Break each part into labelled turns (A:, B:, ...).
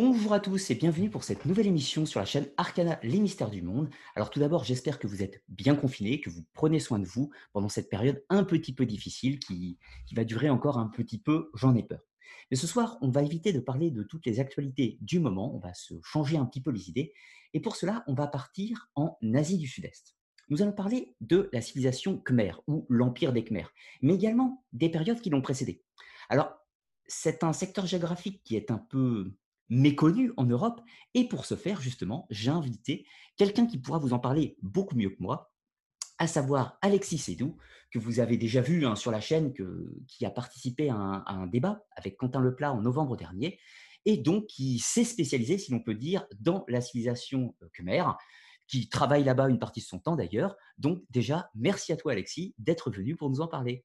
A: Bonjour à tous et bienvenue pour cette nouvelle émission sur la chaîne Arcana, les mystères du monde. Alors tout d'abord, j'espère que vous êtes bien confinés, que vous prenez soin de vous pendant cette période un petit peu difficile qui, qui va durer encore un petit peu, j'en ai peur. Mais ce soir, on va éviter de parler de toutes les actualités du moment, on va se changer un petit peu les idées. Et pour cela, on va partir en Asie du Sud-Est. Nous allons parler de la civilisation Khmer ou l'empire des Khmers, mais également des périodes qui l'ont précédé. Alors, c'est un secteur géographique qui est un peu méconnu en Europe. Et pour ce faire, justement, j'ai invité quelqu'un qui pourra vous en parler beaucoup mieux que moi, à savoir Alexis Sédou, que vous avez déjà vu hein, sur la chaîne, qui a participé à un, débat avec Quentin Leplat en novembre dernier, et donc qui s'est spécialisé, si l'on peut dire, dans la civilisation euh, khmer, qui travaille là-bas une partie de son temps d'ailleurs. Donc déjà, merci à toi Alexis d'être venu pour nous en parler.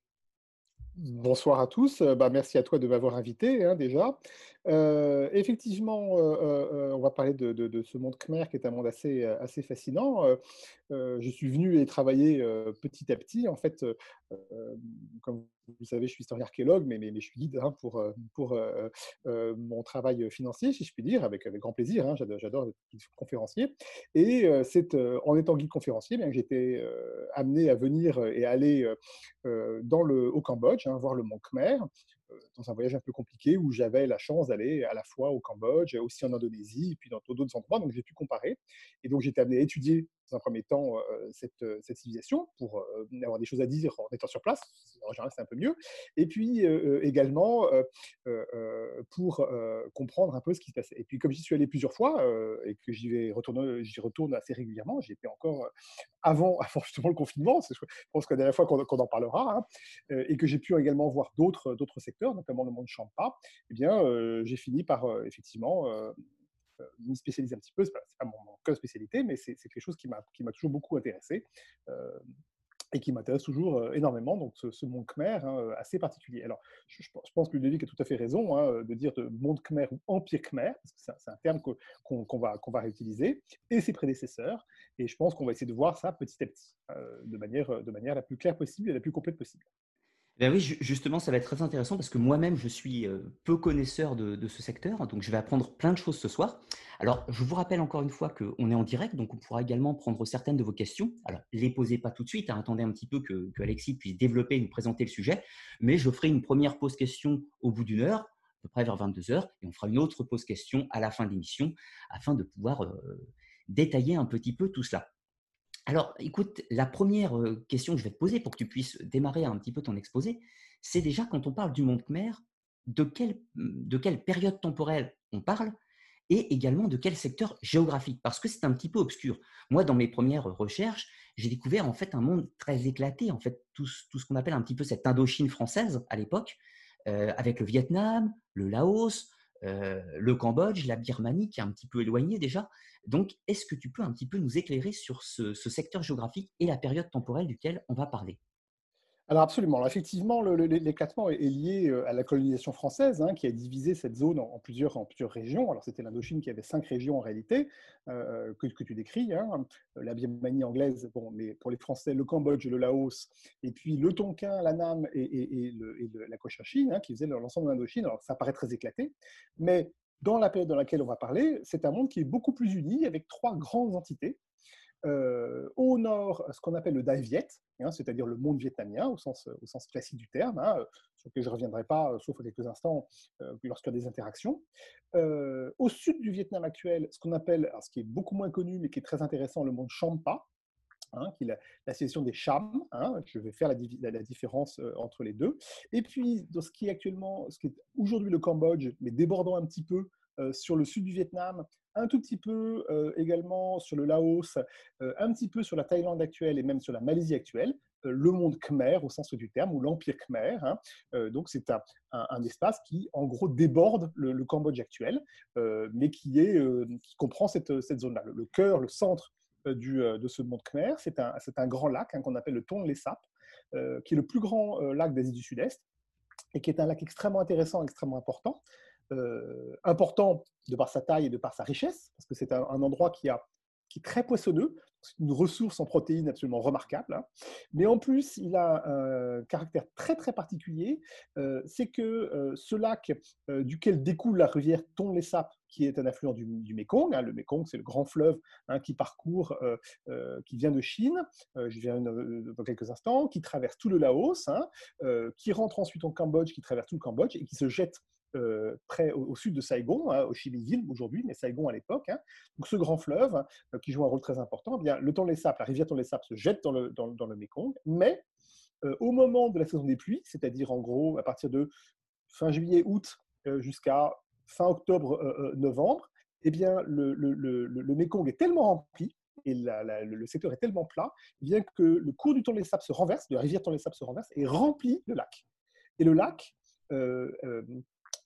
B: Bonsoir à tous. Bah, merci à toi de m'avoir invité hein, déjà. Euh, effectivement, euh, euh, on va parler de, ce monde khmer qui est un monde assez, fascinant. je suis venu y travailler petit à petit. En fait, comme vous savez, je suis historien archéologue, mais, je suis guide hein, pour, mon travail financier, si je puis dire, avec, grand plaisir. Hein, j'adore être conférencier. Et c'est en étant guide conférencier bien que j'étais amené à venir et aller le, au Cambodge, voir le mont Khmer dans un voyage un peu compliqué où j'avais la chance d'aller à la fois au Cambodge, aussi en Indonésie, et puis dans d'autres endroits. Donc j'ai pu comparer. Et donc j'étais amené à étudier un premier temps cette, cette, civilisation pour avoir des choses à dire en étant sur place. En général, c'est un peu mieux. Et puis également pour comprendre un peu ce qui se passait. Et puis comme j'y suis allé plusieurs fois et que j'y vais j'y retourne assez régulièrement, j'y étais encore avant, avant justement le confinement. Je pense que la dernière fois qu'on en parlera, hein, et que j'ai pu également voir d'autres d'autres secteurs, notamment le monde Champa. Eh bien, j'ai fini par effectivement m'y spécialiser un petit peu. Ce n'est pas, mon, mon spécialité, mais c'est quelque chose qui m'a toujours beaucoup intéressé et qui m'intéresse toujours énormément, donc ce, monde khmer hein, assez particulier. Alors, je, pense que Ludovic a tout à fait raison hein, de dire de monde khmer ou empire khmer, parce que c'est un terme qu'on va, réutiliser, et ses prédécesseurs, et je pense qu'on va essayer de voir ça petit à petit, de manière la plus claire possible et la plus complète possible.
A: Ben oui, justement, ça va être très intéressant parce que moi-même, je suis peu connaisseur de, ce secteur, donc je vais apprendre plein de choses ce soir. Alors, je vous rappelle encore une fois qu'on est en direct, donc on pourra également prendre certaines de vos questions. Alors, les posez pas tout de suite, hein, attendez un petit peu que, Alexis puisse développer et nous présenter le sujet, mais je ferai une première pause question au bout d'une heure, à peu près vers 22 heures, et on fera une autre pause question à la fin de l'émission afin de pouvoir détailler un petit peu tout cela. Alors, écoute, la première question que je vais te poser pour que tu puisses démarrer un petit peu ton exposé, c'est déjà quand on parle du monde Khmer, de quelle, mmh, de quelle période temporelle on parle et également de quel secteur géographique, parce que c'est un petit peu obscur. Moi, dans mes premières recherches, j'ai découvert en fait un monde très éclaté, en fait tout, tout ce qu'on appelle un petit peu cette Indochine française à l'époque, avec le Vietnam, le Laos, le Cambodge, la Birmanie qui est un petit peu éloignée déjà. Donc, est-ce que tu peux un petit peu nous éclairer sur ce, secteur géographique et la période temporelle duquel on va parler?
B: Alors absolument. effectivement, l'éclatement est lié à la colonisation française, hein, qui a divisé cette zone en, plusieurs, régions. Alors c'était l'Indochine qui avait cinq régions en réalité, que, que, tu décris. Hein. La Birmanie anglaise, bon, mais pour les Français, le Cambodge, le Laos, et puis le Tonkin, l'Annam et, et, et, la Cochinchine, hein, qui faisaient l'ensemble de l'Indochine. Alors ça paraît très éclaté, mais dans la période dans laquelle on va parler, c'est un monde qui est beaucoup plus uni, avec trois grandes entités. Euh, au nord, ce qu'on appelle le Dai Viet, hein, c'est-à-dire le monde vietnamien au sens, sens classique du terme, hein, sur lequel je ne reviendrai pas, sauf à quelques instants, euh, lorsqu'il y a des interactions. Euh, au sud du Vietnam actuel, ce qu'on appelle, ce qui est beaucoup moins connu, mais qui est très intéressant, le monde Champa, Hein, qui est la, la, des Cham. Hein, je vais faire la, différence euh, entre les deux. Et puis, dans ce qui est actuellement, ce qui est aujourd'hui le Cambodge, mais débordant un petit peu euh, sur le sud du Vietnam, un tout petit peu euh, également sur le Laos, un petit peu sur la Thaïlande actuelle et même sur la Malaisie actuelle, le monde khmer au sens du terme, ou l'empire khmer. Hein. donc c'est un, espace qui, en gros, déborde le, Cambodge actuel, mais qui, est, qui comprend cette, cette zone-là. Le, cœur, le centre du, euh, de ce monde Khmer. C'est un, un, grand lac hein, qu'on appelle le Tonle Sap, euh, qui est le plus grand lac d'Asie du Sud-Est et qui est un lac extrêmement intéressant, extrêmement important. important de par sa taille et de par sa richesse, parce que c'est un, endroit qui, a, qui est très poissonneux, c'est une ressource en protéines absolument remarquable. Hein. Mais en plus, il a un caractère très très particulier, c'est que ce lac duquel découle la rivière Tonle Sap, qui est un affluent du, du Mékong. Hein. Le Mékong, c'est le grand fleuve hein, qui parcourt, qui vient de Chine, je viens dans quelques instants, qui traverse tout le Laos, hein, qui rentre ensuite en Cambodge, qui traverse tout le Cambodge et qui se jette près au, sud de Saigon, au Chili-Ville aujourd'hui, mais Saigon à l'époque. Donc ce grand fleuve qui joue un rôle très important, eh bien, le Tonlé Sap, la rivière Tonlé Sap se jette dans le, dans, mais au moment de la saison des pluies, c'est-à-dire en gros à partir de fin juillet-août jusqu'à fin octobre-novembre, eh bien le, le, le, le, Mékong est tellement rempli et le secteur est tellement plat, eh bien que le cours du Tonlé Sap se renverse, de la rivière Tonlé Sap se renverse et remplit le lac. Et le lac euh,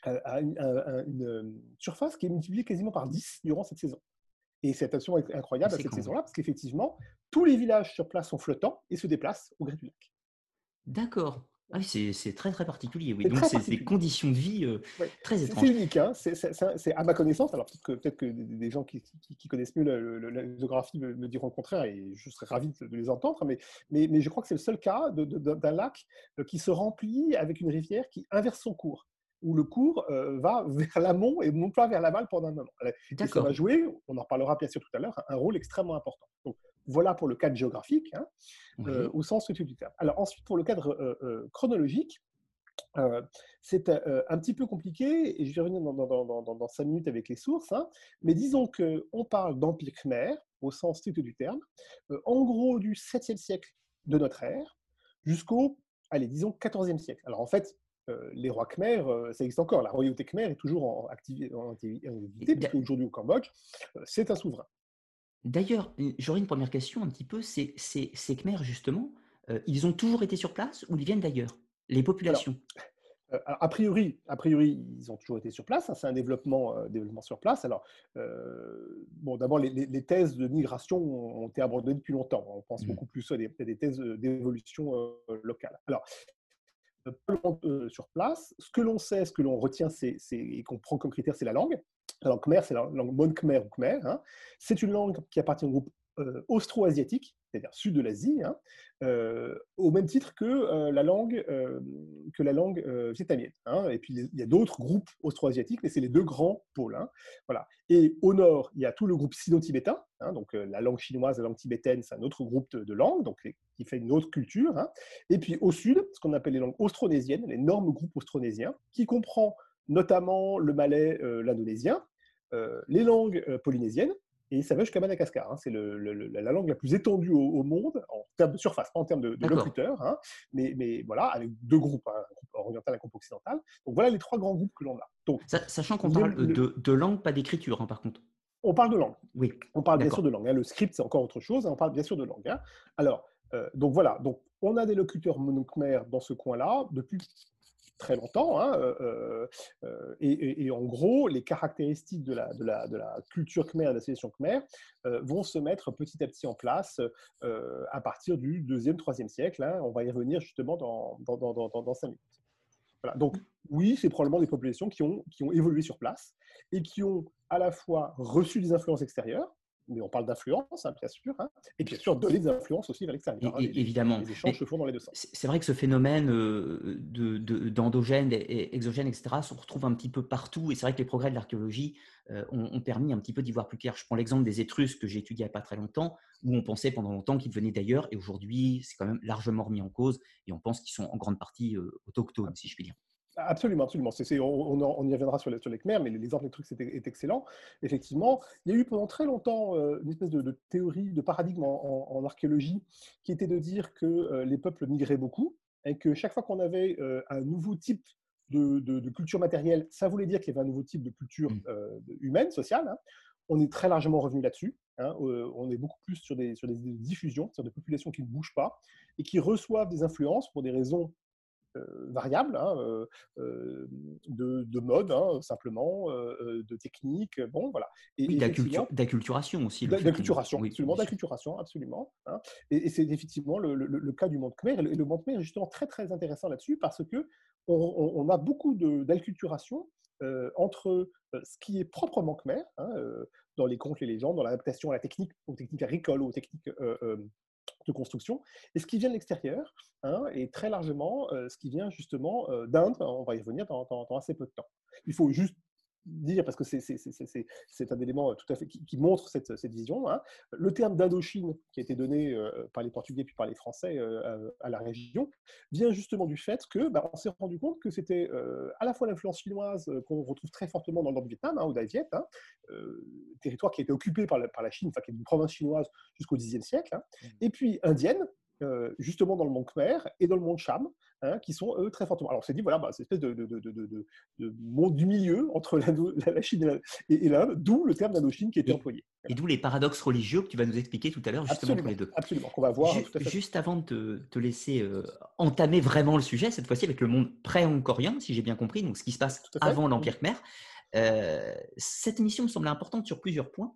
B: à une, euh, surface qui est multipliée quasiment par 10 durant cette saison. Et cette action est incroyable à cette saison-là, parce qu'effectivement, tous les villages sur place sont flottants et se déplacent au gré du lac.
A: D'accord. Ah oui, c'est très très particulier. Oui. Donc c'est des conditions de vie euh, très étranges.
B: C'est unique. Hein c'est à ma connaissance. Alors peut-être que, peut que des gens qui, qui, connaissent mieux la, géographie me, diront le contraire et je serais ravi de les entendre. Mais, mais, mais je crois que c'est le seul cas d'un lac qui se remplit avec une rivière qui inverse son cours où le cours euh, va vers l'amont et non pas vers l'aval pendant un moment. Et ça va jouer, on en reparlera bien sûr tout à l'heure, un rôle extrêmement important. Donc, voilà pour le cadre géographique, hein, euh, au sens du terme. Alors ensuite, pour le cadre euh, chronologique, c'est un petit peu compliqué, et je vais revenir dans, dans, dans, cinq minutes avec les sources, hein, mais disons qu'on parle d'Empire Khmer, au sens strict du terme, en gros du 7e siècle de notre ère, jusqu'au, allez, disons, 14e siècle. Alors en fait, euh, les rois Khmer, euh, ça existe encore. La royauté Khmer est toujours en, activité, en activité parce qu'aujourd'hui au Cambodge, euh, c'est un souverain.
A: D'ailleurs, j'aurais une première question un petit peu. C'est ces Khmer, justement, ils ont toujours été sur place ou ils viennent d'ailleurs Les populations?
B: a priori, a priori, ils ont toujours été sur place. Hein, c'est un développement, développement sur place. Alors, bon, d'abord, les, thèses de migration ont été abandonnées depuis longtemps. On pense mmh. beaucoup plus à des, à des thèses d'évolution locale. Alors, euh, sur place. Ce que l'on sait, ce que l'on retient, c'est, et qu'on prend comme critère, c'est la langue. Langue khmer, c'est la langue Mon Khmer ou Khmer. Hein. C'est une langue qui appartient au groupe euh, austro-asiatique, c'est-à-dire sud de l'Asie, hein, euh, au même titre que euh, la langue, langue vietnamienne. Hein. Et puis il y a d'autres groupes austro-asiatiques, mais c'est les deux grands pôles. Voilà. Et au nord, il y a tout le groupe sino-tibétain, donc la langue chinoise, la langue tibétaine, c'est un autre groupe de, langues, donc qui fait une autre culture. Et puis au sud, ce qu'on appelle les langues austronésiennes, l'énorme groupe austronésien, qui comprend notamment le malais, l'indonésien, les langues polynésiennes, et ça va jusqu'à Madagascar. Hein. C'est la langue la plus étendue au, monde, en termes de surface, pas en termes de, de locuteurs, hein. mais, mais, voilà, avec deux groupes, hein, un groupe oriental et un groupe occidental. Donc voilà les trois grands groupes que l'on a. Donc,
A: sachant qu'on parle de, de, langue, pas d'écriture, par contre.
B: On parle de langue. Oui. On parle bien sûr de langue. Le script, c'est encore autre chose. On parle bien sûr de langue. Alors, euh, donc voilà. Donc, on a des locuteurs monokhmers dans ce coin-là depuis très longtemps. Hein, euh, euh, et, en gros, les caractéristiques de la, culture khmer, de la civilisation khmer, euh, vont se mettre petit à petit en place à partir du 2e, 3e siècle. Hein. on va y revenir justement dans, dans, dans, dans, 5 minutes. Donc, oui, c'est probablement des populations qui ont, qui ont évolué sur place et qui ont à la fois reçu des influences extérieures, mais on parle d'influence, hein, bien sûr, hein, et bien sûr donner des influences aussi vers l'extérieur.
A: Hein, évidemment.
B: Les échanges se font dans les deux sens.
A: C'est vrai que ce phénomène euh, d'endogène et exogène, etc., se retrouve un petit peu partout, et c'est vrai que les progrès de l'archéologie euh, ont, permis un petit peu d'y voir plus clair. Je prends l'exemple des Étrusques que j'ai étudié il n'y a pas très longtemps, où on pensait pendant longtemps qu'ils venaient d'ailleurs, et aujourd'hui, c'est quand même largement remis en cause, et on pense qu'ils sont en grande partie euh, autochtones, si je puis dire.
B: Absolument, absolument. on, y reviendra sur les, sur les Khmer, mais l'exemple des trucs est, excellent. Effectivement, il y a eu pendant très longtemps euh, une espèce de, théorie, de paradigme en, archéologie qui était de dire que euh, les peuples migraient beaucoup et que chaque fois qu'on avait euh, un nouveau type de, culture matérielle, ça voulait dire qu'il y avait un nouveau type de culture mmh. humaine, sociale. Hein. On est très largement revenu là-dessus. Hein. on est beaucoup plus sur des, sur des diffusions, sur des populations qui ne bougent pas et qui reçoivent des influences pour des raisons variables hein, euh, euh, de, mode, hein, simplement, de technique. Bon, voilà.
A: Et, oui, d'acculturation aussi.
B: D'acculturation, absolument, d'acculturation, absolument. Hein. Et, c'est effectivement le, cas du monde khmer. Et le, monde khmer est justement très, très intéressant là-dessus parce que on, a beaucoup d'acculturation entre ce qui est proprement khmer, dans les contes, les légendes, dans l'adaptation à la technique, aux techniques agricoles, aux techniques construction, et ce qui vient de l'extérieur, hein, et très largement euh, ce qui vient justement euh, d'Inde, on va y revenir dans, assez peu de temps. Il faut juste dire, parce que c'est un élément tout à fait qui, montre cette, cette vision. Hein. Le terme d'Indochine, qui a été donné par les Portugais puis par les Français à, la région, vient justement du fait que bah, on s'est rendu compte que c'était à la fois l'influence chinoise qu'on retrouve très fortement dans le nord du Vietnam, hein, ou d'Aviet, hein, territoire qui a été occupé par la, par la Chine, enfin qui est une province chinoise jusqu'au Xe siècle, hein, mmh. et puis indienne, justement dans le monde Khmer et dans le monde Cham, Hein, qui sont eux très fortement. Alors, on s'est dit, voilà, bah, c'est une espèce de, de, de, de, monde du milieu entre la, Chine et l'Inde, d'où le terme d'Indochine qui est employé.
A: Et d'où les paradoxes religieux que tu vas nous expliquer tout à l'heure, justement,
B: pour
A: les deux.
B: Absolument, qu'on va voir.
A: Juste, avant de te, laisser euh, entamer vraiment le sujet, cette fois-ci avec le monde pré-angkorien, si j'ai bien compris, donc ce qui se passe avant l'Empire Khmer. Euh, cette émission me semble importante sur plusieurs points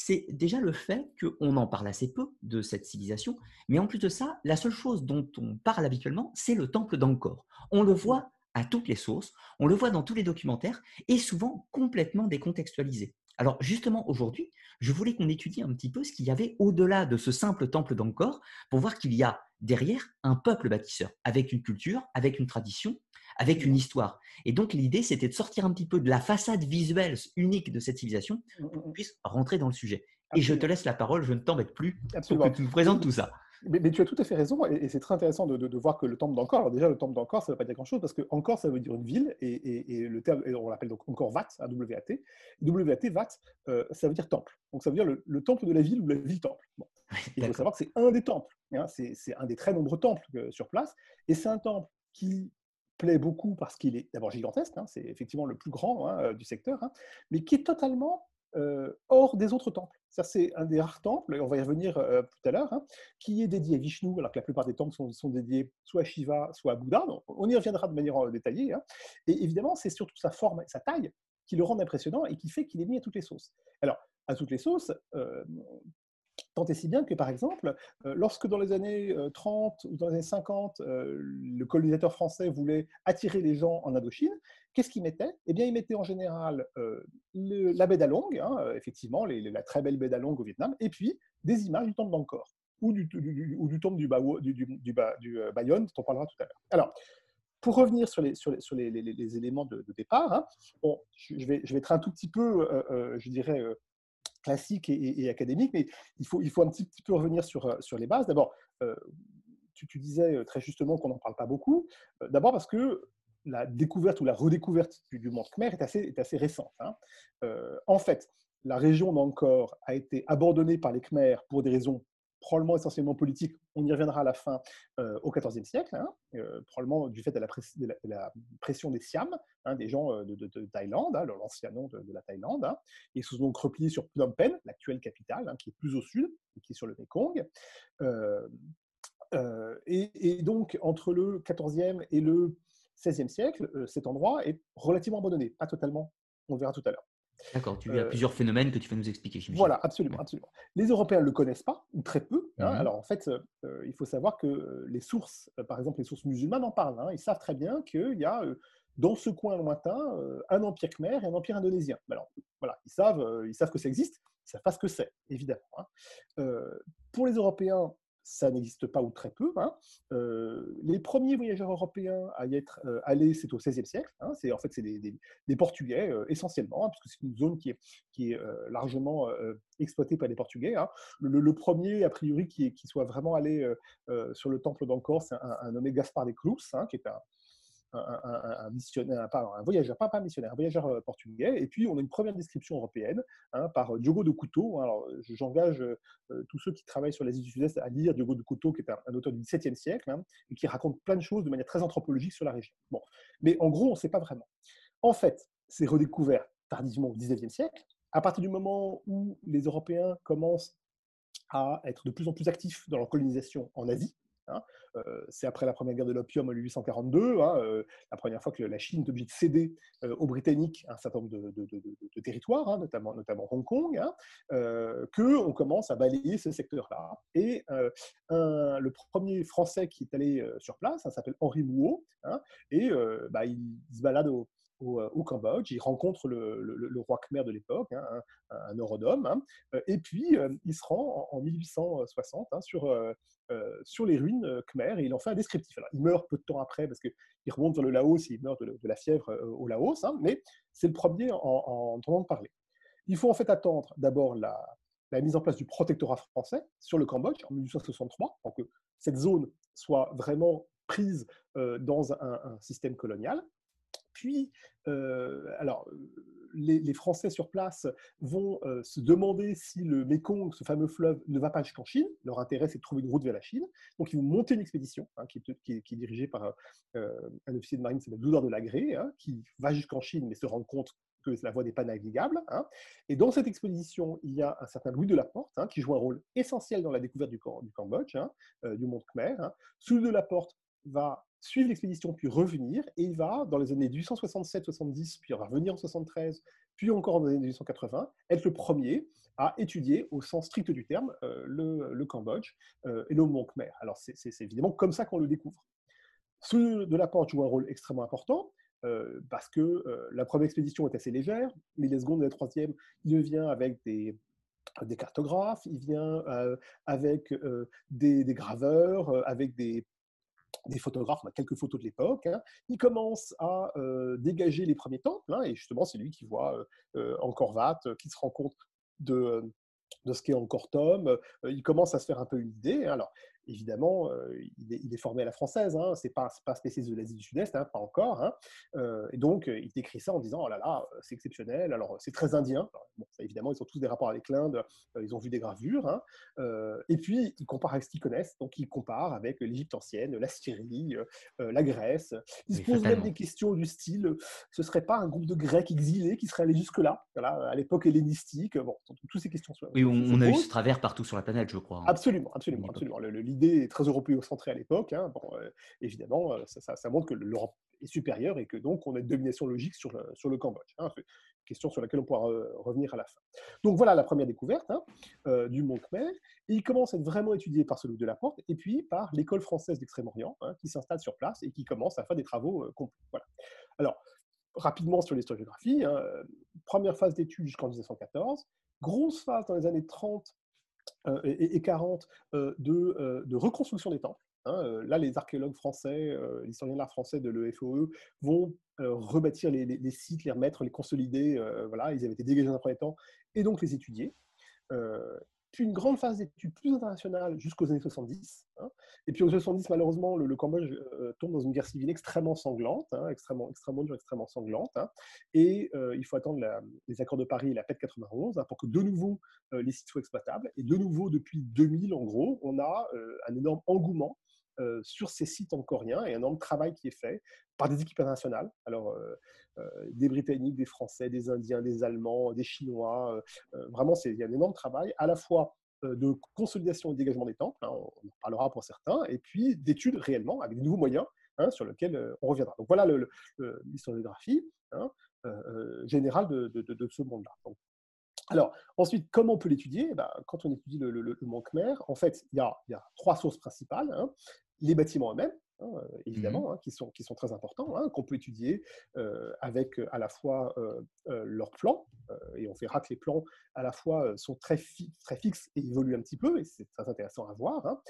A: c'est déjà le fait qu'on en parle assez peu de cette civilisation, mais en plus de ça, la seule chose dont on parle habituellement, c'est le temple d'Angkor. On le voit à toutes les sources, on le voit dans tous les documentaires, et souvent complètement décontextualisé. Alors justement, aujourd'hui, je voulais qu'on étudie un petit peu ce qu'il y avait au-delà de ce simple temple d'Angkor, pour voir qu'il y a derrière un peuple bâtisseur, avec une culture, avec une tradition, avec une histoire. Et donc, l'idée, c'était de sortir un petit peu de la façade visuelle unique de cette civilisation mmh, pour mmh, qu'on mmh. puisse rentrer dans le sujet. Et je te laisse la parole, je ne t'embête plus pour que tu nous présentes tout ça.
B: Mais, tu as tout à fait raison, et, c'est très intéressant de, voir que le temple d'Angkor, alors déjà le temple d'Angkor, ça ne veut pas dire grand-chose, parce que ça veut dire une ville, et, le terme, on l'appelle donc encore Vat, W-A-T. W-A-T, Vat, euh, ça veut dire temple. Donc ça veut dire le, temple de la ville ou la ville-temple. il faut savoir que c'est un des temples, hein, c'est un des très nombreux temples euh, sur place, et c'est un temple qui plaît beaucoup parce qu'il est d'abord gigantesque, hein, c'est effectivement le plus grand hein, euh, du secteur, hein, mais qui est totalement euh, hors des autres temples. Ça, c'est un des rares temples, et on va y revenir euh, tout à l'heure, qui est dédié à Vishnu, alors que la plupart des temples sont, dédiés soit à Shiva, soit à Bouddha. on y reviendra de manière détaillée. Et évidemment, c'est surtout sa forme, sa taille, qui le rend impressionnant et qui fait qu'il est mis à toutes les sauces. Alors, à toutes les sauces, Tant et si bien que, par exemple, euh, lorsque dans les années 30 euh, ou dans les années 50, euh, le colonisateur français voulait attirer les gens en Indochine, qu'est-ce qu'il mettait? Eh bien, il mettait en général la baie d'Along, hein, effectivement, la très belle baie d'Along au Vietnam, et puis des images du temple d'Angkor ou du, ou du temple du, du, du, du, Bayonne, dont on parlera tout à l'heure. Alors, pour revenir sur les, éléments de, départ, hein, bon, je, vais, je être un tout petit peu, je dirais, classique et, académique, mais il faut, il faut un petit, peu revenir sur, euh, sur les bases. D'abord, euh, tu, tu, disais euh, très justement qu'on n'en parle pas beaucoup. D'abord parce que la découverte ou la redécouverte du, monde Khmer est assez, est assez récente. Hein. en fait, la région d'Angkor a été abandonnée par les Khmers pour des raisons probablement essentiellement politique, on y reviendra à la fin, euh, au XIVe siècle, hein, euh, probablement du fait de la, pression des Siam, hein, des gens euh, de, Thaïlande, hein, l'ancien nom de, la Thaïlande. Ils se sont donc repliés sur Phnom Penh, l'actuelle capitale, qui est plus au sud, qui est sur le Mekong. Et, donc, entre le XIVe et le XVIe siècle, cet endroit est relativement abandonné, pas totalement, on le verra tout à l'heure.
A: D'accord, tu as euh, plusieurs phénomènes que tu vas nous expliquer.
B: Voilà, absolument, absolument. Les Européens ne le connaissent pas, ou très peu. Hein. Mmh Alors en fait, euh, il faut savoir que les sources, euh, par exemple les sources musulmanes en parlent. Hein. Ils savent très bien qu'il y a dans ce coin lointain un empire khmer et un empire indonésien. Alors voilà, ils savent, ils savent que ça existe, ils ne savent pas ce que c'est, évidemment. Hein. pour les Européens, ça n'existe pas ou très peu. Hein. Euh, les premiers voyageurs européens à y être euh, allés, c'est au XVIe siècle. Hein. C'est en fait c'est des, Portugais euh, essentiellement, hein, parce que c'est une zone qui est, largement exploitée par les Portugais. Le, premier, a priori, qui, soit vraiment allé sur le temple d'Angkor, c'est un, un, nommé Gaspard de Cruz, qui est un, un, missionnaire, un voyageur, pas, un missionnaire, un voyageur euh, portugais. Et puis, on a une première description européenne hein, par euh, Diogo de Couto. Hein. Alors, j'engage euh, tous ceux qui travaillent sur l'Asie du Sud-Est à lire Diogo de Couto, qui est un, auteur du XVIIe siècle, hein, et qui raconte plein de choses de manière très anthropologique sur la région. Bon. Mais en gros, on ne sait pas vraiment. En fait, c'est redécouvert tardivement au XIXe siècle, à partir du moment où les Européens commencent à être de plus en plus actifs dans leur colonisation en Asie, Hein. Euh, c'est après la première guerre de l'opium en 1842, hein, euh, la première fois que la Chine est obligée de céder euh, aux Britanniques un certain nombre de, territoires, hein, notamment, Hong Kong, qu'on commence à balayer ce secteur-là. Et le premier Français qui est allé sur place s'appelle Henri Mouot, et bah, il, se balade au, au, Cambodge. Il rencontre le, roi Khmer de l'époque, hein, un, un, hein, et puis il se rend en, 1860 sur, sur les ruines Khmer et il en fait un descriptif. Il meurt peu de temps après parce qu'il remonte vers le Laos et il meurt de, la fièvre au Laos, mais c'est le premier en, en entendant parler. Il faut en fait attendre d'abord la, mise en place du protectorat français sur le Cambodge en 1863, pour que cette zone soit vraiment prise dans un, système colonial. Puis, euh, alors, les, Français sur place vont euh, se demander si le Mekong, ce fameux fleuve, ne va pas jusqu'en Chine. Leur intérêt, c'est de trouver une route vers la Chine. Donc, ils vont monter une expédition hein, qui, est, dirigée par un officier de marine, c'est le Doudard de Lagré, hein, qui va jusqu'en Chine, mais se rend compte que la voie n'est pas navigable. Hein. Et dans cette expédition, il y a un certain Louis de la Porte hein, qui joue un rôle essentiel dans la découverte du, Cambodge, euh, du monde Khmer. Ce Louis de la Porte va suivre l'expédition puis revenir et il va, dans les années 1867-70, puis revenir en 73, puis encore en années 1880, être le premier à étudier au sens strict du terme euh, le, Cambodge euh, et le Mont Khmer. Alors c'est évidemment comme ça qu'on le découvre. Ce de la Porte joue un rôle extrêmement important. Euh, parce que la première expédition est assez légère, mais les secondes et la troisième, il vient avec des, cartographes, il vient avec des, graveurs, avec des, des photographes, on a quelques photos de l'époque. Hein. Il commence à dégager les premiers temples, hein, et justement, c'est lui qui voit Angkor Wat, qui se rend compte de, de ce qu'est encore Tom. il commence à se faire un peu une idée. Hein. Alors, évidemment, euh, il, est, formé à la française, hein, c'est pas, pas spécialiste de l'Asie du Sud-Est, hein, pas encore. Hein. Euh, et donc, euh, il décrit ça en disant Oh là là, c'est exceptionnel. Alors, c'est très indien. bon, évidemment, ils ont tous des rapports avec l'Inde, ils ont vu des gravures. et puis, il compare avec ce qu'ils connaissent. Donc, il compare avec l'Égypte ancienne, la Syrie, la Grèce. Il se pose même des questions du style ce serait pas un groupe de Grecs exilés qui serait allé jusque-là, voilà, à l'époque hellénistique Bon, toutes ces questions.
A: Oui, on, a eu ce travers partout sur la planète, je crois.
B: Absolument, absolument, absolument. Le, l'idée très européocentrée à l'époque. Hein. Euh, évidemment, euh, ça, montre que l'Europe est supérieure et que donc on a une domination logique sur le, Cambodge. Hein. Question sur laquelle on pourra euh, revenir à la fin. Donc voilà la première découverte hein, du Mont Khmer. il commence à être vraiment étudié par celui de la Porte et puis par l'école française d'Extrême-Orient qui s'installe sur place et qui commence à faire des travaux complets. Voilà. Alors, rapidement sur l'historiographie, première phase d'études jusqu'en 1914, grosse phase dans les années 30 euh, et, 40 euh, euh, de, reconstruction des temples. Hein, là, les archéologues français, les historiens de l'art français de l'EFOE vont rebâtir les, sites, les remettre, les consolider. voilà, ils avaient été dégagés dans un premier temps, et donc les étudier puis une grande phase d'études plus internationale jusqu'aux années 70. Hein. Et puis aux années 70, malheureusement, le, Cambodge euh, tombe dans une guerre civile extrêmement sanglante, hein, extrêmement, extrêmement dure, extrêmement sanglante. Hein. et euh, il faut attendre les accords de Paris et la paix de 91 pour que de nouveau euh, les sites soient exploitables. Et de nouveau, depuis 2000, en gros, on a un énorme engouement euh, sur ces sites encore-rien et un énorme travail qui est fait par des équipes internationales. Alors, euh, euh, des Britanniques, des Français, des Indiens, des Allemands, des Chinois. vraiment, il y a un énorme travail à la fois de consolidation et de dégagement des temples, hein, on en parlera pour certains, et puis d'études réellement avec de nouveaux moyens hein, sur lesquels on reviendra. Donc voilà l'historiographie hein, générale de, ce monde-là. Alors, ensuite, comment on peut l'étudier? Eh ben, Quand on étudie le, le, Khmer, en fait, il y a, trois sources principales les bâtiments eux-mêmes, hein, euh, évidemment, mmh hein, qui, sont, qui sont très importants, hein, qu'on peut étudier euh, avec euh, à la fois leurs plans, et on verra que les plans à la fois sont très, très fixes et évoluent un petit peu, et c'est très intéressant à voir.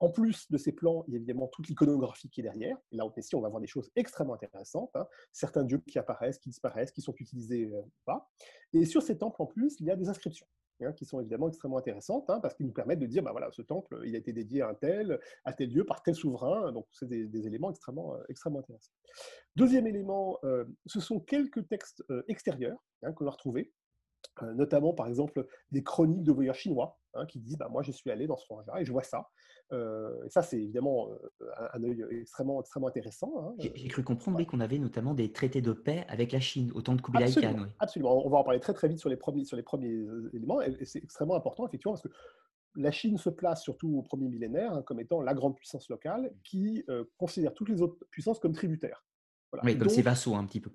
B: en plus de ces plans, il y a évidemment toute l'iconographie qui est derrière. Et là, ici, on va voir des choses extrêmement intéressantes. Certains dieux qui apparaissent, qui disparaissent, qui sont utilisés ou pas. Et sur ces temples, en plus, il y a des inscriptions. Hein, qui sont évidemment extrêmement intéressantes, hein, parce qu'ils nous permettent de dire, bah voilà, ce temple, il a été dédié à un tel, à tel lieu, par tel souverain, donc c'est des, éléments extrêmement, euh, intéressants. Deuxième élément, euh, ce sont quelques textes euh, extérieurs hein, qu'on a retrouvés, notamment par exemple des chroniques de voyageurs chinois, Hein, qui disent bah, Moi, je suis allé dans ce coin-là et je vois ça. Euh, et ça, c'est évidemment euh, un, œil extrêmement, extrêmement intéressant. Hein,
A: J'ai cru comprendre qu'on avait notamment des traités de paix avec la Chine, autant de Kublai Khan.
B: Absolument. On va en parler très très vite sur les premiers, sur les premiers euh, éléments. Et, c'est extrêmement important, effectivement, parce que la Chine se place, surtout au premier millénaire, hein, comme étant la grande puissance locale qui considère toutes les autres puissances comme tributaires.
A: Oui, comme ses vassaux un petit peu.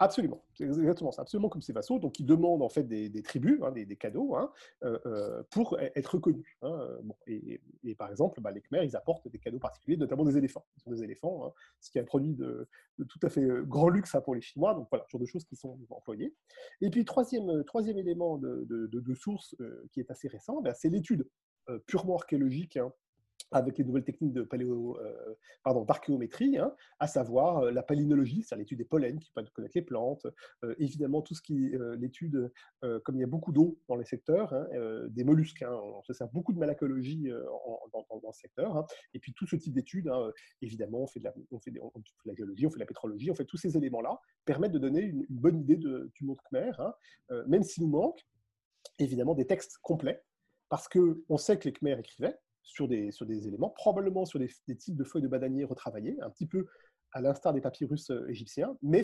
B: Absolument, c'est exactement ça, absolument comme ces vassaux, donc ils demandent en fait des, des tribus, hein, des, cadeaux, hein, euh, euh, pour e-, être reconnus. Hein, bon, et, par exemple, bah, les Khmers, ils apportent des cadeaux particuliers, notamment des éléphants. Des éléphants, ce qui est un produit de, tout à fait euh, grand luxe pour les Chinois, donc voilà, ce genre de choses qui sont employées. Et puis, troisième, troisième élément de, source euh, qui est assez récent, bah, c'est l'étude euh, purement archéologique avec les nouvelles techniques de paléo, euh, pardon, d'archéométrie, hein, à savoir euh, la palynologie, c'est-à-dire l'étude des pollens qui permettent de connaître les plantes, euh, évidemment tout ce qui l'étude, comme il y a beaucoup d'eau dans les secteurs, hein, des mollusques, hein, on se sert beaucoup de malacologie dans, ce secteur, et puis tout ce type d'études, évidemment, on fait, de la, on, fait de la géologie, on fait de la pétrologie, on fait tous ces éléments-là, permettent de donner une, bonne idée du monde khmer, même s'il nous manque évidemment des textes complets, parce qu'on sait que les Khmers écrivaient, sur des, sur des éléments, probablement sur des, types de feuilles de bananier retravaillées, un petit peu à l'instar des papyrus euh, égyptiens, mais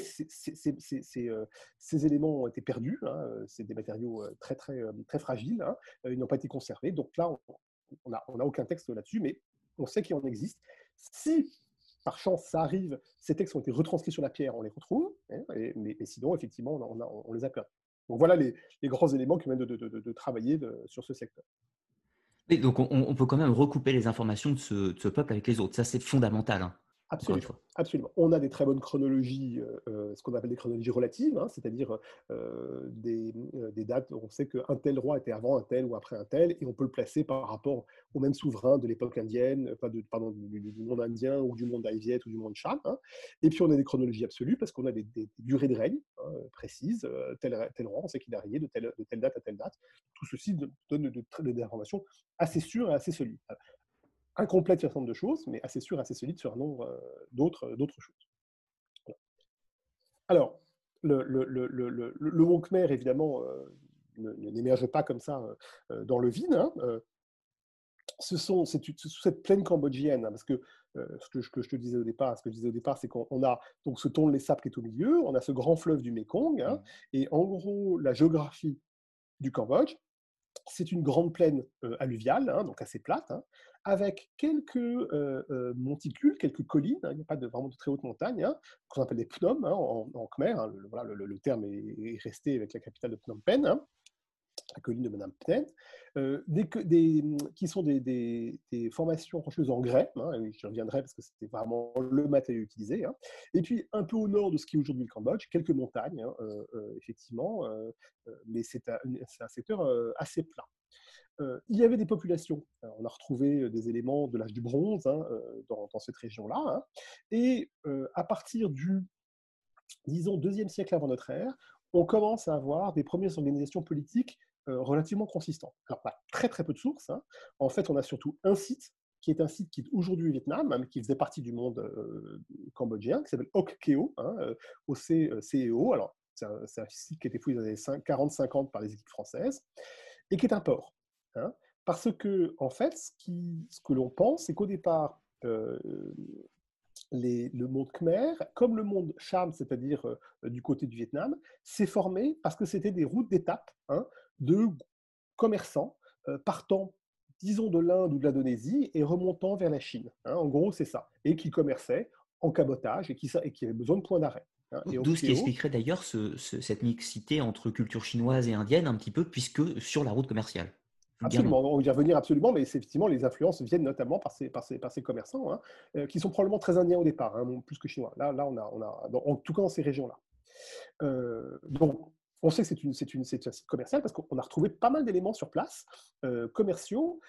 B: euh, ces éléments ont été perdus, hein, euh, c'est des matériaux très, très, très fragiles, hein, ils n'ont pas été conservés, donc là, on n'a on aucun texte là-dessus, mais on sait qu'il en existe. Si par chance ça arrive, ces textes ont été retranscrits sur la pierre, on les retrouve, hein, mais, sinon, effectivement, on, les a perdus. Donc voilà les, grands éléments qui viennent de, de, travailler sur ce secteur
A: donc on, peut quand même recouper les informations de ce, peuple avec les autres. Ça, c'est fondamental. Hein.
B: Absolument, absolument. On a des très bonnes chronologies, euh, euh, ce qu'on appelle des chronologies relatives, hein, c'est-à-dire euh, des, dates, on sait qu'un tel roi était avant un tel ou après un tel, et on peut le placer par rapport au même souverain de l'époque indienne, pas de, pardon, du, monde indien ou du monde haïviet ou du monde cham. Hein. Et puis on a des chronologies absolues parce qu'on a des, durées de règne hein, précises, tel, tel, roi, on sait qu'il a régné de telle, de telle, date à telle date. Tout ceci donne des informations assez sûres et assez solides incomplète sur un certain nombre de choses, mais assez sûr, assez solide sur un nombre euh, d'autres, euh, d'autres choses. Alors, le, le, le, le, le mont Khmer, évidemment, euh, n'émerge pas comme ça dans le vide. Hein, ce sont, c'est cette plaine cambodgienne, hein, parce que ce que, je te disais au départ, ce que je disais au départ, c'est qu'on a donc ce ton les sables qui est au milieu, on a ce grand fleuve du Mekong, hein, mmh. et en gros, la géographie du Cambodge, c'est une grande plaine alluviale, donc assez plate, avec quelques monticules, quelques collines. Hein, il n'y a pas vraiment de très hautes montagnes, hein, qu'on appelle des Phnom hein, en, Khmer. Le, terme est, resté avec la capitale de Phnom Penh la colline de Madame Pnen, des, qui sont des, formations rocheuses en grès, hein, je reviendrai parce que c'était vraiment le matériau utilisé, et puis un peu au nord de ce qui est aujourd'hui le Cambodge, quelques montagnes, effectivement, mais c'est un, secteur assez plat il y avait des populations. on a retrouvé des éléments de l'âge du bronze hein, dans, cette région-là. Hein, et à partir du, disons, deuxième siècle avant notre ère, on commence à avoir des premières organisations politiques relativement consistantes. Alors, pas très très peu de sources. Hein. En fait, on a surtout un site qui est un site qui est aujourd'hui au Vietnam, mais qui faisait partie du monde cambodgien, qui s'appelle Ok Keo, hein, OCCEO. Alors, c'est un, un, site qui a été fouillé dans les années 40-50 par les équipes françaises, et qui est un port. Hein, parce que, en fait, ce, qui, ce que l'on pense, c'est qu'au départ, euh, les, le monde Khmer, comme le monde Cham, c'est-à-dire euh, du côté du Vietnam, s'est formé parce que c'était des routes d'étape hein, de commerçants euh, partant, disons, de l'Inde ou de l'Indonésie et remontant vers la Chine. Hein, en gros, c'est ça. Et qui commerçaient en cabotage et qui, et qui avaient besoin de points d'arrêt.
A: D'où ce qui expliquerait d'ailleurs cette mixité entre culture chinoise et indienne un petit peu, puisque sur la route commerciale.
B: Absolument, on va y revenir absolument, mais effectivement, les influences viennent notamment par ces, par ces, par ces commerçants, hein, euh, qui sont probablement très indiens au départ, hein, plus que chinois. Là, là on a, on a en tout cas dans ces régions-là. Euh, donc, on sait que c'est une, une, un site commercial parce qu'on a retrouvé pas mal d'éléments sur place, euh, commerciaux,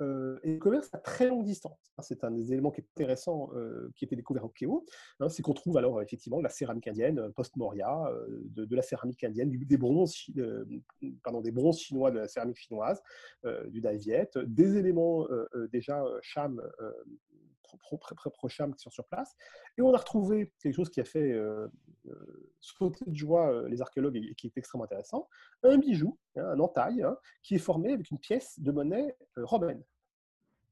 B: euh, et le commerce à très longue distance. C'est un des éléments qui est intéressant, euh, qui a été découvert au Kéo. Hein, c'est qu'on trouve alors effectivement de la céramique indienne euh, post-Moria, de, la céramique indienne, des, bronzes, pardon, des bronzes chinois de la céramique chinoise, du Dai Viet, des éléments déjà Cham, pro-Cham qui sont sur place. Et on a retrouvé quelque chose qui a fait sauter de joie les archéologues et qui est extrêmement intéressant, un bijou, hein, un entaille, hein, qui est formé avec une pièce de monnaie romaine.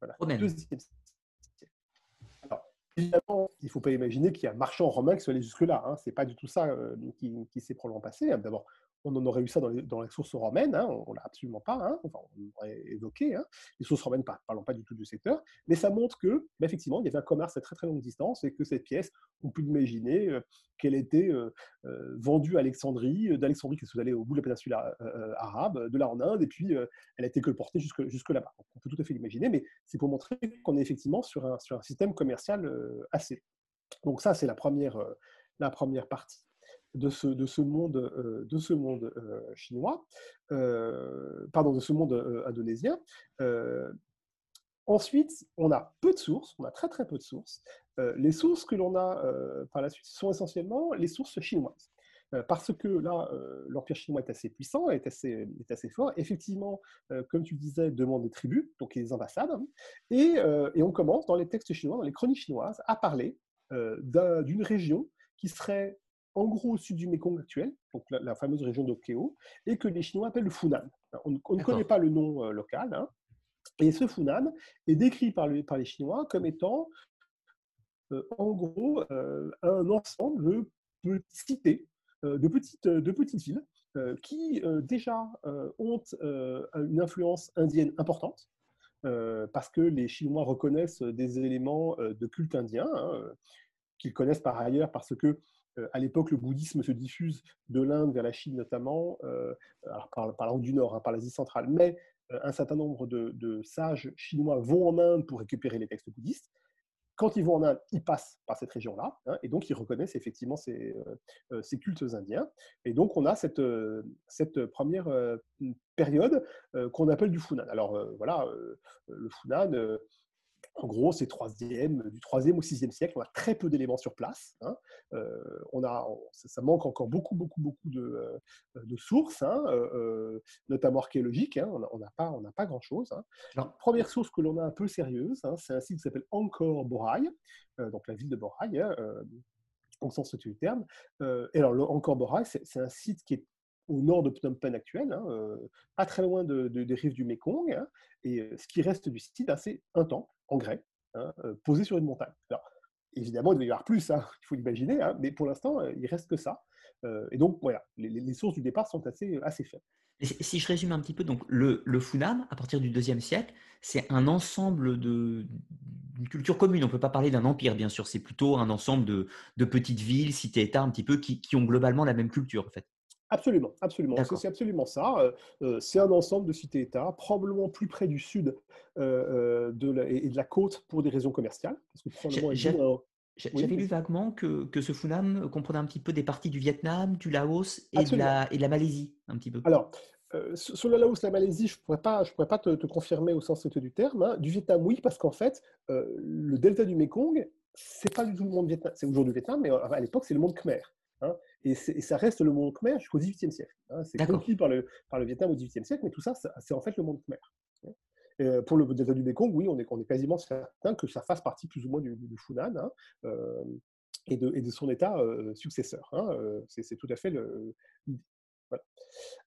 A: Voilà.
B: Alors, évidemment, il ne faut pas imaginer qu'il y a un marchand romain qui soit allé jusque-là. Hein. Ce n'est pas du tout ça qui, s'est probablement passé. D'abord, on en aurait eu ça dans les, dans sources romaines, hein, on ne l'a absolument pas, hein, enfin, on l'aurait évoqué, hein, les sources romaines ne parlant pas du tout du secteur, mais ça montre que, bah, effectivement, il y avait un commerce à très très longue distance et que cette pièce, on peut imaginer euh, qu'elle était euh, euh, vendue à Alexandrie, d'Alexandrie qui est allée au bout de la péninsule arabe, de là en Inde, et puis elle a été colportée jusque, jusque là-bas. On peut tout à fait l'imaginer, mais c'est pour montrer qu'on est effectivement sur un, système commercial assez. Donc ça, c'est la première partie de ce, de ce monde, euh, de ce monde euh, chinois, euh, pardon, de ce monde indonésien. Ensuite, on a peu de sources, on a très très peu de sources. les sources que l'on a par la suite sont essentiellement les sources chinoises. Parce que là, l'Empire chinois est assez puissant, est assez, est assez fort. Effectivement, comme tu disais, demande des tribus, donc les ambassades. Hein. et, et, on commence dans les textes chinois, dans les chroniques chinoises, à parler d'une région qui serait en gros au sud du Mekong actuel, donc la, fameuse région d'Okeo, et que les Chinois appellent le Funan. On, ne connaît pas le nom euh, local. Hein. et ce Funan est décrit par, par, les Chinois comme étant, euh, en gros, euh, un ensemble de cités, de, petites, de petites villes, qui déjà ont une influence indienne importante, parce que les Chinois reconnaissent des éléments de culte indien, hein, qu'ils connaissent par ailleurs parce que à l'époque, le bouddhisme se diffuse de l'Inde vers la Chine notamment, euh, par, par, route du Nord, hein, par l'Asie centrale, mais euh, un certain nombre de, sages chinois vont en Inde pour récupérer les textes bouddhistes. Quand ils vont en Inde, ils passent par cette région-là, hein, et donc ils reconnaissent effectivement ces, cultes indiens. Et donc on a cette, cette première période qu'on appelle du Funan. Alors voilà, le Funan en gros, c'est troisième, du 3e au 6e siècle. On a très peu d'éléments sur place. Hein. Euh, on a, ça, manque encore beaucoup, beaucoup, beaucoup de, euh, de sources, hein, euh, notamment archéologiques. Hein. On n'a pas, pas grand-chose. La première source que l'on a un peu sérieuse, c'est un site qui s'appelle Angkor Borai, donc la ville de Borai, au sens du terme. et alors, Angkor Borai, c'est un site qui est au nord de Phnom Penh actuel, pas très loin de, des rives du Mekong. et ce qui reste du site, c'est un temple en grès, hein, posé sur une montagne. Alors, évidemment, il devait y avoir plus, hein, il faut l'imaginer, hein, mais pour l'instant, il reste que ça. Et donc, voilà, les, sources du départ sont assez, assez faibles.
A: si je résume un petit peu, donc le, le Funan, à partir du deuxième siècle, c'est un ensemble d'une culture commune. On ne peut pas parler d'un empire, bien sûr. C'est plutôt un ensemble de, de petites villes, cités-États, un petit peu, qui, qui, ont globalement la même culture, en fait.
B: Absolument, absolument. C'est absolument ça. Euh, euh, c'est un ensemble de cités-États, probablement plus près du sud euh, de et de la côte pour des raisons commerciales.
A: J'avais lu vaguement que, que, ce Funan comprenait un petit peu des parties du Vietnam, du Laos et, de la, et de la, Malaisie, un petit peu.
B: Alors, sur le Laos, la Malaisie, je ne pourrais pas, je pourrais pas te, confirmer au sens du terme. Hein. Du Vietnam, oui, parce qu'en fait, le delta du Mekong, c'est pas du tout le monde vietnam. C'est aujourd'hui le Vietnam, mais à l'époque, c'est le monde khmer. Hein, et, ça reste le monde khmer jusqu'au XVIIIe siècle. Hein, c'est conquis par le, par le Vietnam au XVIIIe siècle, mais tout ça, c'est en fait le monde khmer. Hein. Euh, pour le delta du Mekong, oui, on est, on est, quasiment certain que ça fasse partie plus ou moins du, du Funan euh, et, de, et, de, son état euh, successeur. c'est tout à fait le. Voilà.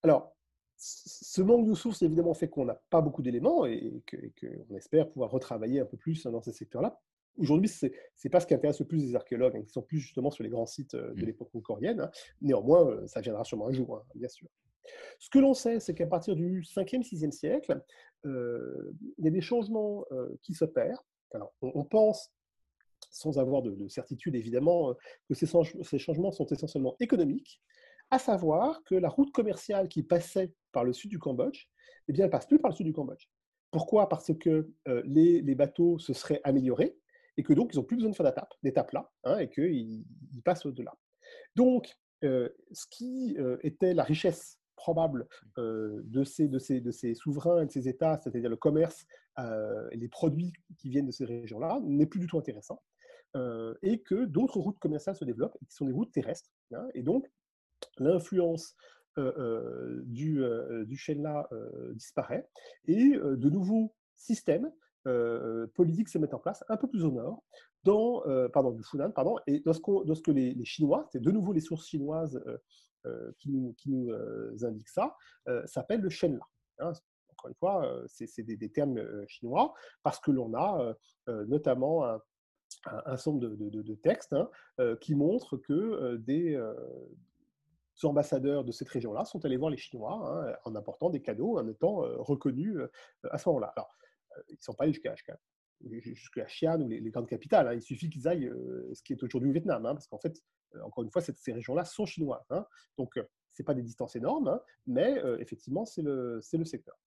B: Alors, ce manque de sources, évidemment, fait qu'on n'a pas beaucoup d'éléments et qu'on espère pouvoir retravailler un peu plus dans ces secteurs-là Aujourd'hui, ce n'est pas ce qui intéresse le plus les archéologues, hein, qui sont plus justement sur les grands sites euh, de mmh. l'époque concorienne. Hein. Néanmoins, euh, ça viendra sûrement un jour, hein, bien sûr. Ce que l'on sait, c'est qu'à partir du 5e, 6e siècle, euh, il y a des changements qui s'opèrent. Alors, on, pense, sans avoir de, certitude évidemment, que ces, ces, changements sont essentiellement économiques, à savoir que la route commerciale qui passait par le sud du Cambodge, eh bien, elle passe plus par le sud du Cambodge. Pourquoi? Parce que les, les, bateaux se seraient améliorés, et que donc ils n'ont plus besoin de faire d'étape là, hein, et qu'ils ils passent au-delà. Donc, euh, ce qui euh, était la richesse probable euh, de, ces, de, ces, de ces souverains et de ces États, c'est-à-dire le commerce et les produits qui viennent de ces régions-là, n'est plus du tout intéressant, et que d'autres routes commerciales se développent, qui sont des routes terrestres. Hein, et donc, l'influence du, du chêne-là disparaît, et de nouveaux systèmes euh, politiques se mettent en place un peu plus au nord, dans, euh, pardon, du Funan, pardon, et dans ce, que les, Chinois, c'est de nouveau les sources chinoises euh, qui nous, qui nous indiquent ça, s'appelle le Shenla. Hein. encore une fois, c'est des, termes chinois, parce que l'on a notamment un, un, de, textes hein, qui montrent que des, ambassadeurs de cette région-là sont allés voir les Chinois hein, en apportant des cadeaux, en étant reconnus à ce moment-là. Alors, ils ne sont pas allés jusqu'à jusqu'à Xi'an ou les, grandes capitales. Hein. Il suffit qu'ils aillent ce qui est aujourd'hui au Vietnam, hein, parce qu'en fait, encore une fois, ces régions-là sont chinoises. Donc, ce n'est pas des distances énormes, mais effectivement, c'est le, secteur.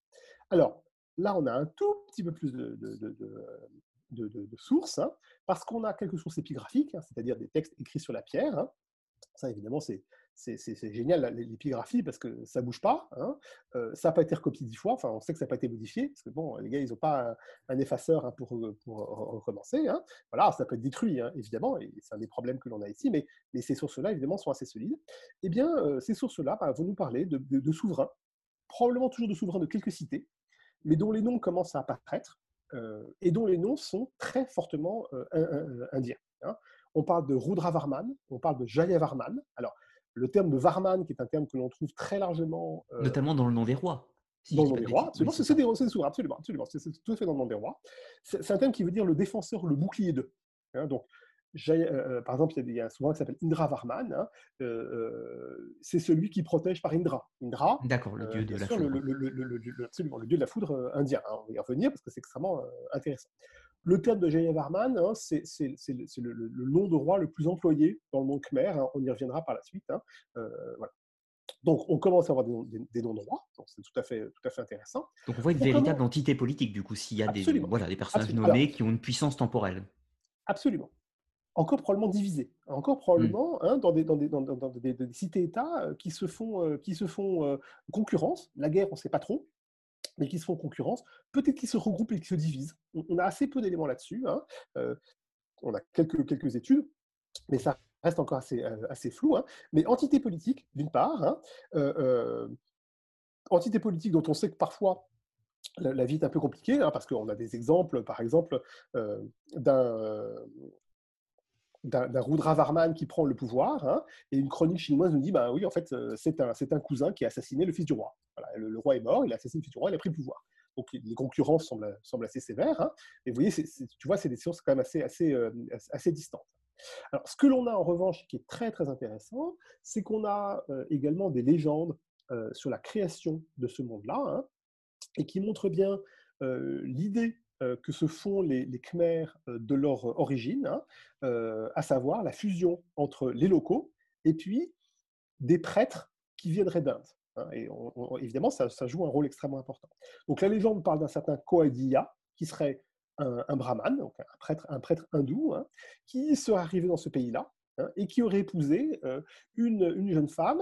B: Alors, là, on a un tout petit peu plus de, de, sources, hein, parce qu'on a quelques sources épigraphiques, hein, c'est-à-dire des textes écrits sur la pierre. Hein. Ça, évidemment, c'est génial l'épigraphie parce que ça bouge pas. Euh, ça n'a pas été recopié dix fois. Enfin, on sait que ça n'a pas été modifié parce que bon, les gars, ils n'ont pas un, effaceur pour, pour recommencer. Voilà, ça peut être détruit, évidemment, c'est un des problèmes que l'on a ici. Mais, ces sources-là, évidemment, sont assez solides. Eh bien, euh, ces sources-là bah, vont nous parler de, souverains, probablement toujours de souverains de quelques cités, mais dont les noms commencent à apparaître euh, et dont les noms sont très fortement indiens. Hein. On parle de Rudravarman, on parle de Jayavarman. Alors, le terme de Varman, qui est un terme que l'on trouve très largement.
A: Euh, Notamment dans le nom des rois.
B: dans le nom des rois, absolument. C'est des absolument, absolument. C'est tout à fait dans le nom des rois. C'est un terme qui veut dire le défenseur, le bouclier d'eux. Hein. donc, euh, euh, par exemple, il y a souvent qui s'appelle Indra Varman. Hein, euh, c'est celui qui protège par Indra. Indra,
A: d'accord, le dieu de la foudre.
B: Le, absolument, le dieu de la foudre indien. Hein, on va y revenir parce que c'est extrêmement intéressant. Le terme de Jaya Varman, hein, c'est le, nom de roi le plus employé dans le monde khmer. on y reviendra par la suite. voilà. Donc, on commence à avoir des, noms de rois, c'est tout à fait, tout à fait intéressant.
A: Donc, on voit une véritable entité politique, du coup, s'il y a des, voilà, des personnages nommés qui ont une puissance temporelle.
B: Absolument encore probablement divisés, encore probablement mmh. hein, dans, des, dans, des, dans, des, cités-États euh, qui se font, euh, qui se font euh, concurrence. La guerre, on ne sait pas trop, mais qui se font concurrence. Peut-être qu'ils se regroupent et qu'ils se divisent. On, a assez peu d'éléments là-dessus. Hein. on a quelques, quelques études, mais ça reste encore assez, assez flou. Hein. Mais entité politique, d'une part, entité politique dont on sait que parfois la, vie est un peu compliquée, parce qu'on a des exemples, par exemple, d'un d'un Rudra Varman qui prend le pouvoir, hein, et une chronique chinoise nous dit, bah oui, en fait, euh, c'est un, un, cousin qui a assassiné le fils du roi. le, roi est mort, il a assassiné le fils du roi, il a pris le pouvoir. Donc les concurrences semblent, semblent assez sévères. Hein, et vous voyez, tu vois, c'est des sciences quand même assez, assez, euh, assez distantes. Alors, ce que l'on a en revanche, qui est très très intéressant, c'est qu'on a euh, également des légendes sur la création de ce monde-là, hein, et qui montrent bien l'idée que se font les, Khmers euh, de leur origine, hein, euh, à savoir la fusion entre les locaux et puis des prêtres qui viendraient d'Inde. Hein, et évidemment, ça, joue un rôle extrêmement important. Donc la légende parle d'un certain Koadiya, qui serait un, brahman, donc un prêtre, hindou, hein, qui serait arrivé dans ce pays-là et qui aurait épousé une, jeune femme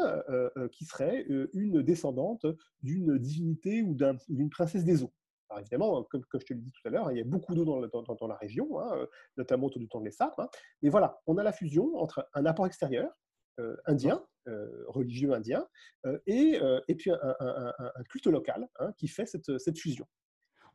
B: qui serait une descendante d'une divinité ou d'une princesse des eaux. Évidemment, comme, je te l'ai dit tout à l'heure, il y a beaucoup d'eau dans, la région, hein, euh, notamment autour du temps Sapes. Hein. Mais voilà, on a la fusion entre un apport extérieur, euh, indien, euh, religieux indien, et, puis un, culte local hein, qui fait cette fusion.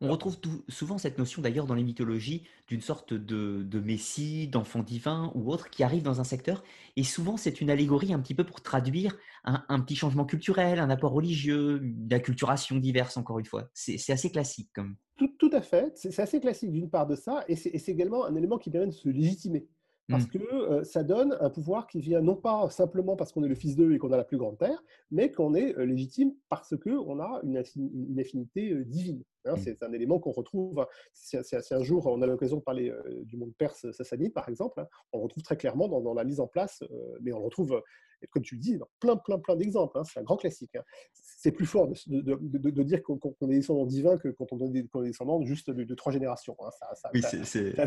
A: On retrouve souvent cette notion d'ailleurs dans les mythologies d'une sorte de, messie, d'enfant divin ou autre qui arrive dans un secteur. Et souvent, c'est une allégorie un petit peu pour traduire un, petit changement culturel, un apport religieux, d'acculturation diverse, encore une fois. C'est assez classique. Comme...
B: Tout, à fait. C'est assez classique d'une part de ça. Et c'est également un élément qui permet de se légitimer. Parce mmh. que euh, ça donne un pouvoir qui vient non pas simplement parce qu'on est le fils d'eux et qu'on a la plus grande terre, mais qu'on est euh, légitime parce qu'on a une, une affinité euh, divine. Hein, mmh. C'est un élément qu'on retrouve, hein, si, un jour on a l'occasion de parler du monde perse sassanide, par exemple, hein, on retrouve très clairement dans, la mise en place, mais on le retrouve, euh, comme tu le dis, dans plein, plein, plein d'exemples. c'est un grand classique. C'est plus fort de, dire qu'on est descendant divin que quand on est, descendant juste de, trois générations.
A: oui, c'est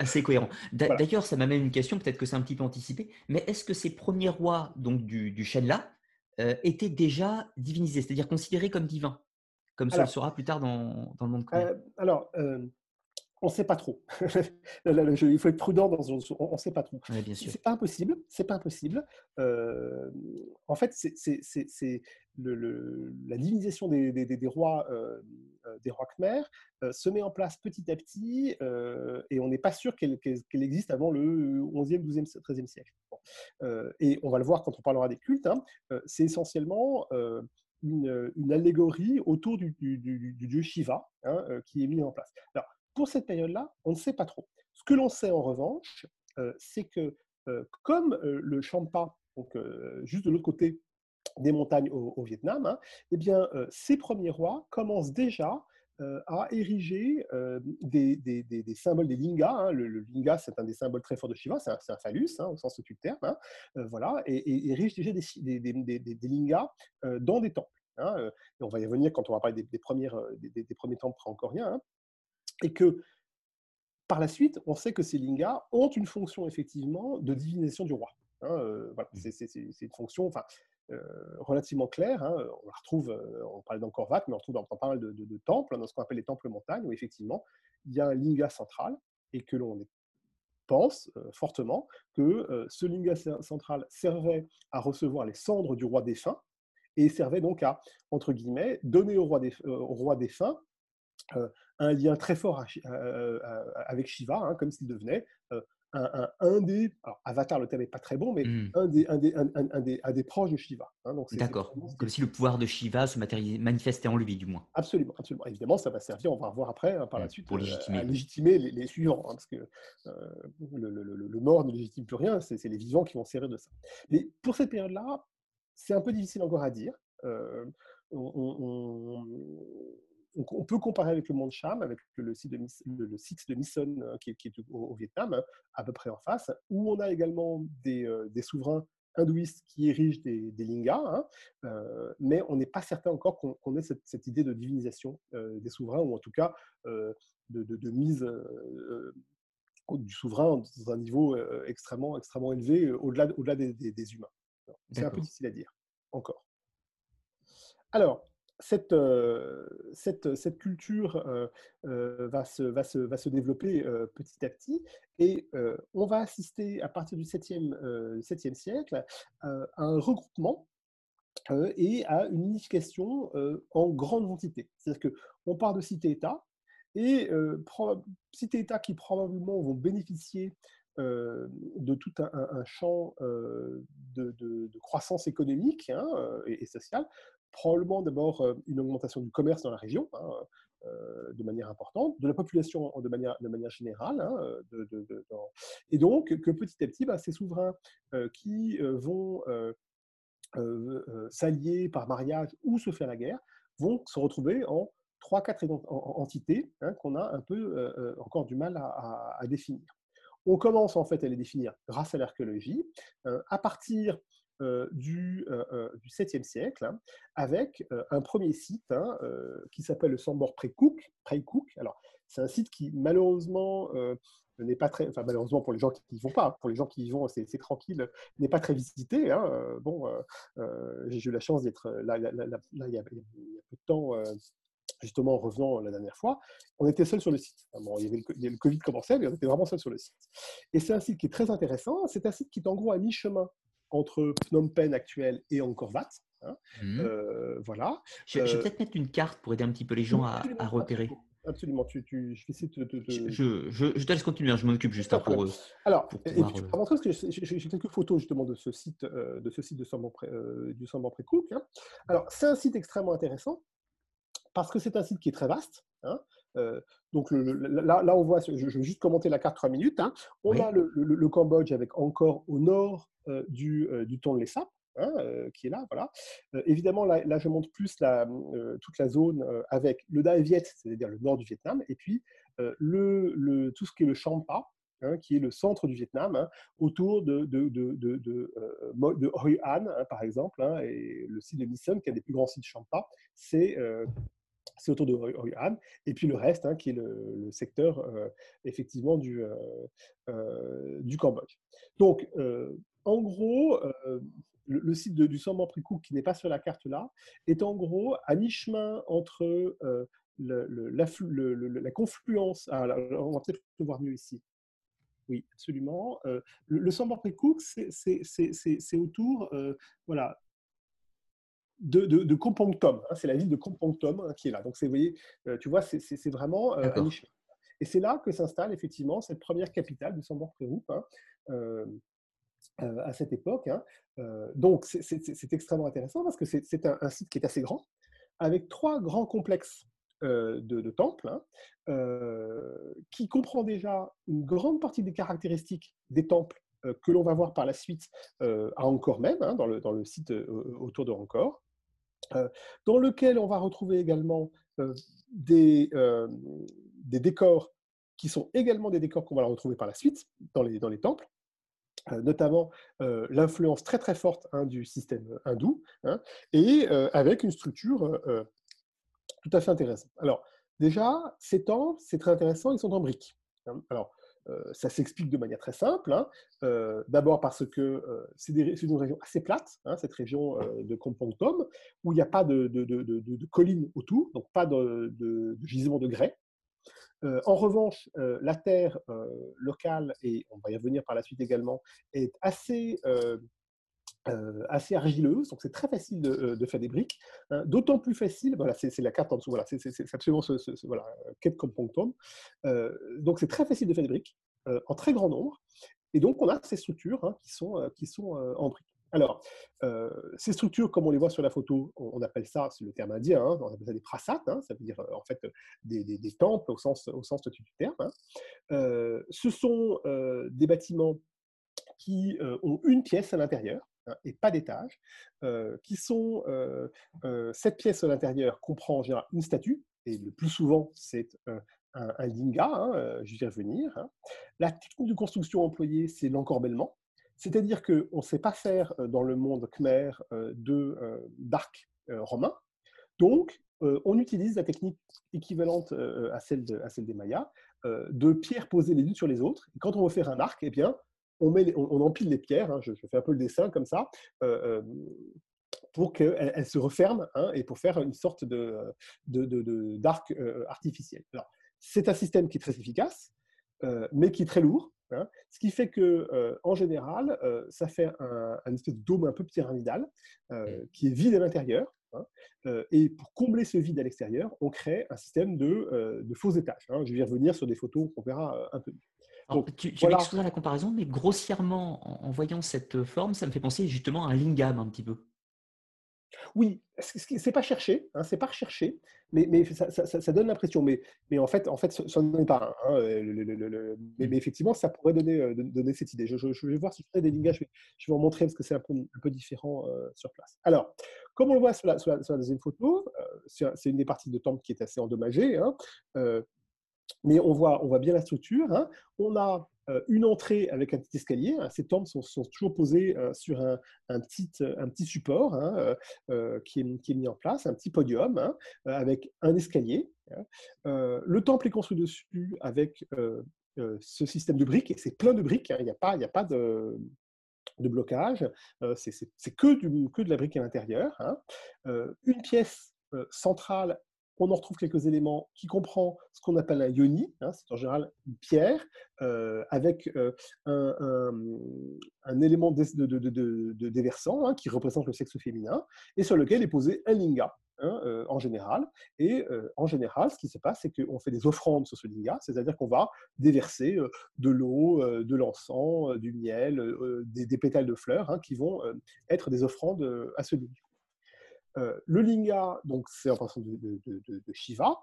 A: assez cohérent. D'ailleurs, ça m'amène une question, peut-être que c'est un petit peu anticipé, mais est-ce que ces premiers rois donc, du, du chêne-là étaient déjà divinisés, c'est-à-dire considérés comme divins comme ça le sera plus tard dans, dans le monde
B: euh, Alors, euh, on ne sait pas trop. il faut être prudent dans on ne sait pas trop.
A: bien sûr.
B: C'est pas impossible. C'est pas impossible. Euh, en fait, c'est le, la divinisation des, des, des rois des rois khmer se met en place petit à petit et on n'est pas sûr qu'elle existe avant le 11e, 12e, 13e siècle. et on va le voir quand on parlera des cultes. Hein, c'est essentiellement une, allégorie autour du, dieu Shiva hein, euh, qui est mis en place. Alors, pour cette période-là, on ne sait pas trop. Ce que l'on sait en revanche, euh, c'est que euh, comme le Champa donc juste de l'autre côté des montagnes au, Vietnam, eh bien, ces premiers rois commencent déjà à ériger des, des, symboles des lingas. Hein. Le, linga, c'est un des symboles très forts de Shiva, c'est un, phallus hein, au sens du terme. Hein. voilà, et, érige déjà des, lingas dans des temples. et on va y revenir quand on va parler des, premières, des, premiers temples pré-angkoriens. Et que par la suite, on sait que ces lingas ont une fonction effectivement de divinisation du roi. voilà, mmh. c'est une fonction, enfin, euh, relativement clair. Hein, on la retrouve, euh, on parle d'Angkor Wat, mais on retrouve dans, pas mal de, temples, dans ce qu'on appelle les temples montagnes, où effectivement, il y a un linga central et que l'on pense euh, fortement que ce linga central servait à recevoir les cendres du roi défunt et servait donc à, entre guillemets, donner au roi, au roi défunt un lien très fort avec Shiva, hein, comme s'il devenait un, des, alors Avatar, le thème n'est pas très bon, mais mmh. un, des, un, des, un, des, un, des, proches de Shiva.
A: Hein, D'accord, comme si le pouvoir de Shiva se manifestait en lui, du moins.
B: Absolument, absolument. Évidemment, ça va servir, on va revoir après, hein, par la suite,
A: pour légitimer,
B: à légitimer les, suivants, parce que euh, le, le, le, mort ne légitime plus rien, c'est les vivants qui vont servir de ça. Mais pour cette période-là, c'est un peu difficile encore à dire. Euh, on, on peut comparer avec le monde Cham, avec le site de, le, site de Misson euh, qui, est au, Vietnam, hein, à peu près en face, où on a également des, euh, souverains hindouistes qui érigent des, des lingas, hein, euh, mais on n'est pas certain encore qu'on ait cette, idée de divinisation des souverains, ou en tout cas de, mise du souverain dans un niveau extrêmement, extrêmement élevé, au-delà au -delà des, des humains. C'est un peu difficile à dire, encore. Alors, cette, euh, cette, culture euh, euh, va, se, développer petit à petit et on va assister à partir du 7e, 7e siècle à un regroupement et à une unification en grandes entités. C'est-à-dire qu'on part de cités-États et cités-États qui probablement vont bénéficier de tout un, champ de, croissance économique hein, et, sociale, probablement d'abord euh, une augmentation du commerce dans la région, hein, euh, de manière importante, de la population de manière, de manière générale, hein, et donc que petit à petit, bah, ces souverains euh, qui vont s'allier par mariage ou se faire la guerre vont se retrouver en trois, quatre entités hein, qu'on a un peu encore du mal à, à, définir. On commence en fait à les définir grâce à l'archéologie, à partir du, euh, euh, du 7e siècle, hein, avec un premier site hein, qui s'appelle le Sambor Prekouk. Alors, c'est un site qui, malheureusement, n'est pas très, enfin malheureusement pour les gens qui n'y vont pas, pour les gens qui y vont, c'est tranquille, n'est pas très visité. Hein, bon, j'ai eu la chance d'être là, il, y a, peu de temps, justement en revenant la dernière fois, on était seul sur le site. Bon, il, y avait le, y le, Covid commençait, mais on était vraiment seul sur le site. Et c'est un site qui est très intéressant. C'est un site qui est en gros à mi-chemin entre Phnom Penh actuel et Angkor Wat. Hein. Mmh. Euh, voilà.
A: Je, vais euh, peut-être mettre une carte pour aider un petit peu les gens à, repérer.
B: Absolument, tu, tu, je vais essayer de te.
A: Je, je, te laisse continuer, hein, je m'occupe juste après. pour.
B: Alors, pour pouvoir, et puis, parce que j'ai quelques photos justement de ce site, euh, de ce site de du Samban Précook. Hein. Alors, c'est un site extrêmement intéressant parce que c'est un site qui est très vaste. Hein. Donc là, là, on voit, je, vais juste commenter la carte 3 minutes. Hein. On a le, le, Cambodge avec encore au nord euh, du, euh, du Tonle Sap, hein, euh, qui est là. Voilà. évidemment, là, là, je montre plus la, toute la zone avec le Dai Viet, c'est-à-dire le nord du Vietnam, et puis le, tout ce qui est le Champa, Hein, qui est le centre du Vietnam, hein, autour de, de, de, de, de Hoi An, hein, par exemple, et le site de Nissan, qui est un des plus grands sites Champa, c'est c'est autour de An, et puis le reste, qui est le, secteur effectivement du, du Cambodge. Donc, en gros, euh, le, site du Samban Prikou, qui n'est pas sur la carte là, est en gros à mi-chemin entre euh, la, confluence. Ah, on va peut-être le voir mieux ici. Oui, absolument. Euh, le, Samban c'est autour voilà, de, de. Hein, c'est la ville de Kompong Tom hein, qui est là. Donc, vous voyez, tu vois, c'est vraiment à mi-chemin. Et c'est là que s'installe effectivement cette première capitale de Samban Prikou. Hein, euh, à cette époque. Hein. Euh, donc, c'est extrêmement intéressant parce que c'est un, site qui est assez grand, avec trois grands complexes euh, de, temples, qui comprend déjà une grande partie des caractéristiques des temples que l'on va voir par la suite à Angkor même, hein, dans, le, dans, le, site autour de Angkor, dans lequel on va retrouver également des, des décors qui sont également des décors qu'on va retrouver par la suite dans les, dans les temples. notamment l'influence très très forte hein, du système hindou, hein, et avec une structure tout à fait intéressante. Alors, déjà, ces temples, c'est très intéressant, ils sont en briques. Alors, ça s'explique de manière très simple. Hein. D'abord parce que c'est une région assez plate, hein, cette région de Kampong Tom, où il n'y a pas de, collines autour, donc pas de, gisement de grès. en revanche, la terre locale, et on va y revenir par la suite également, est assez assez argileuse, donc c'est très facile de, faire des briques. Hein. D'autant plus facile, voilà, c'est la carte en dessous, voilà, c'est absolument ce, ce, voilà, Cape Tom. donc c'est très facile de faire des briques en très grand nombre. Et donc on a ces structures hein, qui sont, qui sont en briques. Alors, ces structures, comme on les voit sur la photo, on, appelle ça, c'est le terme indien, hein, on appelle ça des prasats, ça veut dire en fait des, des, temples au sens, au sens du terme. ce sont des bâtiments qui ont une pièce à l'intérieur. Hein, et pas d'étage, euh, qui sont euh, euh, cette pièce à l'intérieur comprend en général une statue, et le plus souvent c'est un, linga, hein, je vais revenir. Hein. La technique de construction employée, c'est l'encorbellement, c'est-à-dire qu'on ne sait pas faire dans le monde khmer de d'arc romain, donc on utilise la technique équivalente à celle, de, à celle des Mayas, de pierres posées les unes sur les autres. Et quand on veut faire un arc, eh bien, on, met, on, empile les pierres, hein, je, fais un peu le dessin comme ça, euh, euh, pour qu'elles se referment hein, et pour faire une sorte d'arc de, de, euh, artificiel. C'est un système qui est très efficace, mais qui est très lourd, hein, ce qui fait que, en général, ça fait un, espèce de dôme un peu pyramidal qui est vide à l'intérieur. et pour combler ce vide à l'extérieur, on crée un système de, faux étages. je vais y revenir sur des photos qu'on verra un peu mieux
A: tu, tu la comparaison, mais grossièrement, en, voyant cette forme, ça me fait penser justement à un lingam un petit peu.
B: Oui, c'est pas cherché, hein, c'est pas recherché, mais, mais ça, donne l'impression. Mais, mais en fait, en fait, ce n'en est pas un. Hein, mmh. mais, effectivement, ça pourrait donner, euh, donner cette idée. Je, vais voir si je fais des lingages, je vais, en montrer parce que c'est un peu, un peu différent euh, sur place. Alors, comme on le voit sur la, sur la, deuxième photo, euh, c'est une des parties de temple qui est assez endommagée. Hein, mais on voit, on voit bien la structure. Hein. On a euh, une entrée avec un petit escalier. Hein. Ces temples sont, toujours posés euh, sur un, petit, support hein, euh, qui, est, mis en place, un petit podium avec un escalier. le temple est construit dessus avec ce système de briques, c'est plein de briques. Il n'y a pas, de, blocage. c'est que de la brique à l'intérieur. une pièce centrale on en retrouve quelques éléments qui comprend ce qu'on appelle un yoni, hein, c'est en général une pierre, euh, avec euh, un, élément de, déversant hein, qui représente le sexe féminin, et sur lequel est posé un linga. Hein, euh, en général. Et en général, ce qui se passe, c'est qu'on fait des offrandes sur ce linga, c'est-à-dire qu'on va déverser de l'eau, de l'encens, du miel, des, pétales de fleurs, qui vont être des offrandes à ce linga. Euh, le linga, donc c'est en pensant de, Shiva,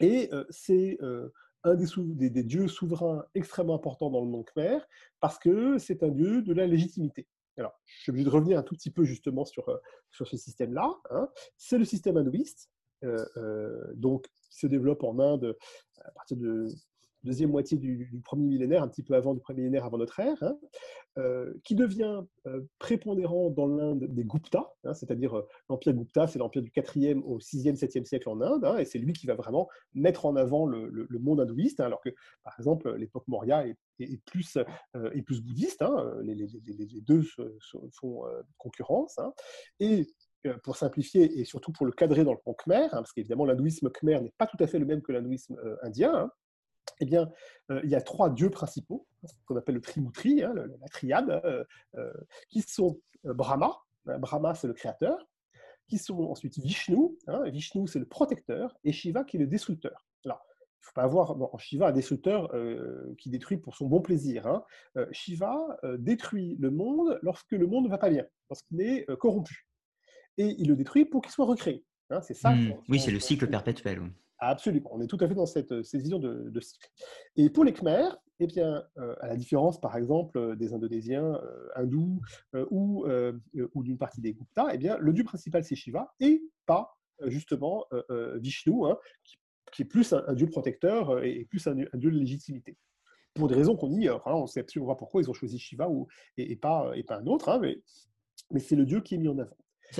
B: et euh, c'est euh, un des, des, dieux souverains extrêmement importants dans le monde khmer, parce que c'est un dieu de la légitimité. Alors, je suis obligé de revenir un tout petit peu justement sur, sur ce système-là. Hein. C'est le système hindouiste, donc, qui se développe en Inde à partir de deuxième moitié du, premier millénaire, un petit peu avant du premier millénaire avant notre ère, hein, euh, qui devient euh, prépondérant dans l'Inde des Gupta, hein, c'est-à-dire euh, l'empire Gupta, c'est l'empire du 4e au 6e, 7e siècle en Inde, hein, et c'est lui qui va vraiment mettre en avant le, monde hindouiste, alors que, par exemple, l'époque Maurya est, plus, est plus bouddhiste, les, deux font concurrence, et pour simplifier et surtout pour le cadrer dans le pont khmer, parce qu'évidemment l'hindouisme khmer n'est pas tout à fait le même que l'hindouisme indien, eh bien, euh, il y a trois dieux principaux, qu'on appelle le Trimutri, hein, la triade, euh, euh, qui sont Brahma, hein, Brahma c'est le créateur, qui sont ensuite Vishnu, hein, Vishnu c'est le protecteur, et Shiva qui est le destructeur. Alors, il ne faut pas avoir en Shiva un destructeur qui détruit pour son bon plaisir. Shiva détruit le monde lorsque le monde ne va pas bien, lorsqu'il est corrompu. Et il le détruit pour qu'il soit recréé. c'est ça.
A: Mmh. oui, c'est le cycle perpétuel.
B: Absolument, on est tout à fait dans cette, vision de, cycle. Et pour les Khmers, eh bien, à la différence, par exemple, des Indonésiens hindous ou, d'une partie des Gupta, eh bien, le dieu principal, c'est Shiva, et pas, justement, Vishnu, hein, qui, est plus un, dieu protecteur et, plus un, dieu de légitimité. Pour des raisons qu'on dit, on sait absolument pas pourquoi ils ont choisi Shiva ou, et, pas, et pas un autre, hein, mais, mais c'est le dieu qui est mis en avant.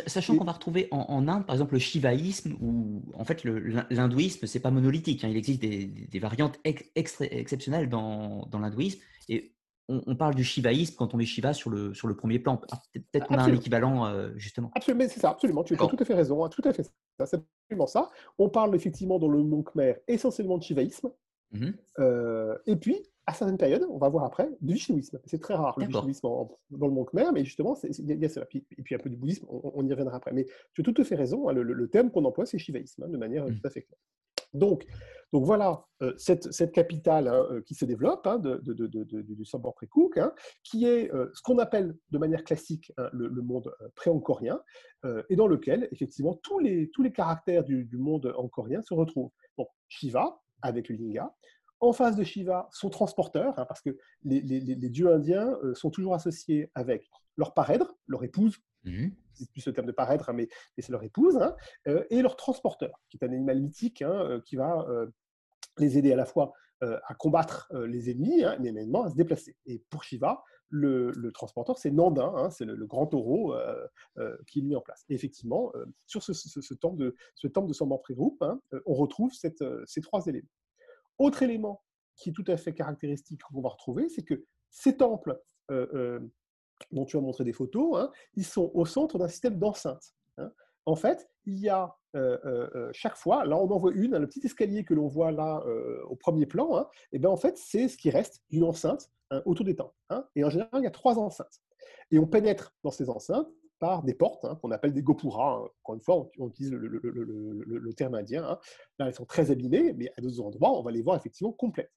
A: Sachant qu'on va retrouver en, Inde, par exemple, le shivaïsme, où en fait l'hindouisme, c'est pas monolithique. Hein. il existe des, variantes exceptionnelles dans, l'hindouisme. Et on, parle du shivaïsme quand on met Shiva sur le, sur le premier plan. Ah, peut-être qu'on a un équivalent, euh, justement.
B: Absolument, c'est ça, absolument. Tu as tout à fait raison. Hein, tout à fait C'est absolument ça. On parle effectivement dans le monde khmer essentiellement de shivaïsme. Mmh euh, et puis, à certaines périodes, on va voir après, du vishnouisme. C'est très rare le vishnouisme dans le monde khmer, mais justement, il y a cela. Et puis un peu du bouddhisme, on, y reviendra après. Mais tu as tout à fait raison, hein, le, terme qu'on emploie, c'est shivaïsme, hein, de manière mmh. tout à fait claire. Donc, donc voilà euh, cette, cette, capitale hein, euh, qui se développe de, de, de, du Sambor Précook, qui est euh, ce qu'on appelle de manière classique le, monde pré-ancorien, et dans lequel, effectivement, tous les, tous les caractères du, du monde ancorien se retrouvent. Donc, Shiva, avec le linga, en face de Shiva, son transporteur, hein, parce que les, dieux indiens euh, sont toujours associés avec leur parèdre, leur épouse, mmh. c'est plus le terme de parèdre, hein, mais, c'est leur épouse, hein, euh, et leur transporteur, qui est un animal mythique euh, qui va les aider à la fois à combattre les ennemis, mais également à se déplacer. Et pour Shiva, le, transporteur, c'est Nandin, c'est le, grand taureau qui est mis en place. Et effectivement, sur ce, temple de, ce temple de on retrouve ces trois éléments. Autre élément qui est tout à fait caractéristique qu'on va retrouver, c'est que ces temples euh, euh, dont tu as montré des photos, hein, ils sont au centre d'un système d'enceinte. Hein. En fait, il y a euh, chaque fois, là on en voit une, le petit escalier que l'on voit là au premier plan, hein, et bien en fait c'est ce qui reste d'une enceinte autour des temples. et en général, il y a trois enceintes. Et on pénètre dans ces enceintes par des portes hein, qu'on appelle des gopuras. Hein. Encore une fois, on, utilise le, terme indien. Hein. Là, elles sont très abîmées, mais à d'autres endroits, on va les voir effectivement complètes.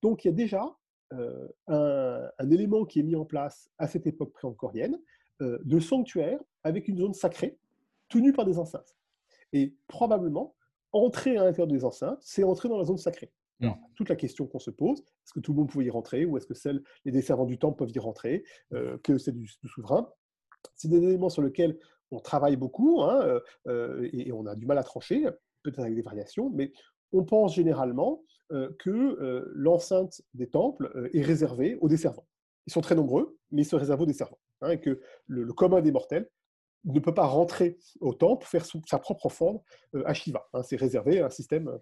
B: Donc, il y a déjà euh, un, élément qui est mis en place à cette époque pré-encorienne euh, de sanctuaire avec une zone sacrée tenue par des enceintes. Et probablement, entrer à l'intérieur des enceintes, c'est entrer dans la zone sacrée. Mmh. toute la question qu'on se pose, est-ce que tout le monde pouvait y rentrer ou est-ce que seuls les desservants du temple peuvent y rentrer, euh, que c'est du, souverain? C'est des éléments sur lesquels on travaille beaucoup hein, euh, euh, et, on a du mal à trancher, peut-être avec des variations, mais on pense généralement euh, que l'enceinte des temples est réservée aux desservants. Ils sont très nombreux, mais ils se réservent aux desservants. Hein, et que le, commun des mortels ne peut pas rentrer au temple, faire sa propre offrande à Shiva. Hein. c'est réservé à un système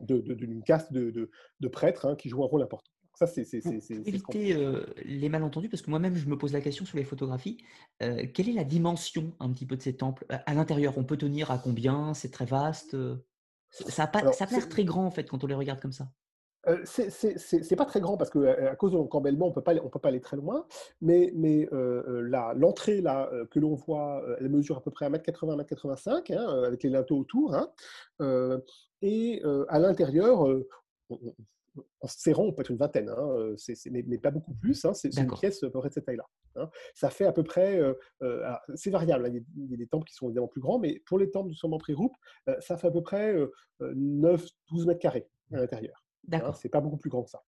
B: d'une caste de, prêtres qui joue un rôle important. Ça, c'est
A: éviter euh, les malentendus, parce que moi-même, je me pose la question sur les photographies. Euh, quelle est la dimension un petit peu de ces temples? À l'intérieur, on peut tenir à combien? C'est très vaste Ça a, pas, ça l'air très grand, en fait, quand on les regarde comme ça.
B: Euh, c'est pas très grand parce qu'à à cause de l'encambellement, on ne peut pas aller très loin, mais, mais l'entrée là, que l'on voit, elle mesure à peu près 1m80, 1m85, hein, avec les linteaux autour. Hein, et à l'intérieur, en serrant, on peut être une vingtaine, hein, euh, mais, pas beaucoup plus. Hein, c'est une pièce à peu près de cette taille-là. Hein. Ça fait à peu près, euh, euh, c'est variable, il y, a, des temples qui sont évidemment plus grands, mais pour les temples du Sommet Pré-Groupe, ça fait à peu près 9-12 mètres carrés à l'intérieur. D'accord. c'est pas beaucoup plus grand que ça.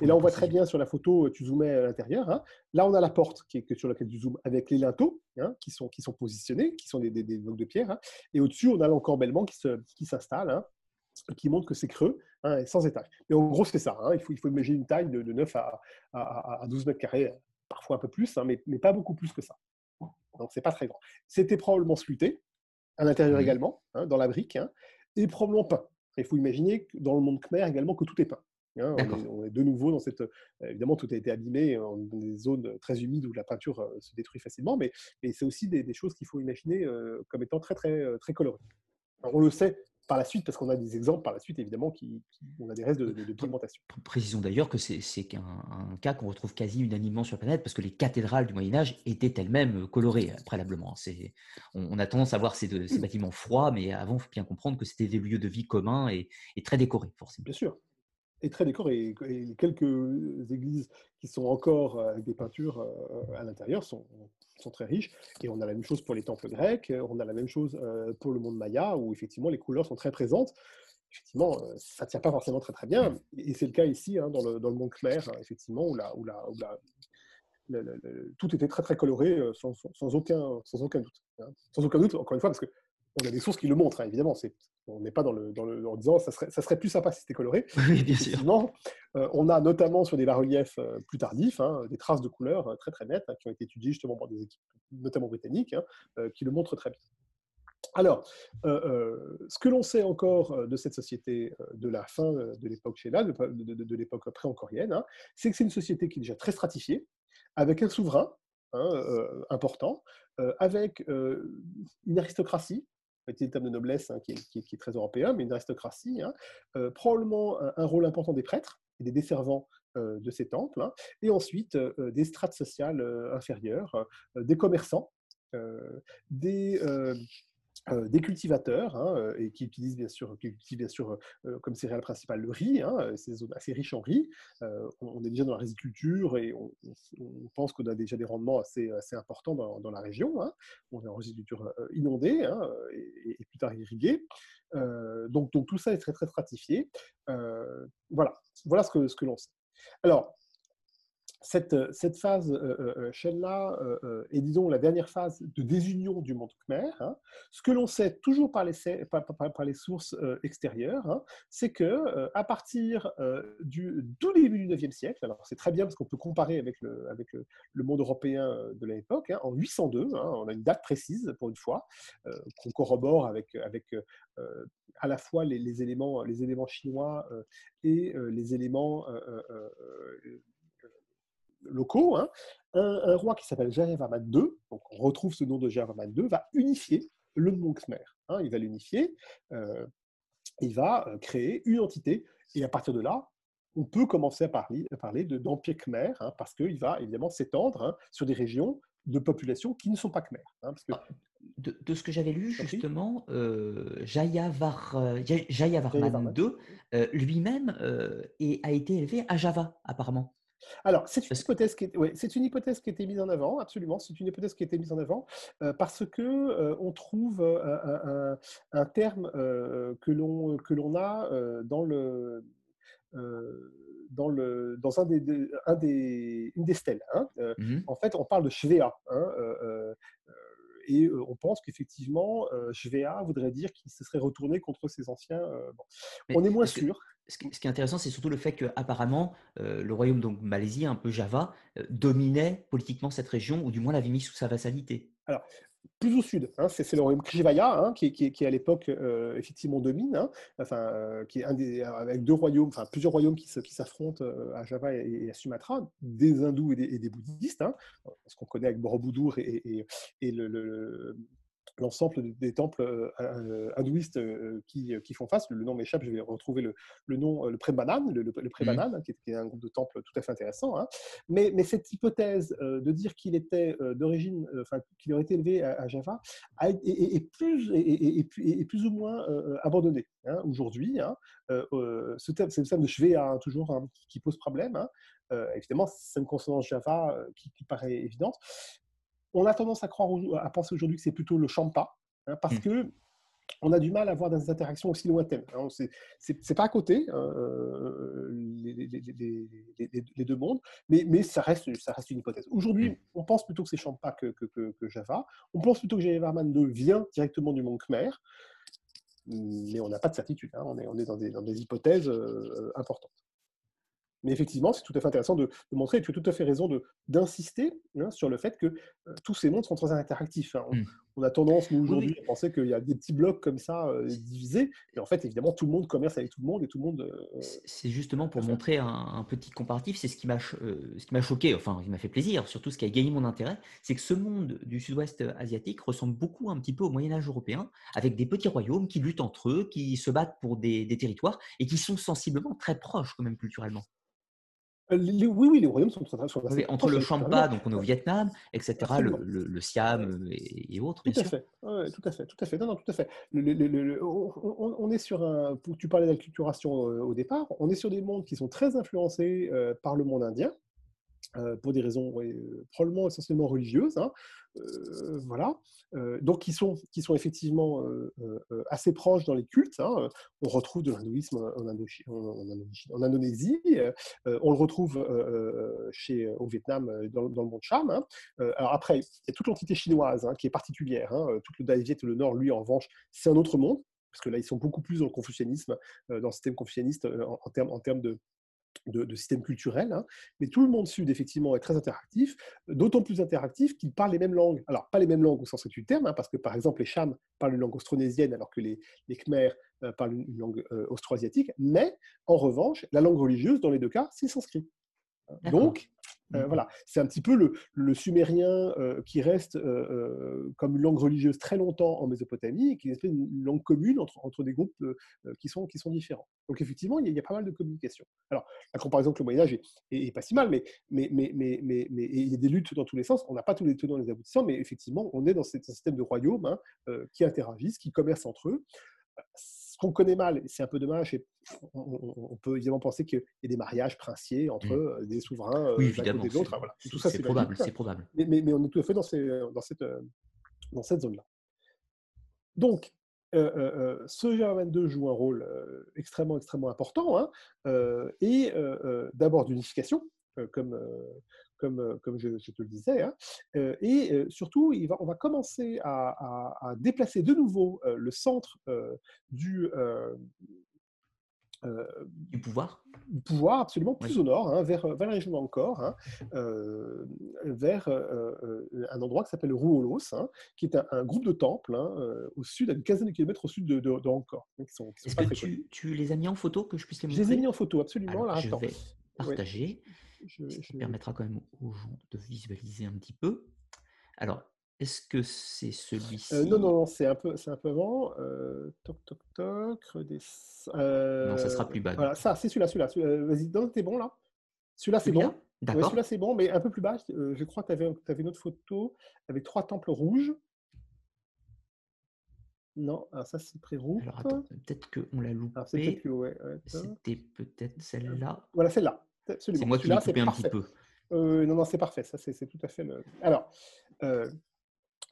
B: Et là, on voit très bien sur la photo, tu zoomais à l'intérieur. Là, on a la porte qui est sur laquelle tu zoomes avec les linteaux qui, sont, qui sont positionnés, qui sont des, blocs de pierre. Et au-dessus, on a l'encorbellement qui s'installe qui montre que c'est creux, hein, sans étage. Et en gros, c'est ça. Hein. il, faut, il faut imaginer une taille de, 9 à, à, 12 mètres carrés, parfois un peu plus, hein, mais, mais, pas beaucoup plus que ça. Donc, c'est pas très grand. C'était probablement sculpté, à l'intérieur mmh également, dans la brique, et probablement peint. Il faut imaginer que dans le monde khmer également que tout est peint. on, est, de nouveau dans cette. Euh, évidemment, tout a été abîmé dans des zones très humides où la peinture euh, se détruit facilement, mais, mais c'est aussi des, choses qu'il faut imaginer euh, comme étant très, très, très colorées. on le sait par la suite, parce qu'on a des exemples par la suite, évidemment, qui, on a des restes de, de, pigmentation.
A: Précisons d'ailleurs que c'est un, cas qu'on retrouve quasi unanimement sur la planète, parce que les cathédrales du Moyen-Âge étaient elles-mêmes colorées préalablement. On, on, a tendance à voir ces, ces bâtiments froids, mais avant, il faut bien comprendre que c'était des lieux de vie communs et, très décorés, forcément.
B: Bien sûr. Et très décorés. Et, quelques églises qui sont encore avec des peintures euh, à l'intérieur sont, sont très riches. Et on a la même chose pour les temples grecs, on a la même chose euh, pour le monde maya, où effectivement les couleurs sont très présentes. effectivement, ça ne tient pas forcément très très bien. Et c'est le cas ici, hein, dans, le, dans le monde Khmer, effectivement, où, la, où, la, où la, tout était très très coloré sans, sans, aucun, sans aucun doute. Hein. Sans aucun doute, encore une fois, parce qu'on a des sources qui le montrent, hein, évidemment. On n'est pas dans le, dans le, en disant ça serait, ça serait plus sympa si c'était coloré.
A: Oui, bien sûr.
B: on a notamment sur des bas-reliefs plus tardifs des traces de couleurs très très nettes qui ont été étudiées justement par des équipes, notamment britanniques, qui le montrent très bien. Alors, ce que l'on sait encore de cette société de la fin de l'époque Sheila, de, de, l'époque pré-ancorienne, hein, c'est que c'est une société qui est déjà très stratifiée, avec un souverain hein, important, avec une aristocratie, petit terme de noblesse hein, qui, est, très européen, mais une aristocratie, probablement un, rôle important des prêtres et des desservants de ces temples, et ensuite des strates sociales inférieures, des commerçants, des, euh, des cultivateurs hein, euh, et qui utilisent bien sûr, qui utilisent bien sûr euh, comme céréale principale le riz, hein, c'est assez riche en riz. on est déjà dans la riziculture et on, pense qu'on a déjà des rendements assez, assez importants dans, la région. Hein. On est en riziculture inondée et, plus tard irriguée. donc, donc tout ça est très très stratifié. voilà, voilà ce que, ce que l'on sait. Alors, cette, euh, cette phase euh, euh, euh est, disons, la dernière phase de désunion du monde khmer. Hein. Ce que l'on sait toujours par les, sources extérieures, hein, c'est que à partir du début du 9e siècle, alors c'est très bien parce qu'on peut comparer avec le, monde européen de l'époque, hein, en 802, on a une date précise pour une fois, qu'on corrobore avec, avec à la fois les, les, éléments, les éléments chinois et les éléments locaux, hein, un, roi qui s'appelle Jayavarman II, donc on retrouve ce nom de Jayavarman II, va unifier le monde Khmer. Hein, il va l'unifier, euh, il va euh, créer une entité, et à partir de là, on peut commencer à parler, à parler d'empire Khmer, hein, parce qu'il va évidemment s'étendre sur des régions de population qui ne sont pas Khmer. parce que,
A: ah, de, ce que j'avais lu, justement, euh, Jayavar, euh, Jayavarman II lui-même a été élevé à Java, apparemment.
B: Alors, c'est une, hypothèse qui est, une hypothèse qui a été mise en avant, absolument. C'est une hypothèse qui a été mise en avant euh, parce que euh, on trouve euh, un, terme que l'on que l'on a dans le dans, le, dans un des, un des, une des stèles. Hein. Mmh en fait, on parle de Shvea. Hein, et on pense qu'effectivement, Shvea voudrait dire qu'il se serait retourné contre ses anciens. On est moins sûr
A: ce qui, est intéressant, c'est surtout le fait qu'apparemment, le royaume donc Malaisie, un peu Java, dominait politiquement cette région, ou du moins l'avait mis sous sa vassalité.
B: Alors, plus au sud, hein, c'est le royaume Krivaya hein, qui, à l'époque euh, effectivement domine, hein, des, avec deux royaumes, enfin plusieurs royaumes qui s'affrontent à Java et, à Sumatra, des hindous et des, bouddhistes, ce qu'on connaît avec Borobudur et, le, l'ensemble des temples euh, euh, hindouistes euh, qui, qui, font face. Le nom m'échappe, je vais retrouver le, le nom, le pré-banane, le, pré-banane, mmh. qui, est un groupe de temples tout à fait intéressant. Hein. Mais, mais, cette hypothèse de dire qu'il était d'origine, enfin, qu'il aurait été élevé à, Java, est, plus, est, plus ou moins abandonnée hein, aujourd'hui. Hein. ce terme, c'est le terme de Shvea, toujours, hein, qui, pose problème. évidemment, c'est une consonance Java qui, qui paraît évidente on a tendance à croire, à penser aujourd'hui que c'est plutôt le champa, hein, parce mmh. que on a du mal à avoir des interactions aussi lointaines. Hein. C'est pas à côté hein, euh, les, deux mondes, mais, mais ça, reste, ça reste une hypothèse. Aujourd'hui, mmh. on pense plutôt que c'est Champa que, que, Java. On pense plutôt que Java-Man 2 vient directement du monde Khmer, mais on n'a pas de certitude. On, est, on est dans des, dans des hypothèses euh, importantes. Mais effectivement, c'est tout à fait intéressant de, montrer, et tu as tout à fait raison d'insister hein, sur le fait que euh, tous ces mondes sont très interactifs. Hein. Mmh. On, a tendance, nous, aujourd'hui, à penser qu'il y a des petits blocs comme ça euh, divisés, et en fait, évidemment, tout le monde commerce avec tout le monde, et tout le monde... Euh,
A: c'est justement pour montrer un, petit comparatif, c'est ce qui m'a choqué, enfin, il m'a fait plaisir, surtout ce qui a gagné mon intérêt, c'est que ce monde du sud-ouest asiatique ressemble beaucoup un petit peu au Moyen-Âge européen, avec des petits royaumes qui luttent entre eux, qui se battent pour des, des territoires, et qui sont sensiblement très proches, quand même, culturellement.
B: Euh, oui, oui, les royaumes sont, très sont
A: Entre le Champa, donc on est au Vietnam, etc., le, le, Siam euh, et, autres.
B: Tout à fait, tout à fait, tout à fait. Non, non, tout à fait. on, est sur un. Tu parlais d'acculturation euh, au départ. On est sur des mondes qui sont très influencés par le monde indien. Pour des raisons probablement essentiellement religieuses. Hein. voilà. donc, qui sont, qui sont effectivement assez proches dans les cultes. Hein. On retrouve de l'hindouisme en, Indonésie, on le retrouve au Vietnam, dans, le monde Cham. Hein. après, il y a toute l'entité chinoise qui est particulière. Tout le Daïviet et le Nord, lui, en revanche, c'est un autre monde parce que là, ils sont beaucoup plus dans le confucianisme, dans le système confucianiste en, termes, en termes de, de, système culturel, hein. mais tout le monde sud, effectivement, est très interactif, d'autant plus interactif qu'ils parlent les mêmes langues. Alors, pas les mêmes langues au sens du terme, hein, parce que, par exemple, les Chams parlent une langue austronésienne, alors que les, les Khmers euh, parlent une, langue euh, austro-asiatique, mais, en revanche, la langue religieuse, dans les deux cas, c'est sanskrit. Donc, euh, mmh. voilà, c'est un petit peu le, sumérien euh, qui reste euh, comme une langue religieuse très longtemps en Mésopotamie et qui est une langue commune entre, entre des groupes qui, sont, qui sont différents. Donc effectivement, il y, a, pas mal de communication. Alors, la comparaison avec le Moyen Âge est, pas si mal, mais, mais, mais, mais, mais, mais, il y a des luttes dans tous les sens. On n'a pas tous les tenants et les aboutissants, mais effectivement, on est dans ce système de royaumes hein, qui interagissent, qui commercent entre eux qu'on connaît mal, c'est un peu dommage, on, peut évidemment penser qu'il y a des mariages princiers entre mmh. euh, des souverains
A: oui, euh, d'un côté de l'autre. Tout ça, c'est probable. C'est probable.
B: Mais, mais, on est tout à fait dans, dans cette, euh, dans cette zone-là. Donc, ce GR22 joue un rôle extrêmement, extrêmement important, hein, et d'abord d'unification, comme, comme, euh, comme je, te le disais. Hein. Euh, et euh, surtout, il va, on va commencer à, déplacer de nouveau le centre du,
A: du pouvoir
B: pouvoir absolument plus au nord, hein, vers, vers, la région d'Angkor, hein, vers un endroit qui s'appelle Ruolos, qui est un, groupe de temples au sud, à une quinzaine de kilomètres au sud de, de,
A: Est-ce que tu, tu, les as mis en photo que je puisse les montrer
B: Je les ai mis en photo, absolument.
A: Alors, je vais partager. Ça permettra quand même aux gens de visualiser un petit peu. Alors, est-ce que c'est celui-ci
B: euh, Non, non, non, c'est un peu, c'est un peu avant. Euh, toc, toc, toc,
A: non, ça sera plus bas.
B: Voilà, ça, c'est celui-là, celui-là. Euh, vas-y, t'es bon là? Celui-là, c'est bon? D'accord. celui-là, c'est bon, mais un peu plus bas. je crois que tu avais, avais, une autre photo avec trois temples rouges. Non, alors ça c'est pré-rouge. Alors
A: attends, peut-être qu'on l'a loupé. C'était peut-être celle-là.
B: Voilà, celle-là.
A: C'est moi qui l'ai coupé un petit peu.
B: Euh, non, non, c'est parfait. Ça, c'est tout à fait le. Alors, euh,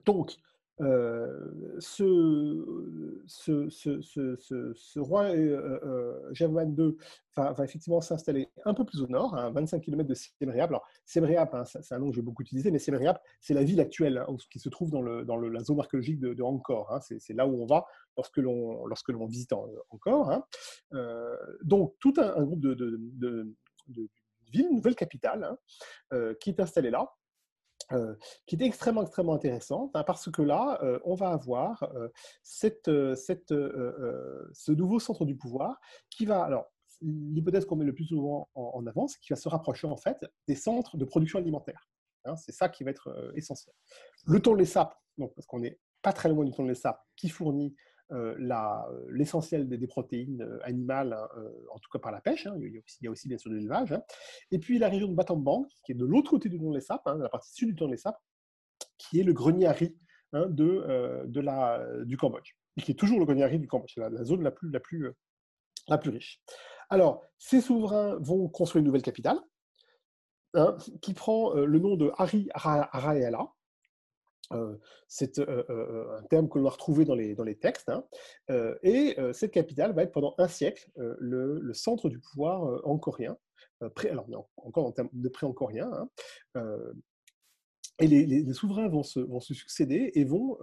B: donc, euh, ce, ce, ce, ce, roi euh, Germain II va, va, effectivement s'installer un peu plus au nord, à 25 km de Siem. Alors, Siem hein, c'est un nom que j'ai beaucoup utilisé, mais Siem c'est la ville actuelle hein, qui se trouve dans, le, dans le, la zone archéologique de, Angkor. Hein. C'est là où on va lorsque l'on lorsque l'on visite Angkor. Hein. donc, tout un, un groupe de, de, de de ville, une nouvelle capitale, hein, euh, qui est installée là, euh, qui est extrêmement, extrêmement intéressante, hein, parce que là, euh, on va avoir cette, cette, ce nouveau centre du pouvoir qui va, alors, l'hypothèse qu'on met le plus souvent en, avant, c'est qu'il va se rapprocher en fait des centres de production alimentaire. Hein, c'est ça qui va être essentiel. Le Tonlé Sap, donc, parce qu'on n'est pas très loin du Tonlé Sap, qui fournit l'essentiel des, protéines euh, animales, hein, en tout cas par la pêche. Hein, il, y a aussi, bien sûr de l'élevage. Hein. Et puis la région de Battambang, qui est de l'autre côté du Tonlé Sap, la partie sud du Tonlé Sap, qui est le grenier à riz de, du Cambodge, et qui est toujours le grenier à riz du Cambodge. C'est la, zone la plus, la, plus, la plus riche. Alors, ces souverains vont construire une nouvelle capitale, qui prend le nom de Hari Araela, c'est un terme que l'on a retrouvé dans les, dans les textes. Hein, et cette capitale va être pendant un siècle le, centre du pouvoir encorien, pré, alors encore en termes de pré-encorien. Hein, et les, souverains vont se, vont se, succéder et vont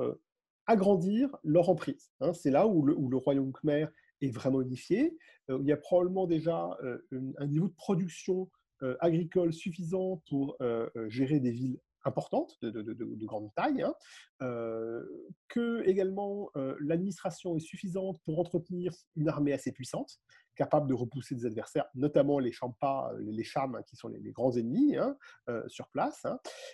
B: agrandir leur emprise. Hein. c'est là où le, où le, royaume khmer est vraiment unifié. il y a probablement déjà un niveau de production agricole suffisant pour gérer des villes importante, de, grande taille, hein, euh, que également euh, l'administration est suffisante pour entretenir une armée assez puissante, capable de repousser des adversaires, notamment les Champas, les Chams, hein, qui sont les, grands ennemis hein, euh, sur place,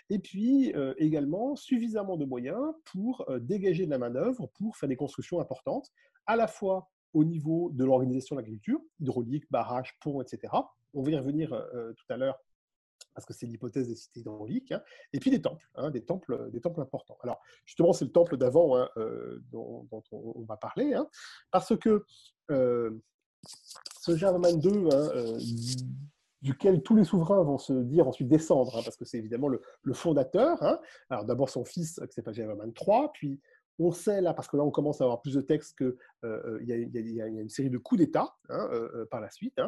B: et puis également suffisamment de moyens pour dégager de la main-d'œuvre, pour faire des constructions importantes, à la fois au niveau de l'organisation de l'agriculture, hydraulique, barrage, pont, etc. On va y revenir tout à l'heure parce que c'est l'hypothèse des cités hydrauliques, hein, et puis des temples, hein, des temples, des temples importants. Alors justement, c'est le temple d'avant hein, euh, dont, on, va parler, parce que euh, ce Germain II duquel tous les souverains vont se dire ensuite descendre, parce que c'est évidemment le, fondateur. Alors d'abord son fils, qui s'appelle Jérémie III, puis on sait là, parce que là on commence à avoir plus de textes qu'il y, a une série de coups d'État par la suite,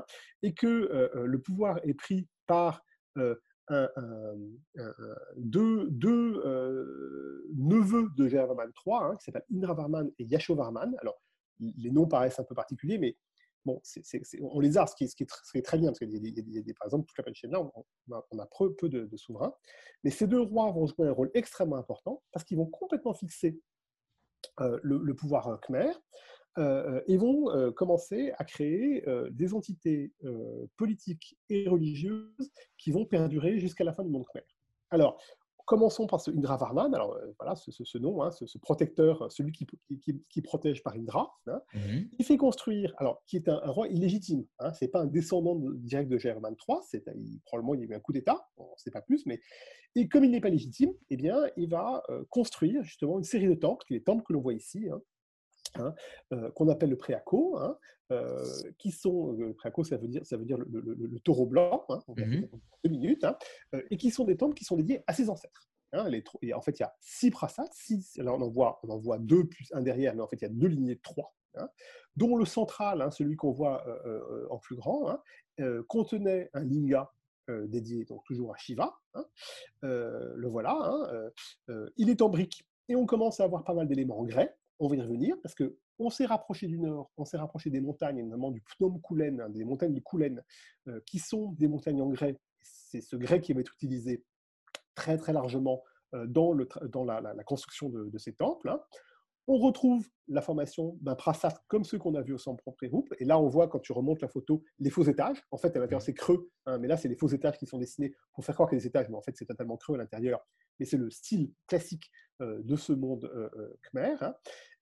B: et que le pouvoir est pris par deux, neveux de Jérémie III, qui s'appellent Indravarman et Yashovarman. Alors les noms paraissent un peu particuliers, mais bon, on les a, ce qui, est, très bien, parce qu'il y, a par exemple, toute la chaîne là, on, a, on a peu, de, souverains. Mais ces deux rois vont jouer un rôle extrêmement important parce qu'ils vont complètement fixer euh, le, pouvoir euh, khmer euh, et vont commencer à créer des entités politiques et religieuses qui vont perdurer jusqu'à la fin du monde khmer. Alors, Commençons par ce Indra Varman, alors euh, voilà ce, nom, hein, ce, protecteur, celui qui, qui, protège par Indra. Hein. Mhm. Il fait construire, alors qui est un, roi illégitime, hein, c'est pas un descendant direct de Germain III, c'est, probablement il y a eu un coup d'État, on ne sait pas plus, mais et comme il n'est pas légitime, eh bien il va euh, construire justement une série de temples, les temples que l'on voit ici, Hein, euh, qu'on appelle le préaco, hein, euh, qui sont, le préaco ça veut dire, ça veut dire le, taureau blanc, hein, mmh deux minutes, et qui sont des temples qui sont dédiés à ses ancêtres. Les, et en fait, il y a six prasats, six, là on en, voit, on en voit deux plus un derrière, mais en fait il y a deux lignées de trois, dont le central, celui qu'on voit euh, en plus grand, contenait un linga dédié donc toujours à Shiva. le voilà. il est en brique et on commence à avoir pas mal d'éléments en grès on va y revenir, parce que on s'est rapproché du nord, on s'est rapproché des montagnes, notamment du Phnom Kulen, hein, des montagnes du Kulen, euh, qui sont des montagnes en grès. C'est ce grès qui va être utilisé très très largement euh, dans la, construction de, ces temples. Hein. On retrouve la formation d'un prasat comme ceux qu'on a vus au centre propre Et là, on voit, quand tu remontes la photo, les faux étages. En fait, à l'intérieur, c'est creux, hein, mais là, c'est des faux étages qui sont dessinés pour faire croire qu'il y a des étages, mais en fait, c'est totalement creux à l'intérieur. Mais c'est le style classique euh, de ce monde khmer.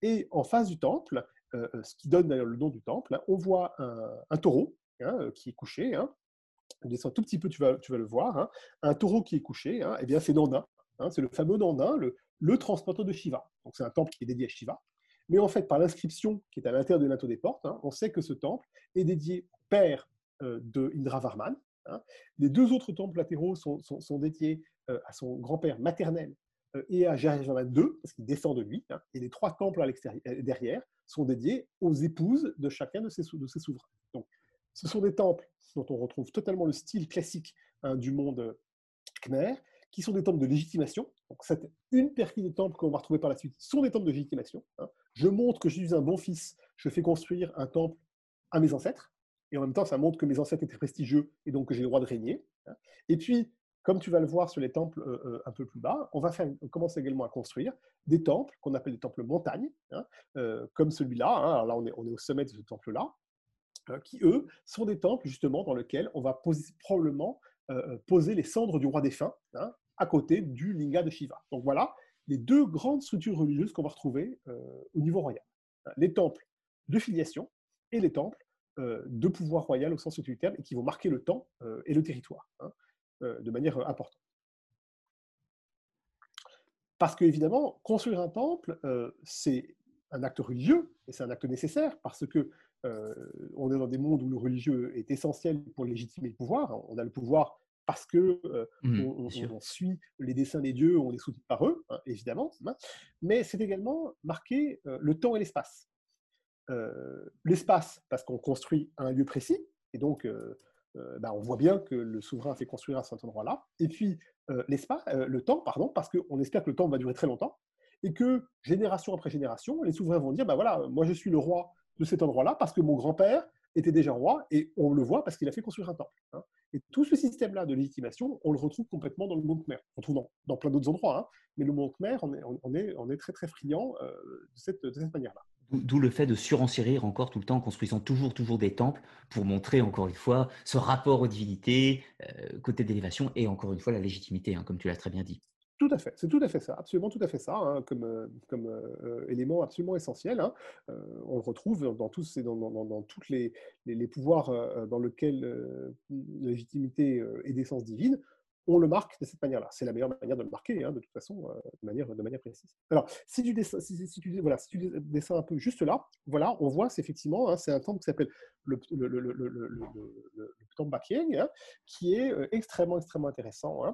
B: Et en face du temple, euh, euh, ce qui donne d'ailleurs le nom du temple, hein, on voit un, taureau hein, euh, qui est couché. Hein. On descend tout petit peu, tu vas, tu vas le voir. Un taureau qui est couché, et eh bien c'est Nandin. c'est le fameux Nandin, le, le transporteur de Shiva. Donc c'est un temple qui est dédié à Shiva. Mais en fait, par l'inscription qui est à l'intérieur de linteau des portes, on sait que ce temple est dédié au père de Indra Varman. Les deux autres temples latéraux sont, dédiés à son grand-père maternel, euh, et à Jérusalem II, parce qu'il descend de lui, hein, et les trois temples à l'extérieur, euh, derrière sont dédiés aux épouses de chacun de ces, de ces souverains. Donc, ce sont des temples dont on retrouve totalement le style classique hein, du monde euh, khmer, qui sont des temples de légitimation. Donc, cette, une partie des temples qu'on va retrouver par la suite sont des temples de légitimation. Hein. Je montre que je suis un bon fils, je fais construire un temple à mes ancêtres, et en même temps, ça montre que mes ancêtres étaient prestigieux et donc que j'ai le droit de régner. Et puis, comme tu vas le voir sur les temples euh, euh, un peu plus bas, on va faire, commencer également à construire des temples qu'on appelle des temples montagnes, hein, euh, comme celui-là. Hein. alors là, on est, on est, au sommet de ce temple-là, qui eux sont des temples justement dans lesquels on va poser, probablement poser les cendres du roi défunt hein, à côté du linga de Shiva. Donc voilà les deux grandes structures religieuses qu'on va retrouver au niveau royal les temples de filiation et les temples de pouvoir royal au sens du terme et qui vont marquer le temps et le territoire. Euh, de manière euh, importante. Parce qu'évidemment, construire un temple, euh, c'est un acte religieux, et c'est un acte nécessaire, parce que on est dans des mondes où le religieux est essentiel pour légitimer le pouvoir. On a le pouvoir parce que mmh, on, suit les desseins des dieux, on est soutenu par eux, hein, évidemment. Hein. Mais c'est également marquer le temps et l'espace. l'espace, parce qu'on construit un lieu précis, et donc euh, bah, on voit bien que le souverain a fait construire à cet endroit-là. Et puis, euh, l'espace, euh, le temps, pardon, parce qu'on espère que le temps va durer très longtemps, et que génération après génération, les souverains vont dire, bah voilà, moi je suis le roi de cet endroit-là parce que mon grand-père était déjà roi, et on le voit parce qu'il a fait construire un temple. Hein. Et tout ce système-là de légitimation, on le retrouve complètement dans le monde Khmer. On le trouve dans, plein d'autres endroits, hein. mais le monde Khmer, on est, très très friand de cette, de cette manière-là.
A: D'où le fait de surenchérir encore tout le temps en construisant toujours, toujours des temples pour montrer encore une fois ce rapport aux divinités, euh, côté d'élévation et encore une fois la légitimité, hein, comme tu l'as très bien dit.
B: Tout à fait, c'est tout à fait ça, absolument tout à fait ça, hein, comme, euh, euh, élément absolument essentiel. Hein. on le retrouve dans tous, toutes les, pouvoirs dans lesquels la légitimité est d'essence divine. on le marque de cette manière-là. C'est la meilleure manière de le marquer, hein, de toute façon, de, manière, précise. Alors, si tu, dessins, un peu juste là, voilà, on voit, c'est effectivement, c'est un temple qui s'appelle le, le, le, le, temple Bakieng, hein, qui est extrêmement, extrêmement intéressant,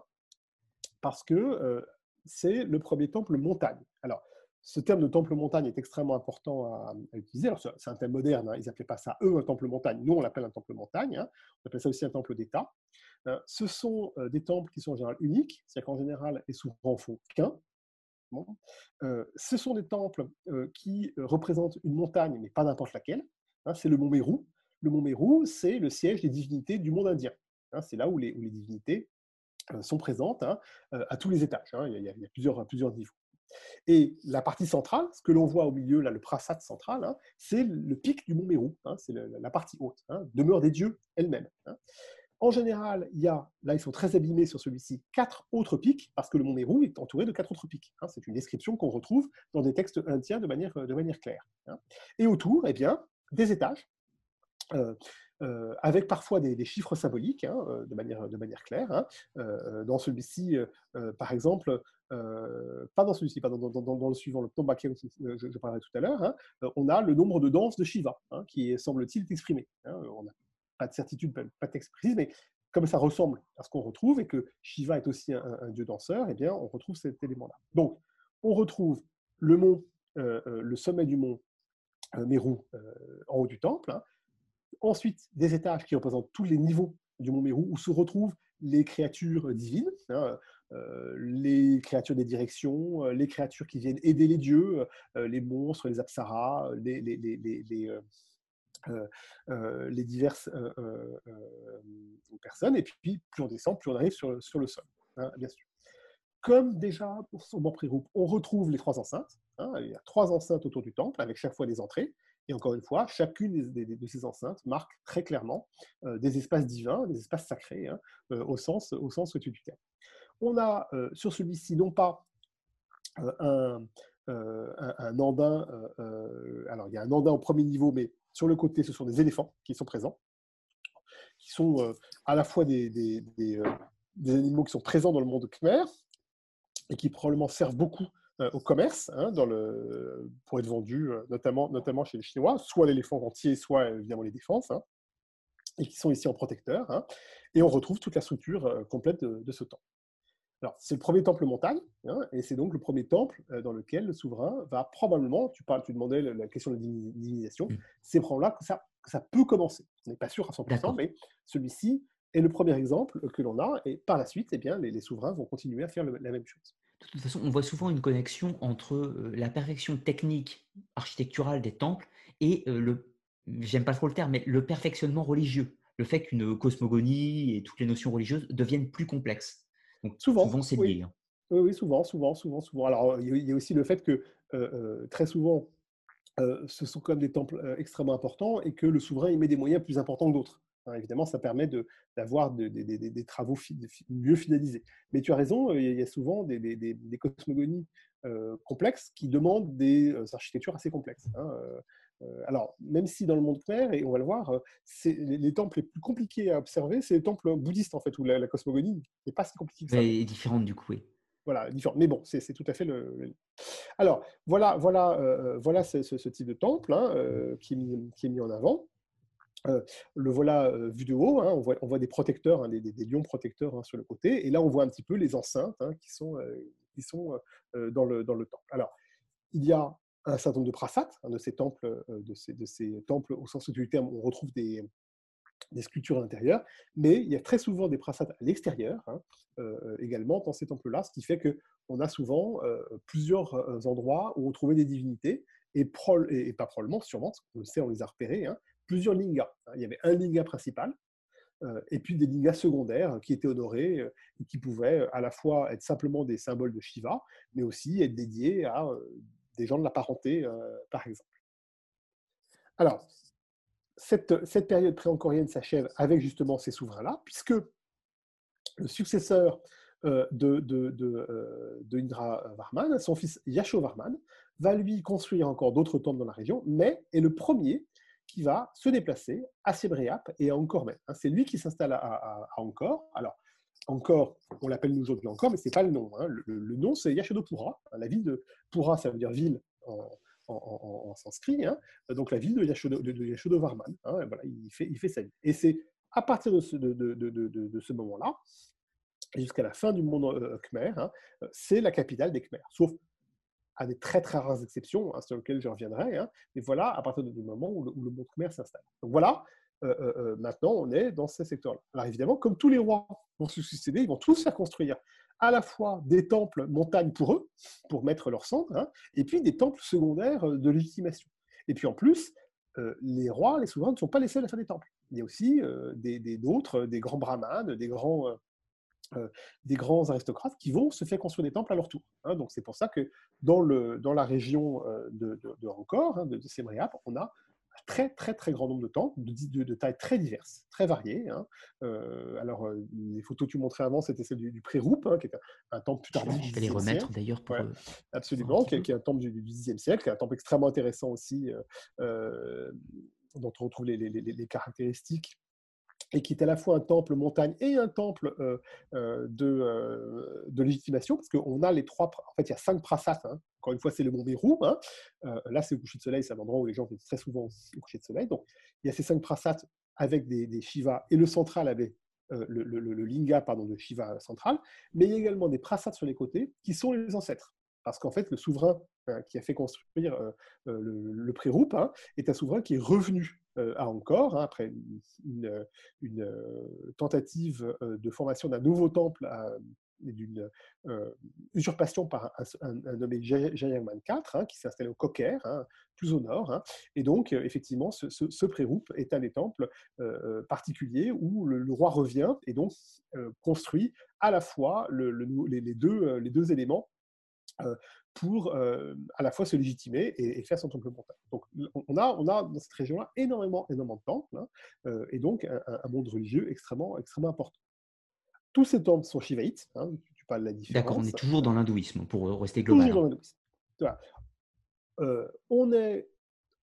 B: parce que c'est le premier temple montagne. Alors, ce terme de temple montagne est extrêmement important à, utiliser. c'est un terme moderne, hein. ils n'appelaient pas ça, eux, un temple montagne. Nous, on l'appelle un temple montagne. Hein. On appelle ça aussi un temple d'État. Euh, ce sont euh, des temples qui sont en général uniques, c'est-à-dire qu'en général, et souvent, en font qu'un. Euh, ce sont des temples qui représentent une montagne, mais pas n'importe laquelle. Hein. c'est le mont Mérou. Le mont Mérou, c'est le siège des divinités du monde indien. c'est là où les, divinités sont présentes à tous les étages. Il y, a, il y a plusieurs, niveaux. Et la partie centrale, ce que l'on voit au milieu, là, le prasat central, hein, c'est le pic du mont Mérou, hein, c'est la partie haute, hein, demeure des dieux elle-même. En général, il y a, là ils sont très abîmés sur celui-ci, quatre autres pics, parce que le mont Mérou est entouré de quatre autres pics. c'est une description qu'on retrouve dans des textes indiens de manière, manière claire. Et autour, eh bien, des étages, euh, euh, avec parfois des, chiffres symboliques de, manière, de manière claire. Euh, dans celui-ci, par exemple, euh, pas dans celui-ci, pas dans, le suivant, le Tombaki, je, je parlerai tout à l'heure, hein, euh, on a le nombre de danses de Shiva, hein, qui semble-t-il exprimé. Hein, on n'a pas de certitude, pas de texte précis, mais comme ça ressemble à ce qu'on retrouve et que Shiva est aussi un, dieu danseur, eh bien, on retrouve cet élément-là. Donc, on retrouve le mont, euh, le sommet du mont Meru en haut du temple. Ensuite, des étages qui représentent tous les niveaux du mont Meru où se retrouvent les créatures divines. Euh, les créatures des directions, euh, les créatures qui viennent aider les dieux, euh, les monstres, les apsaras, les, diverses personnes. Et puis, plus on descend, plus on arrive sur, le sol, hein, bien sûr. Comme déjà pour son groupe, on retrouve les trois enceintes. Hein, il y a trois enceintes autour du temple, avec chaque fois des entrées. Et encore une fois, chacune de ces enceintes marque très clairement des espaces divins, des espaces sacrés, hein, au, sens, au sens tu terme. On a euh, sur celui-ci non pas euh, euh, un, andin, alors il y a un andin au premier niveau, mais sur le côté, ce sont des éléphants qui sont présents, qui sont à la fois des, animaux qui sont présents dans le monde khmer et qui probablement servent beaucoup au commerce hein, dans le, pour être vendus, notamment, notamment chez les Chinois, soit l'éléphant entier, soit évidemment les défenses, hein, et qui sont ici en protecteur. Hein. et on retrouve toute la structure complète de, de ce temps. Alors, c'est le premier temple montagne, et c'est donc le premier temple euh, dans lequel le souverain va probablement, tu parles, tu demandais la question de la divinisation, mm. c'est probablement là que ça, ça peut commencer. On n'est pas sûr à 100%, mais celui-ci est le premier exemple que l'on a, et par la suite, eh bien, les, souverains vont continuer à faire la même chose.
A: De toute façon, on voit souvent une connexion entre euh, la perfection technique architecturale des temples et euh, le, j'aime pas trop le terme, mais le perfectionnement religieux. Le fait qu'une cosmogonie et toutes les notions religieuses deviennent plus complexes
B: souvent, c'est oui. Hein. Oui, oui, souvent, souvent, souvent, souvent. Alors, il y a aussi le fait que euh, très souvent, euh, ce sont quand même des temples extrêmement importants et que le souverain y met des moyens plus importants que d'autres. Hein, évidemment, ça permet d'avoir des travaux mieux finalisés. Mais tu as raison, il y a souvent des, cosmogonies complexes qui demandent des architectures assez complexes. Hein, euh, alors, même si dans le monde clair, et on va le voir, euh, les, les, temples les plus compliqués à observer, c'est les temples bouddhistes, en fait, où la, cosmogonie n'est pas si compliquée que ça.
A: est différente, du coup, oui.
B: Voilà, différente. Mais bon, c'est tout à fait le. Alors, voilà, voilà, euh, voilà ce, type de temple hein, qui, est mis, qui, est mis, en avant. Le voilà vu de haut, hein, on, voit, des protecteurs, hein, des, lions protecteurs sur le côté, et là on voit un petit peu les enceintes qui sont, sont dans, le, temple. Alors, il y a un certain nombre de prasats, de, ces temples, de, ces, temples au sens du terme, on retrouve des, sculptures à l'intérieur, mais il y a très souvent des prasats à l'extérieur hein, également dans ces temples-là, ce qui fait qu'on a souvent plusieurs endroits où on trouvait des divinités, et, et, pas probablement, sûrement, parce qu'on le sait, on les a repérés, hein, plusieurs lingas. Hein. Il y avait un linga principal, et puis des lingas secondaires qui étaient honorés et qui pouvaient à la fois être simplement des symboles de Shiva, mais aussi être dédiés à des gens de la parenté, euh, par exemple. Alors, cette, cette période pré-ancorienne s'achève avec justement ces souverains-là, puisque le successeur euh, de, de, de, euh, de, Indra Varman, son fils Yashovarman, va lui construire encore d'autres temples dans la région, mais est le premier qui va se déplacer à Sébriap et à Angkor hein, C'est lui qui s'installe à, à. Alors, encore, on l'appelle aujourd'hui encore, mais ce n'est pas le nom. Hein. Le, nom, c'est Yashodopura. La ville de Pura, ça veut dire ville en, sanskrit. Hein. Donc la ville de, Yashodo, Yashodovarman. Hein. Voilà, il, fait, il fait sa vie. Et c'est à partir de ce, de, ce moment-là, jusqu'à la fin du monde euh, khmer, c'est la capitale des Khmers. Sauf à des très très rares exceptions, sur lesquelles je reviendrai. Mais voilà, à partir du moment où le, où monde khmer s'installe. Donc voilà, euh, euh, euh, maintenant, on est dans ce secteur-là. Alors évidemment, comme tous les rois vont se succéder, ils vont tous faire construire à la fois des temples montagnes pour eux, pour mettre leur centre, hein, et puis des temples secondaires de légitimation. Et puis en plus, les rois, les souverains ne sont pas les seuls à faire des temples. Il y a aussi des, d'autres, des, grands brahmanes, des grands, des grands aristocrates qui vont se faire construire des temples à leur tour. Hein. Donc c'est pour ça que dans, le, dans la région de, de, de Rancor, hein, de, de on a très très très grand nombre de temples, de, de, tailles très diverses, très variées. Hein. Euh, alors, euh, les photos que tu montrais avant, c'était celle du, du Pré-Roupe, qui est un, temple plus tardif.
A: Je vais les remettre d'ailleurs pour.
B: Euh, absolument, qui, est un temple du, Xe siècle, qui est un temple extrêmement intéressant aussi, dont on retrouve les, les, les caractéristiques et qui est à la fois un temple montagne et un temple euh, euh, de, euh, de, légitimation, parce qu'on a les trois, en fait, il y a cinq prasats. Hein. Encore une fois, c'est le mont Meru. Hein. là, c'est au coucher de soleil, c'est un endroit où les gens viennent très souvent au coucher de soleil. Donc, il y a ces cinq prasats avec des, Shivas, et le central avait le, linga pardon, de Shiva central, mais il y a également des prasats sur les côtés qui sont les ancêtres parce qu'en fait, le souverain qui a fait construire le, pré-roupe hein, est un souverain qui est revenu à Angkor, hein, après une, tentative de formation d'un nouveau temple et d'une usurpation par un, nommé Jayagman IV, hein, qui s'est installé au Koker, plus au nord. Et donc, effectivement, ce, ce, pré-roupe est un des temples particuliers où le, roi revient et donc construit à la fois les deux éléments pour à la fois se légitimer et, faire son temple montagne. Donc on a, on a dans cette région-là énormément, énormément de temples, hein, et donc un, monde religieux extrêmement, extrêmement important. Tous ces temples sont shivaïtes, hein, tu parles de la différence.
A: D'accord, on est toujours dans l'hindouisme, pour rester global. Toujours
B: dans l'hindouisme. on est,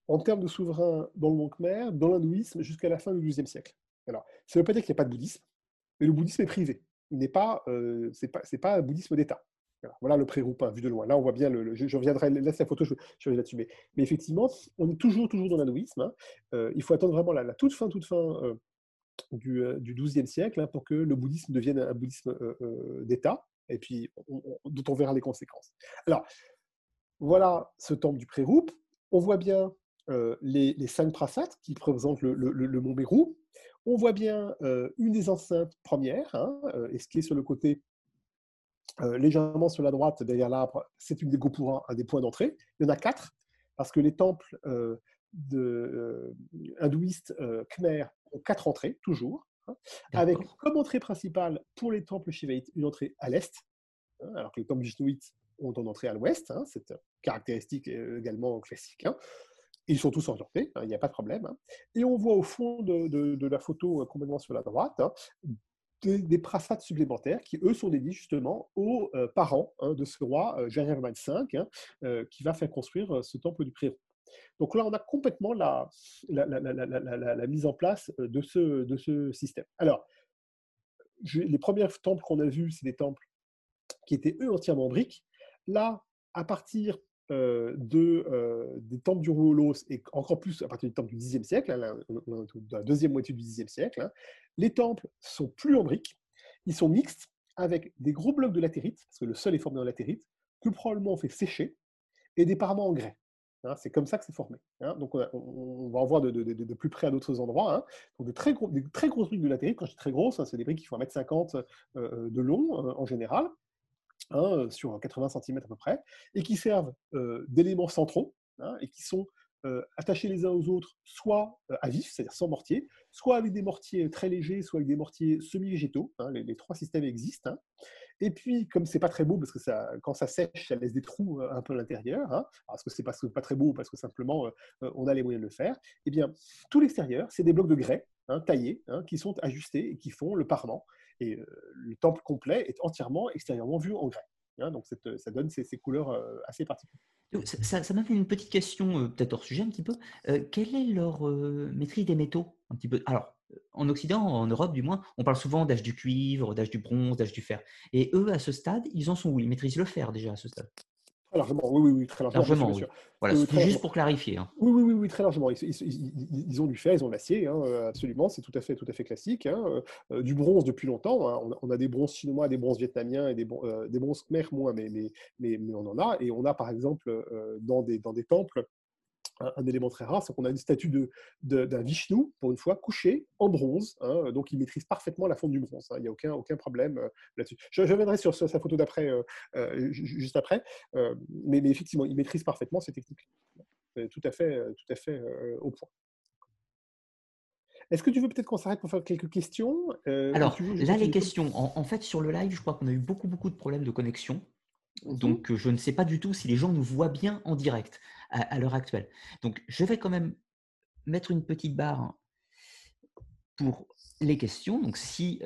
B: en termes de souverain dans le monde khmer, dans l'hindouisme jusqu'à la fin du XIIe siècle. Alors, ça ne veut pas dire qu'il n'y a pas de bouddhisme, mais le bouddhisme est privé. Il n'est pas, euh, c'est pas, pas un bouddhisme d'État. Voilà le pré-roupin vu de loin. Là, on voit bien, le, je, reviendrai, laisse la photo, je, je reviendrai là-dessus. Mais, effectivement, on est toujours, toujours dans l'hindouisme. Hein. Euh, il faut attendre vraiment la, toute fin, toute fin euh, du, euh, XIIe siècle hein, pour que le bouddhisme devienne un bouddhisme d'État, et puis dont on verra les conséquences. Alors, voilà ce temple du pré-roupe. On voit bien les, cinq prasats qui représentent le, mont Mérou. On voit bien une des enceintes premières, hein, qui est sur le côté euh, légèrement sur la droite, derrière l'arbre, c'est une des Gopura, un des points d'entrée. Il y en a quatre, parce que les temples euh, de, euh, hindouistes khmer ont quatre entrées, toujours, hein, avec comme entrée principale pour les temples shivaïtes une entrée à l'est, hein, alors que les temples vishnouites ont une entrée à l'ouest, hein, cette caractéristique également classique. Ils sont tous orientés, il n'y a pas de problème. Et on voit au fond de, de la photo complètement sur la droite des, des prasats supplémentaires qui, eux, sont dédiés justement aux euh, parents hein, de ce roi, euh, V, hein, euh, qui va faire construire euh, ce temple du Prérou. Donc là, on a complètement la, mise en place de ce, de ce système. Alors, les premiers temples qu'on a vus, c'est des temples qui étaient, eux, entièrement briques. Là, à partir euh, euh, des temples du Roulos et encore plus à partir du temple du Xe siècle, hein, la, deuxième moitié du Xe siècle, hein, les temples sont plus en briques, ils sont mixtes avec des gros blocs de latérite, parce que le sol est formé en latérite, que probablement on fait sécher, et des paraments en grès. Hein, c'est comme ça que c'est formé. donc on, va en voir de, plus près à d'autres endroits. Donc de très, gros, des très briques de latérite, quand je dis très grosses, c'est des briques qui font 1m50 euh, de long en général, Hein, sur 80 cm à peu près, et qui servent d'éléments centraux, hein, et qui sont attachés les uns aux autres, soit à vif, c'est-à-dire sans mortier, soit avec des mortiers très légers, soit avec des mortiers semi-végétaux. Hein, les, trois systèmes existent. Et puis, comme c'est pas très beau, parce que ça, quand ça sèche, ça laisse des trous un peu à l'intérieur, parce que c'est que pas très beau, parce que simplement on a les moyens de le faire, eh bien, tout l'extérieur, c'est des blocs de grès taillés, qui sont ajustés et qui font le parement. Et le temple complet est entièrement extérieurement vu en grès. Hein, donc ça donne ces, couleurs assez particulières.
A: Ça, m'a fait une petite question, peut-être hors sujet un petit peu. quelle est leur maîtrise des métaux un petit peu? Alors, en Occident, en Europe du moins, on parle souvent d'âge du cuivre, d'âge du bronze, d'âge du fer. Et eux, à ce stade, ils en sont où? Ils maîtrisent le fer déjà à ce stade?
B: Largement, oui, oui, oui très largement.
A: largement Voilà, c'est juste pour clarifier. Hein.
B: Oui, oui, oui, oui, très largement. Ils, ont du fer, ils ont de l'acier, hein, absolument, c'est tout à fait, tout à fait classique. Hein. Euh, du bronze depuis longtemps. On a, des bronzes chinois, des bronzes vietnamiens et des, euh, des bronzes khmer moins, mais, mais, mais, on en a. Et on a par exemple euh, dans, des, dans des temples un, élément très rare, c'est qu'on a une statue d'un de, Vishnu, pour une fois, couché en bronze. Hein, donc, il maîtrise parfaitement la fonte du bronze. Hein, il n'y a aucun, aucun problème euh, là-dessus. Je, reviendrai sur, sa photo d'après, euh, euh, juste après. mais, mais, effectivement, il maîtrise parfaitement ces techniques. Tout à fait, tout à fait au point. Est-ce que tu veux peut-être qu'on s'arrête pour faire quelques questions
A: Alors, là, les questions. En, en, fait, sur le live, je crois qu'on a eu beaucoup, beaucoup de problèmes de connexion. Mmh Donc, je ne sais pas du tout si les gens nous voient bien en direct à, l'heure actuelle. Donc, je vais quand même mettre une petite barre pour les questions. Donc, si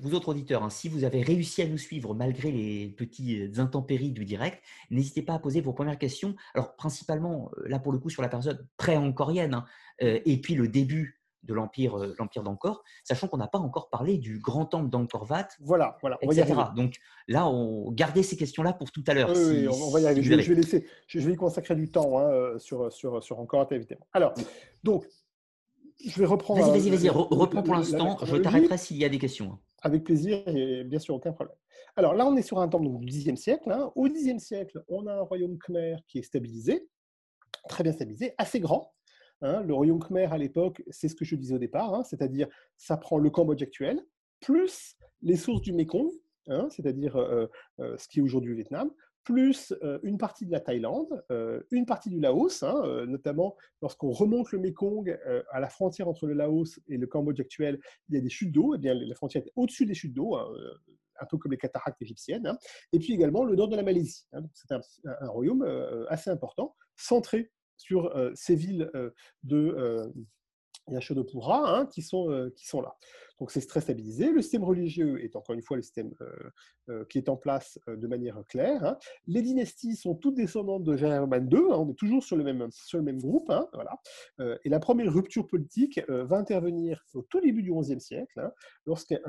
A: vous autres auditeurs, hein, si vous avez réussi à nous suivre malgré les petits intempéries du direct, n'hésitez pas à poser vos premières questions. Alors, principalement, là pour le coup, sur la période pré-ancorienne, hein, et puis le début de l'empire euh, l'empire d'Angkor, sachant qu'on n'a pas encore parlé du grand temple d'Angkor Wat,
B: voilà, voilà,
A: etc. Donc là, on gardait ces questions-là pour tout à l'heure.
B: Oui, on va y arriver. je, vais laisser, je vais y consacrer du temps hein, euh, sur, sur, sur Angkor Wat, évidemment. Alors, donc, je vais reprendre.
A: Vas-y, vas-y, vas-y, reprends pour l'instant. Je t'arrêterai s'il y a des questions. Hein.
B: Avec plaisir, et bien sûr, aucun problème. Alors là, on est sur un temple du Xe siècle. Hein. Au Xe siècle, on a un royaume khmer qui est stabilisé, très bien stabilisé, assez grand, Hein, le royaume khmer à l'époque, c'est ce que je disais au départ, hein, c'est-à-dire ça prend le Cambodge actuel, plus les sources du Mekong, hein, c'est-à-dire euh, euh, ce qui est aujourd'hui le Vietnam, plus euh, une partie de la Thaïlande, une partie du Laos, notamment lorsqu'on remonte le Mekong à la frontière entre le Laos et le Cambodge actuel, il y a des chutes d'eau, eh bien la frontière est au-dessus des chutes d'eau, un peu comme les cataractes égyptiennes, et puis également le nord de la Malaisie. c'est un, royaume assez important, centré sur euh, ces villes euh, de euh, Yashodapura hein, qui, sont, qui sont là. Donc c'est très stabilisé. Le système religieux est encore une fois le système qui est en place de manière claire. Hein. Les dynasties sont toutes descendantes de Germain II. Hein. on est toujours sur le même, sur le même groupe. voilà. et la première rupture politique va intervenir au tout début du XIe siècle, lorsqu'un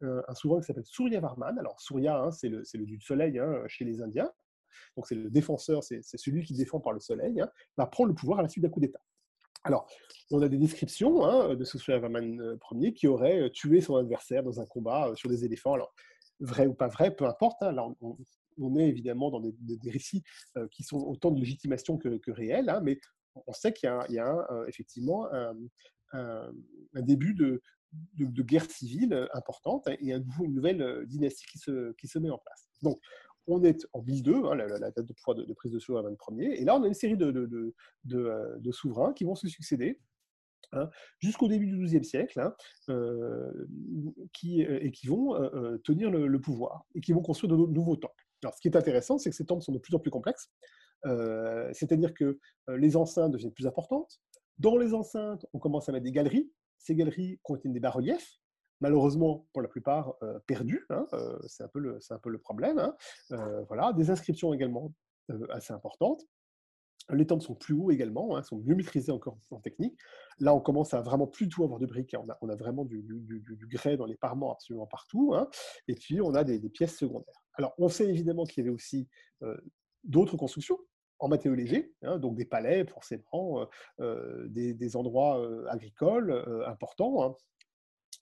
B: un, souverain qui s'appelle Surya Varman, alors Surya, c'est le, le, dieu du soleil chez les Indiens, donc c'est le défenseur, c'est celui qui défend par le soleil, hein, va prendre le pouvoir à la suite d'un coup d'État. Alors, on a des descriptions hein, de ce Varman Ier qui aurait euh, tué son adversaire dans un combat euh, sur des éléphants. Alors, vrai ou pas vrai, peu importe. Hein, on, est évidemment dans des, récits euh, qui sont autant de légitimation que, réels, mais on sait qu'il y a, effectivement un, début de, guerre civile importante et une nouvelle dynastie qui se, qui se met en place. Donc, on est en 1002, hein, la, date de prise de souverain 21er, et là on a une série de, euh, souverains qui vont se succéder hein, jusqu'au début du XIIe siècle, hein, euh, qui, et qui vont euh, tenir le, pouvoir, et qui vont construire de, nouveaux temples. Alors ce qui est intéressant, c'est que ces temples sont de plus en plus complexes, c'est-à-dire que les enceintes deviennent plus importantes, dans les enceintes, on commence à mettre des galeries, ces galeries contiennent des bas-reliefs, malheureusement pour la plupart euh. Hein, euh, c'est un, peu le, problème. Hein. Euh, voilà, des inscriptions également assez importantes. Les temples sont plus hauts également, hein, sont mieux maîtrisés encore en technique. Là, on commence à vraiment plus tout avoir de briques. On a, on a vraiment du, du, grès dans les parements absolument partout. Et puis, on a des, pièces secondaires. Alors, on sait évidemment qu'il y avait aussi d'autres constructions en matériaux légers, donc des palais forcément, des, des, endroits agricoles importants,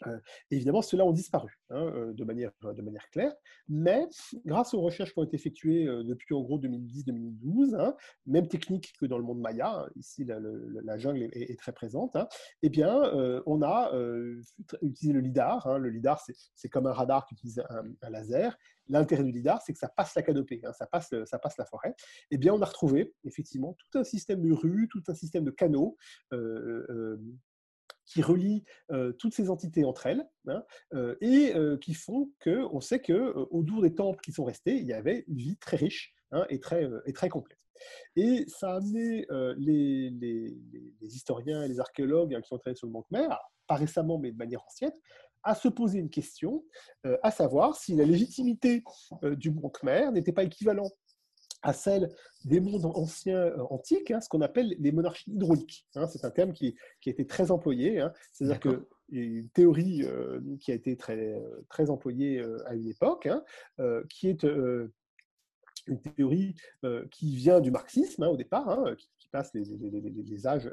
B: euh, évidemment, ceux-là ont disparu hein, euh, de, manière, de manière claire, mais grâce aux recherches qui ont été effectuées euh, depuis en gros 2010-2012, hein, même technique que dans le monde maya, ici la, jungle est, très présente, hein, eh bien, on a utilisé le LIDAR. le LIDAR, c'est comme un radar qui utilise un, laser. L'intérêt du LIDAR, c'est que ça passe la canopée, ça, passe, ça passe la forêt. Eh bien, on a retrouvé effectivement tout un système de rues, tout un système de canaux qui relient toutes ces entités entre elles hein, et qui font qu'on sait qu'au-dour des temples qui sont restés, il y avait une vie très riche hein, et, très, et très complète. Et ça a amené les, historiens et les archéologues hein, qui ont travaillé sur le Mont Khmer, pas récemment mais de manière ancienne, à se poser une question, à savoir si la légitimité du Mont Khmer n'était pas équivalente à celle des mondes anciens euh, antiques, hein, ce qu'on appelle les monarchies hydrauliques. Hein. c'est un terme qui, qui, a été très employé. Hein. C'est-à-dire que une théorie qui a été très, très employée à une époque, qui est une théorie qui vient du marxisme au départ, qui, passe les, âges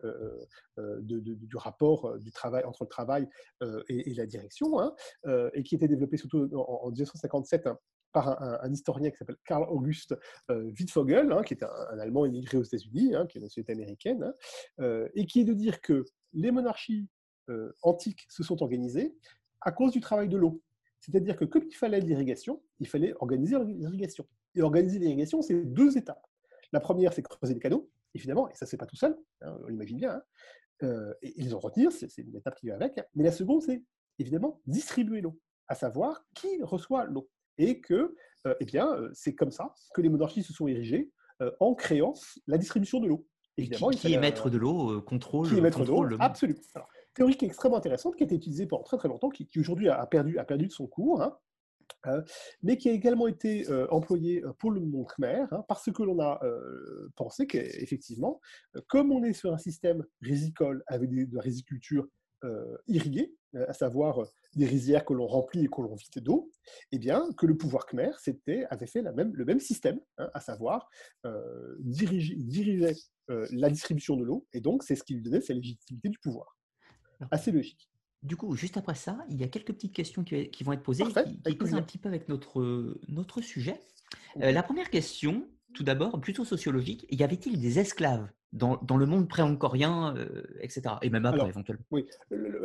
B: du rapport du travail entre le travail et, la direction, et qui était développé surtout en, 1957 par un, historien qui s'appelle Karl August Wittfogel, qui est un, Allemand immigré aux États-Unis, qui est une nationalité américaine, et qui est de dire que les monarchies antiques se sont organisées à cause du travail de l'eau. C'est-à-dire que comme il fallait l'irrigation, il fallait organiser l'irrigation. Et organiser l'irrigation, c'est deux étapes. La première, c'est creuser des canaux, évidemment, et ça, c'est pas tout seul, hein, on l'imagine bien. Hein. Euh, et, ils en retenir, c'est une étape qui va avec. Mais la seconde, c'est évidemment distribuer l'eau, à savoir qui reçoit l'eau. Et que, euh, eh bien, euh, c'est comme ça que les monarchies se sont érigées en créant la distribution de l'eau.
A: Évidemment, qui, est maître de l'eau, contrôle.
B: Qui est maître de l'eau, absolument. théorie qui est extrêmement intéressante, qui a été utilisée pendant très très longtemps, qui, aujourd'hui a, perdu, a perdu de son cours. Hein. Mais qui a également été employé pour le monde Khmer, hein, parce que l'on a pensé qu'effectivement, comme on est sur un système risicole avec de la riziculture irriguée, à savoir des rizières que l'on remplit et que l'on vide d'eau, eh bien, que le pouvoir Khmer avait fait la même, le même système, hein, à savoir diriger, la distribution de l'eau, et donc c'est ce qui lui donnait sa légitimité du pouvoir. Assez logique.
A: Du coup, juste après ça, il y a quelques petites questions qui, vont être posées, qui, qui un petit peu avec notre, notre sujet. Euh, la première question, tout d'abord, plutôt sociologique, y avait-il des esclaves? Dans, dans le monde pré-angkorien, euh, etc. Et même après, éventuellement
B: Oui,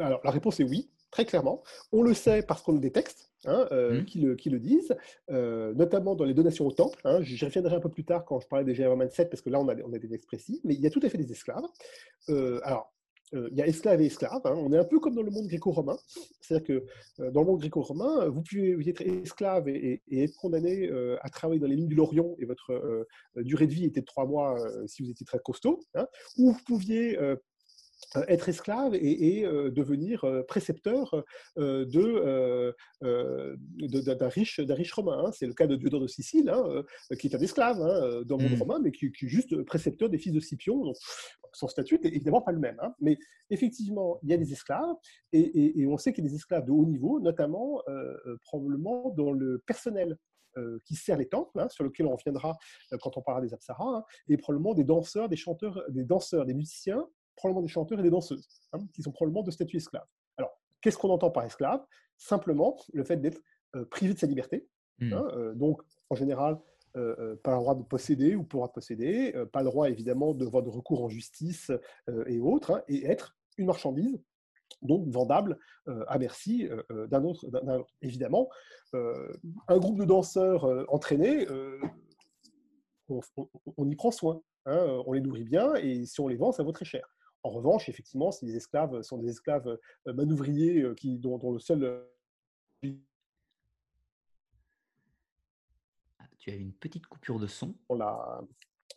B: alors la réponse est oui, très clairement. On le sait parce qu'on a des textes hein, euh, mmh. qui, le, qui, le, disent, notamment dans les donations au temple. Hein. J'y reviendrai un peu plus tard quand je parlais des G 7, parce que là, on a, on a des textes précis, mais il y a tout à fait des esclaves. alors, euh, il y a esclaves et esclaves. Hein. On est un peu comme dans le monde gréco-romain. C'est-à-dire que euh, dans le monde gréco-romain, vous pouvez être esclave et, être condamné euh, à travailler dans les lignes du Lorient et votre durée de vie était de trois mois si vous étiez très costaud. Hein. Ou vous pouviez euh, être esclave et, euh, devenir euh, précepteur de, d'un riche, riche romain. Hein. C'est le cas de Diodore de Sicile, hein, qui est un esclave hein, dans le monde mmh. romain, mais qui, est juste précepteur des fils de Scipion. son statut n'est évidemment pas le même. Mais effectivement, il y a des esclaves, et, on sait qu'il y a des esclaves de haut niveau, notamment probablement dans le personnel qui sert les temples, sur lequel on reviendra quand on parlera des apsaras, et probablement des danseurs, des chanteurs, des danseurs, des musiciens probablement des chanteurs et des danseuses, hein, qui sont probablement de statut esclave. Alors, qu'est-ce qu'on entend par esclave? Simplement le fait d'être euh, privé de sa liberté. Mmh. Hein, euh, donc, en général, euh, pas le droit de posséder ou pour posséder, pas le droit évidemment de voir de recours en justice et autres, hein, et être une marchandise donc vendable à merci d'un autre, Évidemment, un groupe de danseurs entraînés, on, on, y prend soin. on les nourrit bien et si on les vend, ça vaut très cher. En revanche, effectivement, si les esclaves sont des esclaves euh, manouvriers euh, qui, dont, le seul. Euh,
A: ah, tu as une petite coupure de son.
B: Dans la,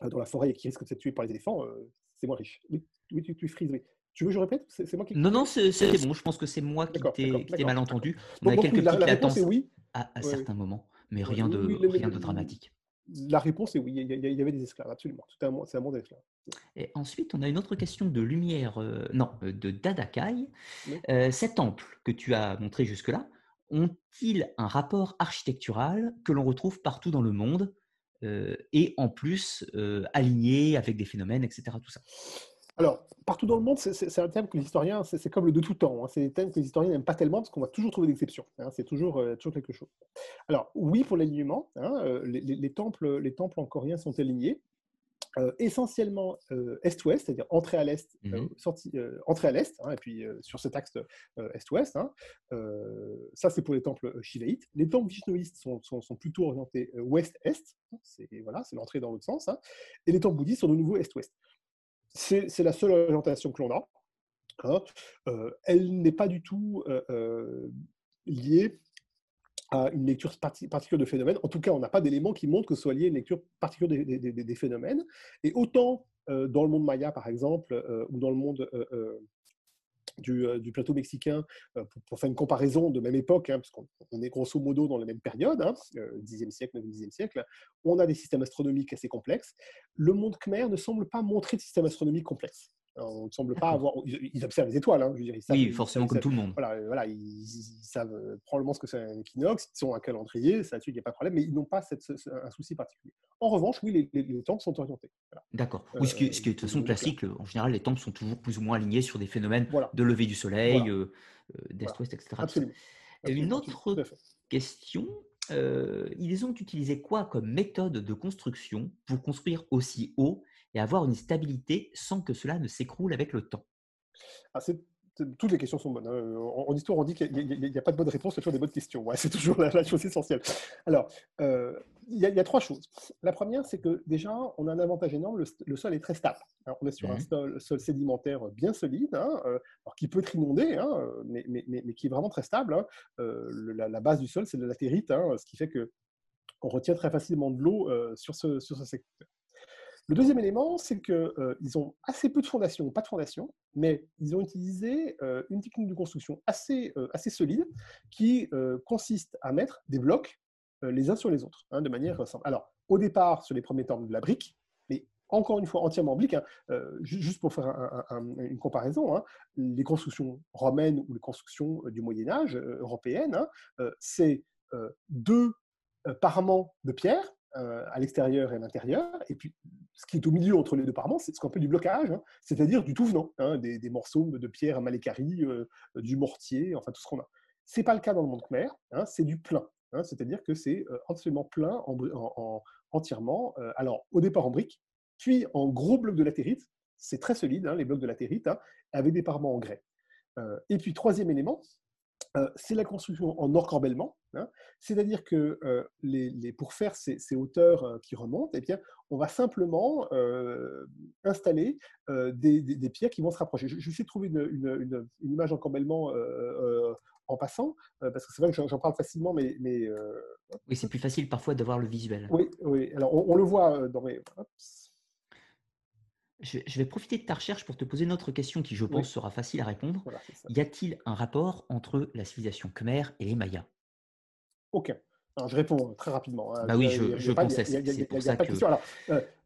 B: dans la forêt et qui risque de être tué par les éléphants, c'est moins riche. Oui, tu, tu frises, oui. Tu veux que je répète C'est moi qui.
A: Non, non, c'était bon. Je pense que c'est moi qui t'ai mal entendu. On a quelques petites latences oui. à, certains moments, mais rien de, rien de dramatique.
B: La réponse est oui, il y, avait des esclaves, absolument. C'est un, monde d'esclaves.
A: Et ensuite, on a une autre question de lumière, euh, non, euh, de Dadakai. Euh, ces temples que tu as montrés jusque-là, ont-ils un rapport architectural que l'on retrouve partout dans le monde et en plus aligné avec des phénomènes, etc. Tout ça?
B: Alors, partout dans le monde, c'est un thème que les historiens, c'est comme le de tout temps. Hein. C'est des thèmes que les historiens n'aiment pas tellement parce qu'on va toujours trouver des exceptions. Hein. C'est toujours, euh, toujours quelque chose. Alors, oui, pour l'alignement, hein, euh, les, temples, les temples en sont alignés. Euh, essentiellement est-ouest, c'est-à-dire entrée à l'est, sortie, entrée à l'est, et puis sur cet axe est-ouest. ça, c'est pour les temples shivaïtes. Les temples vishnouistes sont, sont, plutôt orientés ouest-est, c'est voilà, l'entrée dans l'autre sens. Et les temples bouddhistes sont de nouveau est-ouest. C'est la seule orientation que l'on a. Hein. Euh, elle n'est pas du tout euh, euh, liée à une lecture particulière de phénomènes. En tout cas, on n'a pas d'éléments qui montrent que ce soit lié à une lecture particulière des, phénomènes. Et autant dans le monde maya, par exemple, ou dans le monde du, plateau mexicain, pour, faire une comparaison de même époque, hein, parce qu'on est grosso modo dans la même période, hein, 10e siècle, 9e siècle, on a des systèmes astronomiques assez complexes. Le monde khmer ne semble pas montrer de système astronomique complexe. On ne semble pas avoir. Ils, observent les étoiles. Hein, je veux dire, ils
A: oui, forcément, comme tout le monde.
B: Voilà, voilà ils, savent probablement ce que c'est un équinoxe, ils ont un calendrier, ça il n'y a pas de problème, mais ils n'ont pas cette, un souci particulier. En revanche, oui, les, les, temples sont orientés.
A: D'accord. Oui, ce qui, ce qui, est de toute façon classique. En général, les temples sont toujours plus ou moins alignés sur des phénomènes de lever du soleil, d'est-ouest, etc.
B: Absolument.
A: Une autre question euh, ils ont utilisé quoi comme méthode de construction pour construire aussi haut et avoir une stabilité sans que cela ne s'écroule avec le temps
B: ah, toutes les questions sont bonnes. Hein. En, histoire, on dit qu'il n'y a, pas de bonne réponse, c'est toujours des bonnes questions. c'est toujours la, chose essentielle. Alors, euh, il, y a, trois choses. La première, c'est que déjà, on a un avantage énorme, le, sol est très stable. on est sur un mmh. sol, sédimentaire bien solide, hein, euh, alors qui peut être inondé, hein, mais, qui est vraiment très stable. Euh, la, base du sol, c'est de la latérite, ce qui fait que on retient très facilement de l'eau sur ce, sur ce secteur. Le deuxième élément, c'est qu'ils euh, ont assez peu de fondations, pas de fondation, mais ils ont utilisé euh, une technique de construction assez, euh, solide qui consiste à mettre des blocs les uns sur les autres, hein, de manière simple. Alors, au départ, sur les premiers temps, de la brique, mais encore une fois entièrement en brique, hein, juste pour faire une comparaison, hein, les constructions romaines ou les constructions du Moyen Âge européennes, c'est deux parements de pierre euh, à l'extérieur et à l'intérieur. Et puis, ce qui est au milieu entre les deux parements, c'est ce qu'on appelle du blocage, hein, c'est-à-dire du tout venant, hein, des, morceaux de pierre malécari, euh, du mortier, enfin tout ce qu'on a. Ce n'est pas le cas dans le monde khmer, hein, c'est du plein. c'est-à-dire que c'est euh, absolument plein en, entièrement. alors, au départ en briques, puis en gros blocs de latérite, c'est très solide, les blocs de latérite, avec des parements en grès. et puis, troisième élément, euh, c'est la construction en encorbellement, hein. c'est-à-dire que euh, les, pour faire ces, hauteurs euh, qui remontent, eh bien, on va simplement installer des, pierres qui vont se rapprocher. Je, vais essayer de trouver une, image d'encorbellement en passant, parce que c'est vrai que j'en parle facilement, mais... mais
A: oui, c'est plus facile parfois d'avoir le visuel.
B: Oui, oui. alors on, le voit dans mes...
A: Je, vais profiter de ta recherche pour te poser une autre question qui, je pense, sera facile à répondre. y a-t-il un rapport entre la civilisation khmer et les Mayas
B: Aucun. je réponds très rapidement.
A: Hein. Bah oui, je, pensais. C'est pour ça que.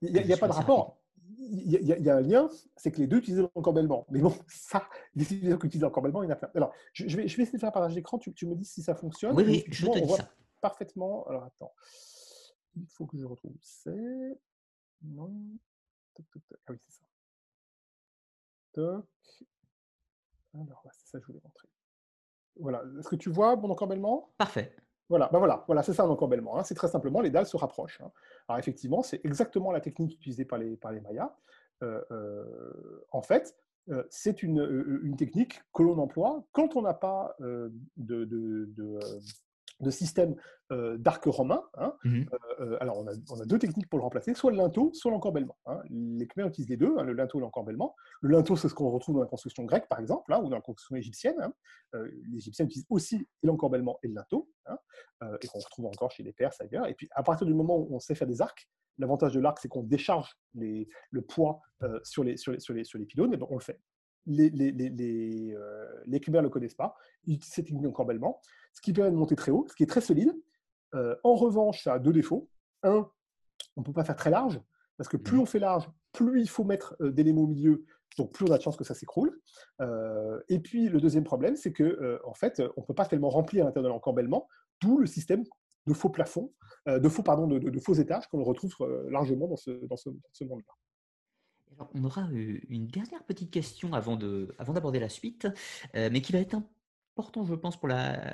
B: Il n'y a, pas de rapport. Il y, a un lien, c'est que les deux utilisent l'encorbellement. Mais bon, ça, les civilisations qui utilisent l'encorbellement, il y en a plein. Alors, je, vais, je vais essayer de faire un partage d'écran. Tu, me dis si ça fonctionne.
A: Oui, oui, je te dis ça.
B: Parfaitement. Alors, attends. Il faut que je retrouve. C'est. Non. Ah oui, c'est ça. Toc. Alors, c'est ça que je voulais montrer. Voilà. Est-ce que tu vois mon encorbellement?
A: Parfait.
B: Voilà, ben voilà, voilà c'est ça un encorbellement. Hein. C'est très simplement, les dalles se rapprochent. Hein. Alors effectivement, c'est exactement la technique utilisée par les, par les Mayas. Euh, euh, en fait, euh, c'est une, une, technique que l'on emploie quand on n'a pas de, de, de système euh, d'arc romain. Hein. Mmh euh, euh, alors, on a, deux techniques pour le remplacer, soit le linteau, soit l'encorbellement. Hein. Les Khmers utilisent les deux, hein, le linteau et l'encorbellement. Le linteau, c'est ce qu'on retrouve dans la construction grecque, par exemple, ou dans la construction égyptienne. les Égyptiens utilisent aussi l'encorbellement et le linteau, et qu'on retrouve encore chez les Perses ailleurs. Et puis, à partir du moment où on sait faire des arcs, l'avantage de l'arc, c'est qu'on décharge les, le poids sur, les, sur, les, sur, les, sur les pylônes, et donc on le fait les, les, les, les, euh, ne le connaissent pas. Ils utilisent cette technique d'encorbellement, ce qui permet de monter très haut, ce qui est très solide. Euh, en revanche, ça a deux défauts. Un, on ne peut pas faire très large, parce que plus mmh. on fait large, plus il faut mettre euh, d'éléments au milieu, donc plus on a de chances que ça s'écroule. Euh, et puis, le deuxième problème, c'est que en fait, on ne peut pas tellement remplir l'intérieur de l'encorbellement, d'où le système de faux plafonds, de faux, pardon, de, de, faux étages qu'on retrouve largement dans ce, dans ce, dans ce monde-là
A: on aura une dernière petite question avant d'aborder la suite, mais qui va être important, je pense, pour la,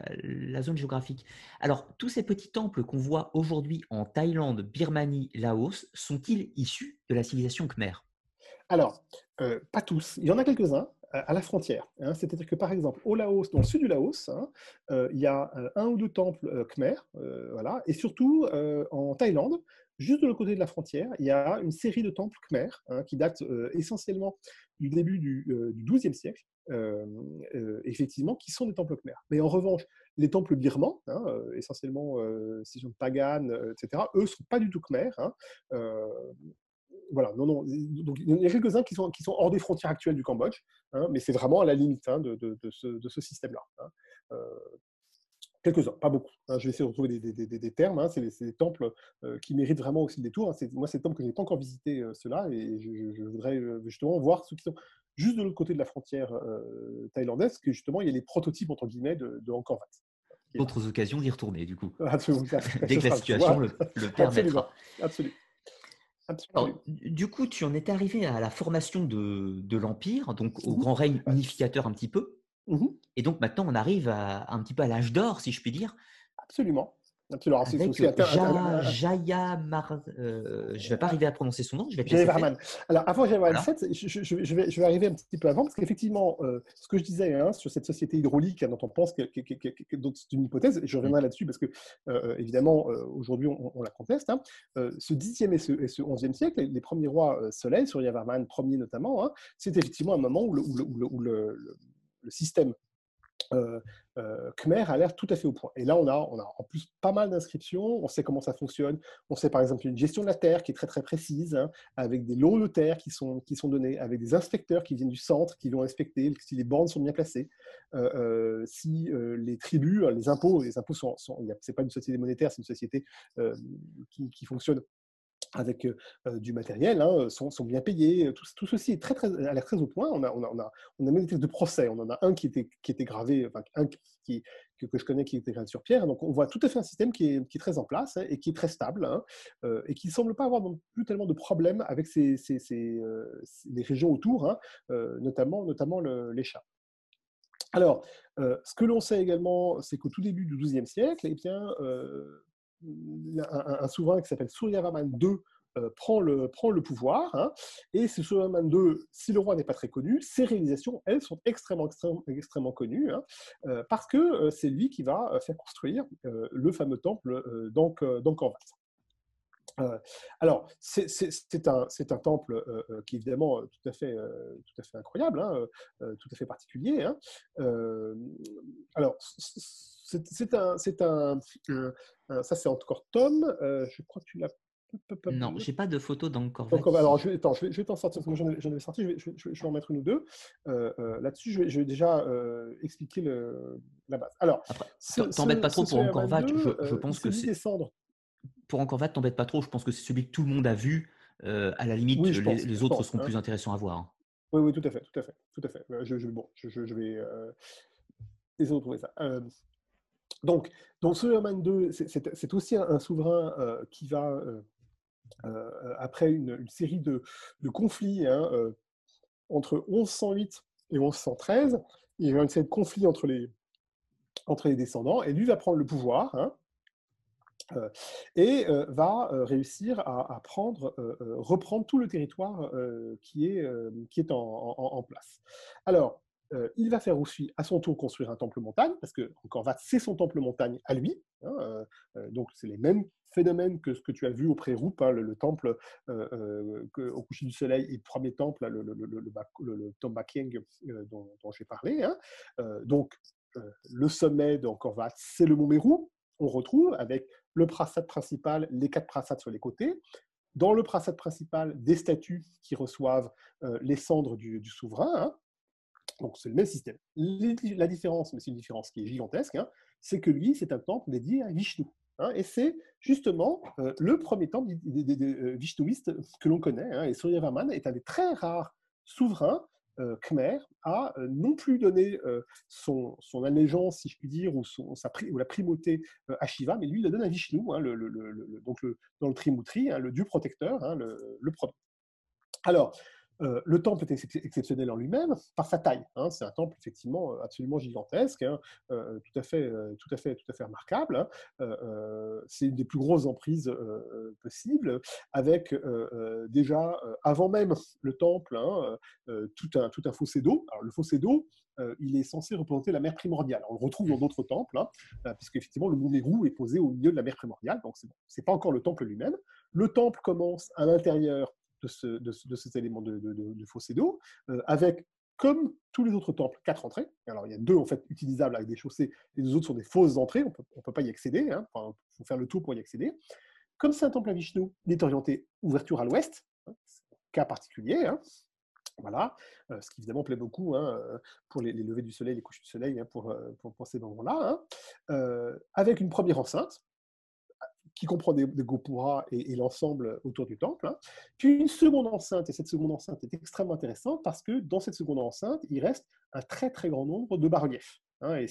A: zone géographique. Alors, tous ces petits temples qu'on voit aujourd'hui en Thaïlande, Birmanie, Laos, sont-ils issus de la civilisation khmer?
B: Alors, pas tous. Il y en a quelques-uns à la frontière. Hein. C'est-à-dire que, par exemple, au Laos, dans le sud du Laos, hein, il y a un ou deux temples khmer, et surtout en Thaïlande, Juste de l'autre côté de la frontière, il y a une série de temples khmer hein, qui datent euh, essentiellement du début du, XIIe euh, siècle, euh, effectivement, qui sont des temples khmer. Mais en revanche, les temples birmans, hein, essentiellement si de Pagan, etc., eux ne sont pas du tout khmer. Hein, voilà, non, non. Donc, il y a quelques-uns qui sont, sont hors des frontières actuelles du Cambodge, mais c'est vraiment à la limite de, ce, système-là. Quelques-uns, pas beaucoup. Hein. je vais essayer de retrouver des, termes. Hein. c'est des temples euh, qui méritent vraiment aussi le détour. Hein. moi, c'est des temples que je n'ai pas encore visités, euh, ceux-là, et je, voudrais euh, justement voir ceux qui sont juste de l'autre côté de la frontière thaïlandaise, que justement, il y a les prototypes, entre guillemets, de, de Angkor Wat.
A: D'autres occasions d'y retourner, du coup.
B: Absolument.
A: Dès que la situation le, le permettra.
B: Absolument.
A: Alors, du coup, tu en étais arrivé à la formation de, de l'Empire, donc au grand règne unificateur un petit peu.
B: Mmh
A: Et donc maintenant, on arrive à, un petit peu à l'âge d'or, si je puis dire,
B: Absolument.
A: Avec
B: aussi
A: Ja- Jaya Mar... euh, je ne vais pas arriver à prononcer son nom, je vais te
B: Jay
A: laisser faire.
B: Varman. Alors, avant Jay Varman
A: Voilà.
B: 7, je, je- je vais, je arriver un petit peu avant, parce qu'effectivement, euh, ce que je disais hein, sur cette société hydraulique hein, dont on pense que, que- que- que- que- donc c'est une hypothèse, et je reviendrai là-dessus parce que, euh, évidemment, aujourd'hui, on, on la conteste. hein. Ce 10e et ce, et ce 11e siècle, les, les premiers rois soleil, Surya Varman premier notamment, c'est effectivement un moment où le, où le- où le- où le- le- système euh, euh, Khmer a l'air tout à fait au point. Et là, on a, on a en plus pas mal d'inscriptions, on sait comment ça fonctionne, on sait par exemple une gestion de la terre qui est très très précise, hein, avec des lots de terre qui sont, qui sont donnés, avec des inspecteurs qui viennent du centre, qui vont inspecter si les bornes sont bien placées, euh, si les tribus, euh, les impôts, les impôts sont, sont c'est pas une société monétaire, c'est une société qui, qui fonctionne avec du matériel, hein, sont, bien payés. Tout, ceci est très, très, a l'air très au point. On a, on, a, on, a, on a même des textes de procès. On en a un qui était, qui était gravé, enfin, un qui, que, je connais qui était gravé sur pierre. Donc on voit tout à fait un système qui est, qui est très en place hein, et qui est très stable hein, et qui ne semble pas avoir non plus tellement de problèmes avec ces, ces, ces, euh, les régions autour, notamment, notamment le, les chats. Alors, ce que l'on sait également, c'est qu'au tout début du XIIe siècle, eh bien, un, souverain qui s'appelle Suryavarman II euh, prend, le, prend le pouvoir. hein, et ce Suryavarman II, si le roi n'est pas très connu, ses réalisations, elles, sont extrêmement, extrêmement, connues, hein, euh, parce que euh, c'est lui qui va faire construire le fameux temple euh, d'Ank- euh, alors, c'est- un, un temple qui est évidemment tout à fait, tout à fait incroyable, hein, tout à fait particulier. alors, c'est un, c'est un, un- un- ça c'est encore Tom. euh, je crois que tu l'as.
A: Non, j'ai pas de photo Wat.
B: alors, je, vais- attends, je vais, je vais t'en sortir, parce que moi j'en ai, j'en avais sorti, je vais, je, vais- je vais en mettre une ou deux. Euh, euh, Là-dessus, je vais, déjà expliquer le, la base. Alors, ce-
A: pas trop pour Wat,
B: Suleiman
A: je, pense que c'est pour Angkor Wat, t'embête pas trop, je pense que c'est celui que tout le monde a vu. À la limite,
B: Oui,
A: les,
B: pense,
A: les
B: je
A: autres
B: pense,
A: seront
B: hein.
A: plus intéressants à voir. hein.
B: Oui, oui, tout à fait, tout à fait, tout à fait. Je, je- bon, je, vais euh, essayer de retrouver ça. Euh, donc, donc Suleiman II, c'est- aussi un, souverain euh, qui va, euh, euh, après une, série de, conflits hein, entre 1108 et 1113, il y a une série de conflits entre les, descendants, et lui va prendre le pouvoir. hein, et va réussir à, à prendre, reprendre tout le territoire qui est, en- en place. Alors, euh, il va faire aussi à son tour construire un temple montagne, parce que Vat, c'est son temple montagne à lui. hein, euh, euh, donc, c'est les mêmes phénomènes que ce que tu as vu au pré-Roup, hein, le, le temple au coucher du soleil et le premier temple, le, le, le, le, Bak- le- le Tom Bakyeng euh, dont, j'ai parlé. hein. Donc, le sommet d'Angkor c'est le mont Meru. On retrouve avec le prasat principal, les quatre prasats sur les côtés. Dans le prasat principal, des statues qui reçoivent les cendres du, souverain. Donc c'est le même système. La différence, mais c'est une différence qui est gigantesque, hein, c'est que lui, c'est un temple dédié à Vishnu. hein, et c'est justement euh, le premier temple des- des- euh, que l'on connaît. hein, et Suryavarman est un des très rares souverains euh, khmer à euh, non plus donner son, allégeance, si je puis dire, ou, sa, ou la primauté à Shiva, mais lui, il la donne à Vishnu, hein, donc dans le Trimutri, le dieu protecteur, le premier. Alors, euh, le temple est excep- exceptionnel en lui-même par sa taille. hein. C'est un temple effectivement euh, absolument gigantesque, hein, euh, tout, à fait, tout, à fait, tout à fait remarquable. hein. C'est une des plus grosses emprises possibles, avec déjà, avant même le temple, tout, un, tout un fossé d'eau. Le fossé d'eau, il est censé représenter la mer primordiale. On le retrouve dans d'autres temples, puisque effectivement le mont Meru est posé au milieu de la mer primordiale, donc c'est bon. Pas encore le temple lui-même. Le temple commence à l'intérieur de, ce, de, de cet élément de, fossé d'eau, euh, avec, comme tous les autres temples, quatre entrées. Alors, il y a deux en fait utilisables avec des chaussées, les deux autres sont des fausses entrées, on ne peut pas y accéder, il faut faire le tour pour y accéder. Comme c'est un temple à Vishnu, il est orienté ouverture à l'ouest, hein, cas particulier. hein. Voilà, euh, ce qui évidemment plaît beaucoup hein, euh, pour les, levées du soleil, les couches du soleil, hein, pour, pour, ces moments-là. hein. Avec une première enceinte, qui comprend des, Gopuras et, l'ensemble autour du temple. Hein. Puis une seconde enceinte, et cette seconde enceinte est extrêmement intéressante parce que dans cette seconde enceinte, il reste un très très grand nombre de bas-reliefs. Hein, et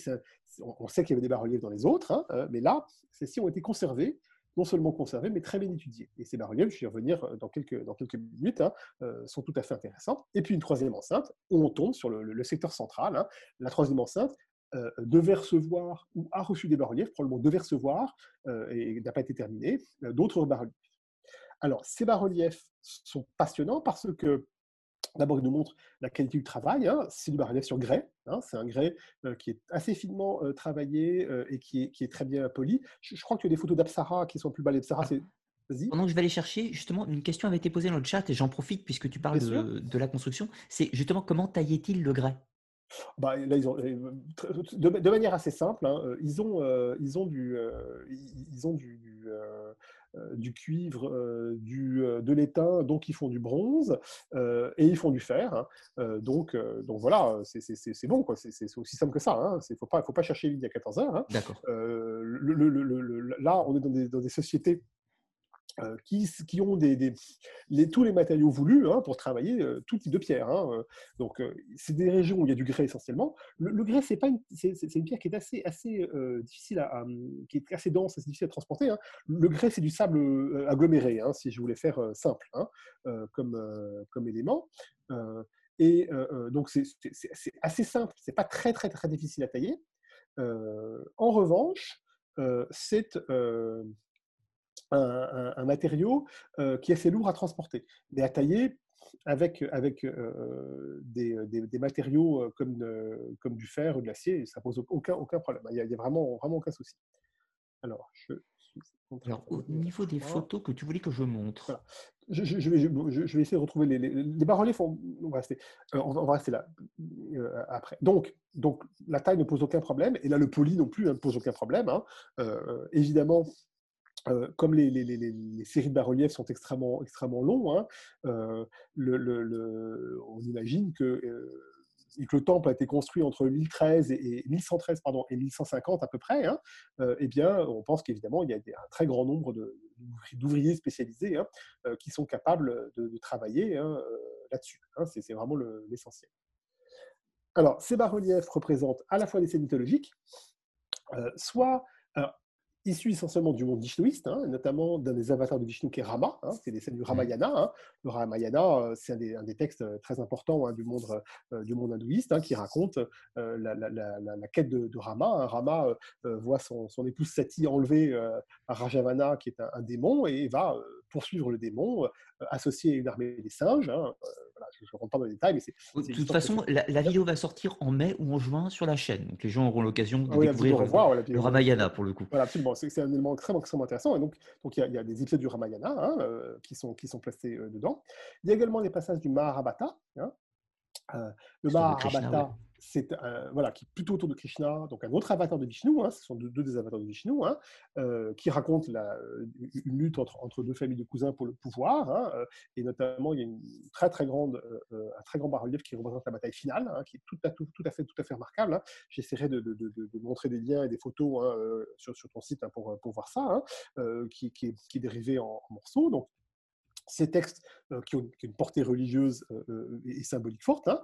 B: on, sait qu'il y avait des bas-reliefs dans les autres, hein, euh, mais là, ceux-ci ont été conservés non seulement conservés, mais très bien étudiés. Et ces bas-reliefs, je vais y revenir euh, dans quelques, dans quelques minutes, sont tout à fait intéressants. Et puis une troisième enceinte, où on tombe sur le, secteur central. La troisième enceinte, euh, devait recevoir ou a reçu des bas-reliefs, probablement devait recevoir, euh, et n'a pas été terminé, euh, d'autres bas-reliefs. Alors, ces bas-reliefs sont passionnants parce que, d'abord, ils nous montrent la qualité du travail. Hein. C'est du bas-relief sur grès. Hein. C'est un grès qui est assez finement travaillé et qui est, qui est, très bien poli. Je, crois qu'il y a des photos d'Apsara qui sont plus belles. D'Apsara,
A: ah. c'est pendant que je vais aller chercher, justement, une question avait été posée dans le chat et j'en profite puisque tu parles de, de, la construction. C'est justement comment taillait-il le grès?
B: Bah, là, ils ont, euh, de, manière assez simple, hein, euh, ils, ont, euh, ils ont du, ils ont du, du, cuivre, du, de l'étain, donc ils font du bronze et ils font du fer. Hein. donc, donc voilà, c'est bon, c'est aussi simple que ça. Hein. Il ne faut pas, faut pas chercher l'idée à 14 heures. Hein. Là, on est dans des, dans des sociétés euh, qui, ont tous les matériaux voulus hein, pour travailler euh, tout type de pierre. Hein, euh. donc, c'est des régions où il y a du grès essentiellement. Le, grès, c'est une, pierre qui est assez, difficile qui est assez dense, assez difficile à transporter. Hein. Le grès, c'est du sable aggloméré, si je voulais faire simple comme, comme élément. et donc, c'est, assez simple. C'est pas très, très, très difficile à tailler. en revanche, c'est un, matériau euh, qui est assez lourd à transporter, mais à tailler avec, avec euh, des, des, matériaux comme, comme du fer ou de l'acier, ça pose aucun, aucun problème. Il n'y a, vraiment, vraiment aucun souci.
A: Alors, je alors, au niveau des photos que tu voulais que je montre.
B: Je, je, vais, je, vais, essayer de retrouver les, les, les bas-reliefs. On, va rester, euh, on, va rester là après. Donc, donc, la taille ne pose aucun problème. Et là, le poli non plus hein, ne pose aucun problème. Hein. évidemment, euh, comme les, séries de bas-reliefs sont extrêmement, extrêmement longs, hein, euh, on imagine que, euh, que, le temple a été construit entre 1013 et, 1113 pardon, et 1150 à peu près. Hein, eh bien, on pense qu'évidemment, il y a un très grand nombre d'ouvriers spécialisés hein, qui sont capables de, travailler là-dessus. C'est vraiment l'essentiel. Alors, ces bas-reliefs représentent à la fois des scènes mythologiques, soit issu essentiellement du monde vishnouiste, hein, notamment d'un des avatars de Vishnu qui est Rama, hein, c'est des scènes du. Ramayana. Hein. Le Ramayana, euh, c'est un, des, textes euh, très importants du, monde, euh, du monde hindouiste qui raconte la, quête de, Rama. Rama voit son, épouse Sati enlevée à Rajavana, qui est un, démon, et va poursuivre le démon, associé à une armée des singes je ne rentre pas dans les détails, mais c'est.
A: De toute façon, la, vidéo va sortir en mai ou en juin sur la chaîne. Donc les gens auront l'occasion de
B: ah découvrir
A: le Ramayana pour le coup.
B: Voilà, absolument. C'est un élément extrêmement, extrêmement intéressant. Et donc, donc il, y a, des épisodes du Ramayana hein, euh, qui, sont, qui sont placés euh, dedans. Il y a également des passages du Mahabharata. Hein. Euh, le Mahabharata c'est voilà, qui est plutôt autour de Krishna, donc un autre avatar de Vishnu, hein, ce sont deux, des avatars de Vishnu, hein, euh, qui raconte la, une lutte entre, deux familles de cousins pour le pouvoir, hein, euh, et notamment il y a une très très grande, euh, un très grand bas-relief qui représente la bataille finale, qui est tout à, tout, tout, à fait, tout à fait remarquable. J'essaierai de, de, montrer des liens et des photos sur, sur, ton site pour, pour voir ça, qui, qui, est, qui, est, dérivé en, en morceaux. Donc ces textes euh, qui, ont, une portée religieuse euh, euh, et symbolique forte, hein,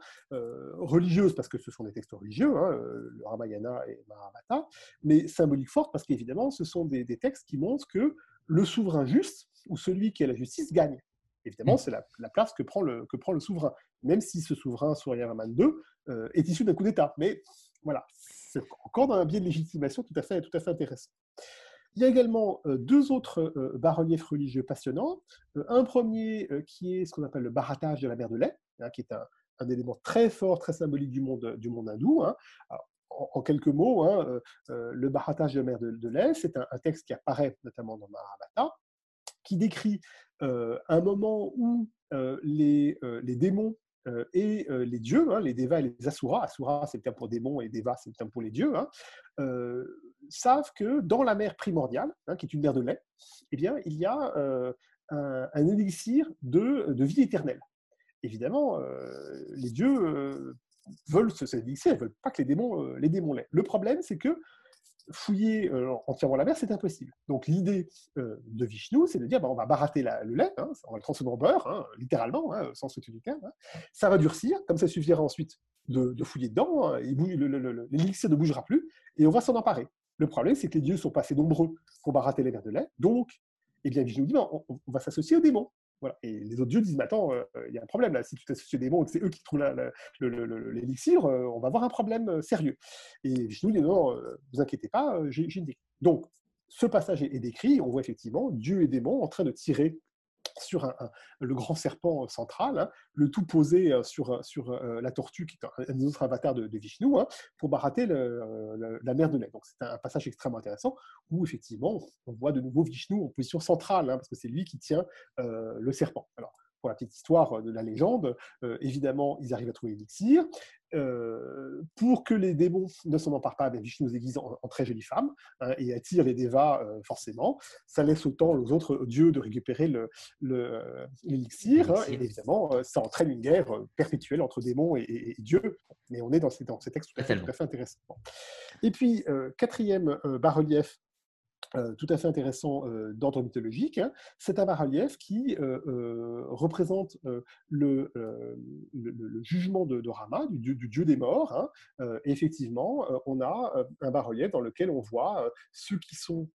B: religieuse parce que ce sont des textes religieux, hein, le Ramayana et Mahabharata, mais symbolique forte parce qu'évidemment, ce sont des, textes qui montrent que le souverain juste, ou celui qui a la justice, gagne. Évidemment, mmh. c'est la, place que prend, le, que prend le souverain, même si ce souverain, Suryavarman II, est issu d'un coup d'État. Mais voilà, c'est encore dans un biais de légitimation tout à fait, tout à fait intéressant. Il y a également euh, deux autres euh, bas-reliefs religieux passionnants. Euh, un premier qui est ce qu'on appelle le baratage de la mer de lait, hein, qui est un, élément très fort, très symbolique du monde, du monde hindou. Hein. en, quelques mots, hein, le baratage de la mer de, lait, c'est un, texte qui apparaît notamment dans Mahabharata, qui décrit un moment où les, les démons et les dieux, les Devas et les Asuras, Asuras c'est le terme pour démons et Devas c'est le terme pour les dieux, savent que dans la mer primordiale, hein, qui est une mer de lait, eh bien, il y a euh, un, élixir de, de, vie éternelle. Évidemment, euh, les dieux euh, veulent ce, cet élixir, ils ne veulent pas que les démons, les démons l'aient. Le problème, c'est que fouiller entièrement la mer, c'est impossible. Donc l'idée de Vishnu, c'est de dire, bah, on va barater le lait, hein, on va le transformer en beurre, hein, littéralement, hein, sans souci du terme. Ça va durcir, comme ça suffira ensuite de, fouiller dedans, l'élixir ne bougera plus, et on va s'en emparer. Le problème, c'est que les dieux sont pas assez nombreux pour barater les verres de lait, donc eh bien, Vishnu dit, bah, on, on va s'associer aux démons. Et les autres dieux disent, mais attends, euh, il y a un problème là, si tu t'associes des démons et que c'est eux qui trouvent l'élixir, euh, on va avoir un problème euh, sérieux. Et Vishnu dit, non, ne vous inquiétez pas, j'ai une idée. Donc, ce passage est, décrit, on voit effectivement Dieu et démons en train de tirer sur le grand serpent central, hein, le tout posé euh, sur, euh, sur euh, la tortue, qui est un des autres avatars de, Vishnu, hein, pour barater la mer de lait. Donc c'est un, passage extrêmement intéressant où effectivement on voit de nouveau Vishnu en position centrale, hein, parce que c'est lui qui tient le serpent. Alors, pour la petite histoire de la légende, évidemment, ils arrivent à trouver l'élixir. Euh, pour que les démons ne s'en emparent pas, Vishnu nous aiguise en, très jolie femme hein, et attire les devas euh, forcément. Ça laisse autant aux autres dieux de récupérer l'élixir. Le, hein, et évidemment, euh, ça entraîne une guerre perpétuelle entre démons et, dieux. Mais on est dans ces, dans ces textes tout à, fait, tout à fait intéressants. Et puis, quatrième bas-relief euh, tout à fait intéressant euh, d'ordre mythologique. Hein. C'est un bas-relief qui euh, représente le, le, jugement de, Rama, du, dieu des morts. Hein. effectivement, on a un bas-relief dans lequel on voit ceux qui sont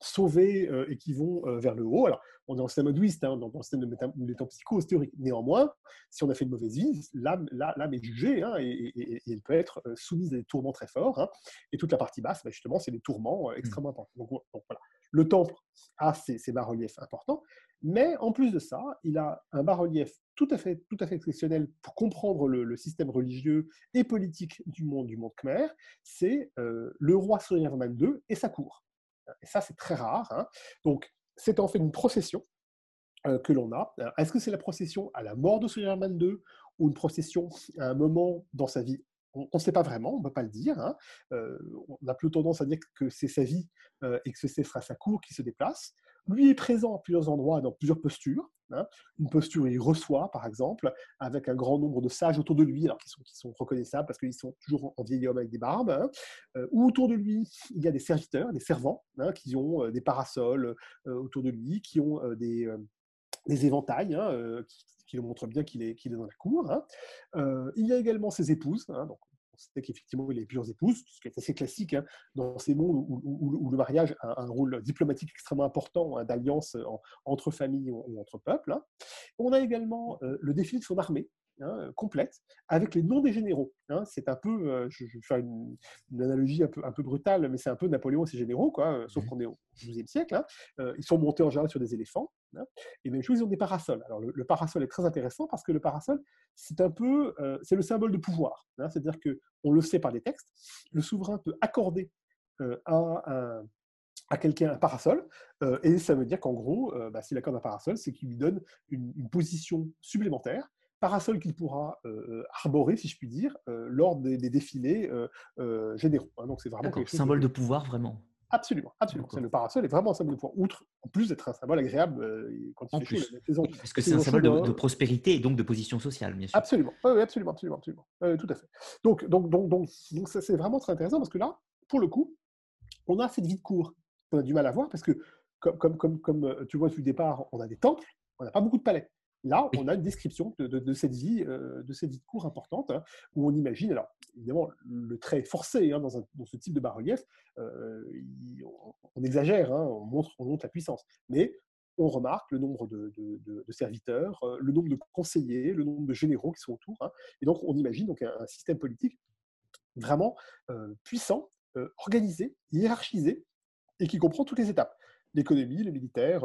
B: sauvés et qui vont vers le haut. Alors, on est en système hindouiste, hein, dans le système de métapsychose théorique. Néanmoins, si on a fait une mauvaise vie, l'âme est jugée hein, et, elle peut être soumise à des tourments très forts. Hein. et toute la partie basse, bah, justement, c'est des tourments mmh. extrêmement importants. Donc, voilà. Le temple a ses, bas-reliefs importants, mais en plus de ça, il a un bas-relief tout à fait, tout à fait exceptionnel pour comprendre le, système religieux et politique du monde du monde khmer. C'est le roi Suryavarman II et sa cour. Et ça, c'est très rare. Hein. Donc, c'est en fait une procession euh, que l'on a. Est-ce que c'est la procession à la mort de Superman 2 ou une procession à un moment dans sa vie? On ne sait pas vraiment, on ne peut pas le dire. Hein. Euh, on a plutôt tendance à dire que c'est sa vie euh, et que ce sera sa cour qui se déplace. Lui est présent à plusieurs endroits, dans plusieurs postures. Hein. Une posture où il reçoit, par exemple, avec un grand nombre de sages autour de lui, alors qui sont, reconnaissables parce qu'ils sont toujours en vieil homme avec des barbes. Hein. Euh, ou autour de lui, il y a des serviteurs, des servants, hein, qui ont euh, des parasols euh, autour de lui, qui ont des, éventails, qui, le montrent bien qu'il est, dans la cour. il y a également ses épouses, on sait qu'effectivement, il a plusieurs épouses, ce qui est assez classique hein, dans ces mondes où, le mariage a un rôle diplomatique extrêmement important hein, d'alliance entre familles ou, entre peuples. Hein. On a également euh, le défilé de son armée, complète, avec les noms des généraux. c'est un peu, euh, je, vais faire une, analogie un peu, un peu, brutale, mais c'est un peu Napoléon et ses généraux, quoi, euh, sauf qu'on est au XIIe siècle. ils sont montés en général sur des éléphants, et même chose, ils ont des parasols. Alors le, parasol est très intéressant parce que le parasol, c'est un peu, c'est le symbole de pouvoir. C'est-à-dire que on le sait par les textes, le souverain peut accorder à, à quelqu'un un parasol, et ça veut dire qu'en gros, bah, s'il accorde un parasol, c'est qu'il lui donne une, position supplémentaire, parasol qu'il pourra arborer, si je puis dire, lors des, défilés généraux. Hein. donc c'est vraiment
A: symbole de pouvoir, vraiment.
B: Absolument, absolument. Le parasol est vraiment un symbole de pouvoir, outre, en plus d'être un symbole agréable quand il fait
A: chaud. Parce que c'est un symbole de, prospérité et donc de position sociale, bien sûr.
B: Absolument, oui, absolument, absolument, absolument. tout à fait. Donc, donc, donc, donc, donc ça, c'est vraiment très intéressant parce que là, pour le coup, on a cette vie de cour qu'on a du mal à voir parce que, comme, comme, comme, comme tu vois depuis le départ, on a des temples, on n'a pas beaucoup de palais. Là, on a une description de, cette vie, euh, de cette vie de cour importante, hein, où on imagine, alors évidemment, le trait forcé hein, dans, ce type de bas-relief, euh, on, exagère, hein, on, montre, on montre la puissance, mais on remarque le nombre de, serviteurs, euh, le nombre de conseillers, le nombre de généraux qui sont autour, et donc on imagine donc un, système politique vraiment puissant, organisé, hiérarchisé, et qui comprend toutes les étapes. L'économie, le militaire,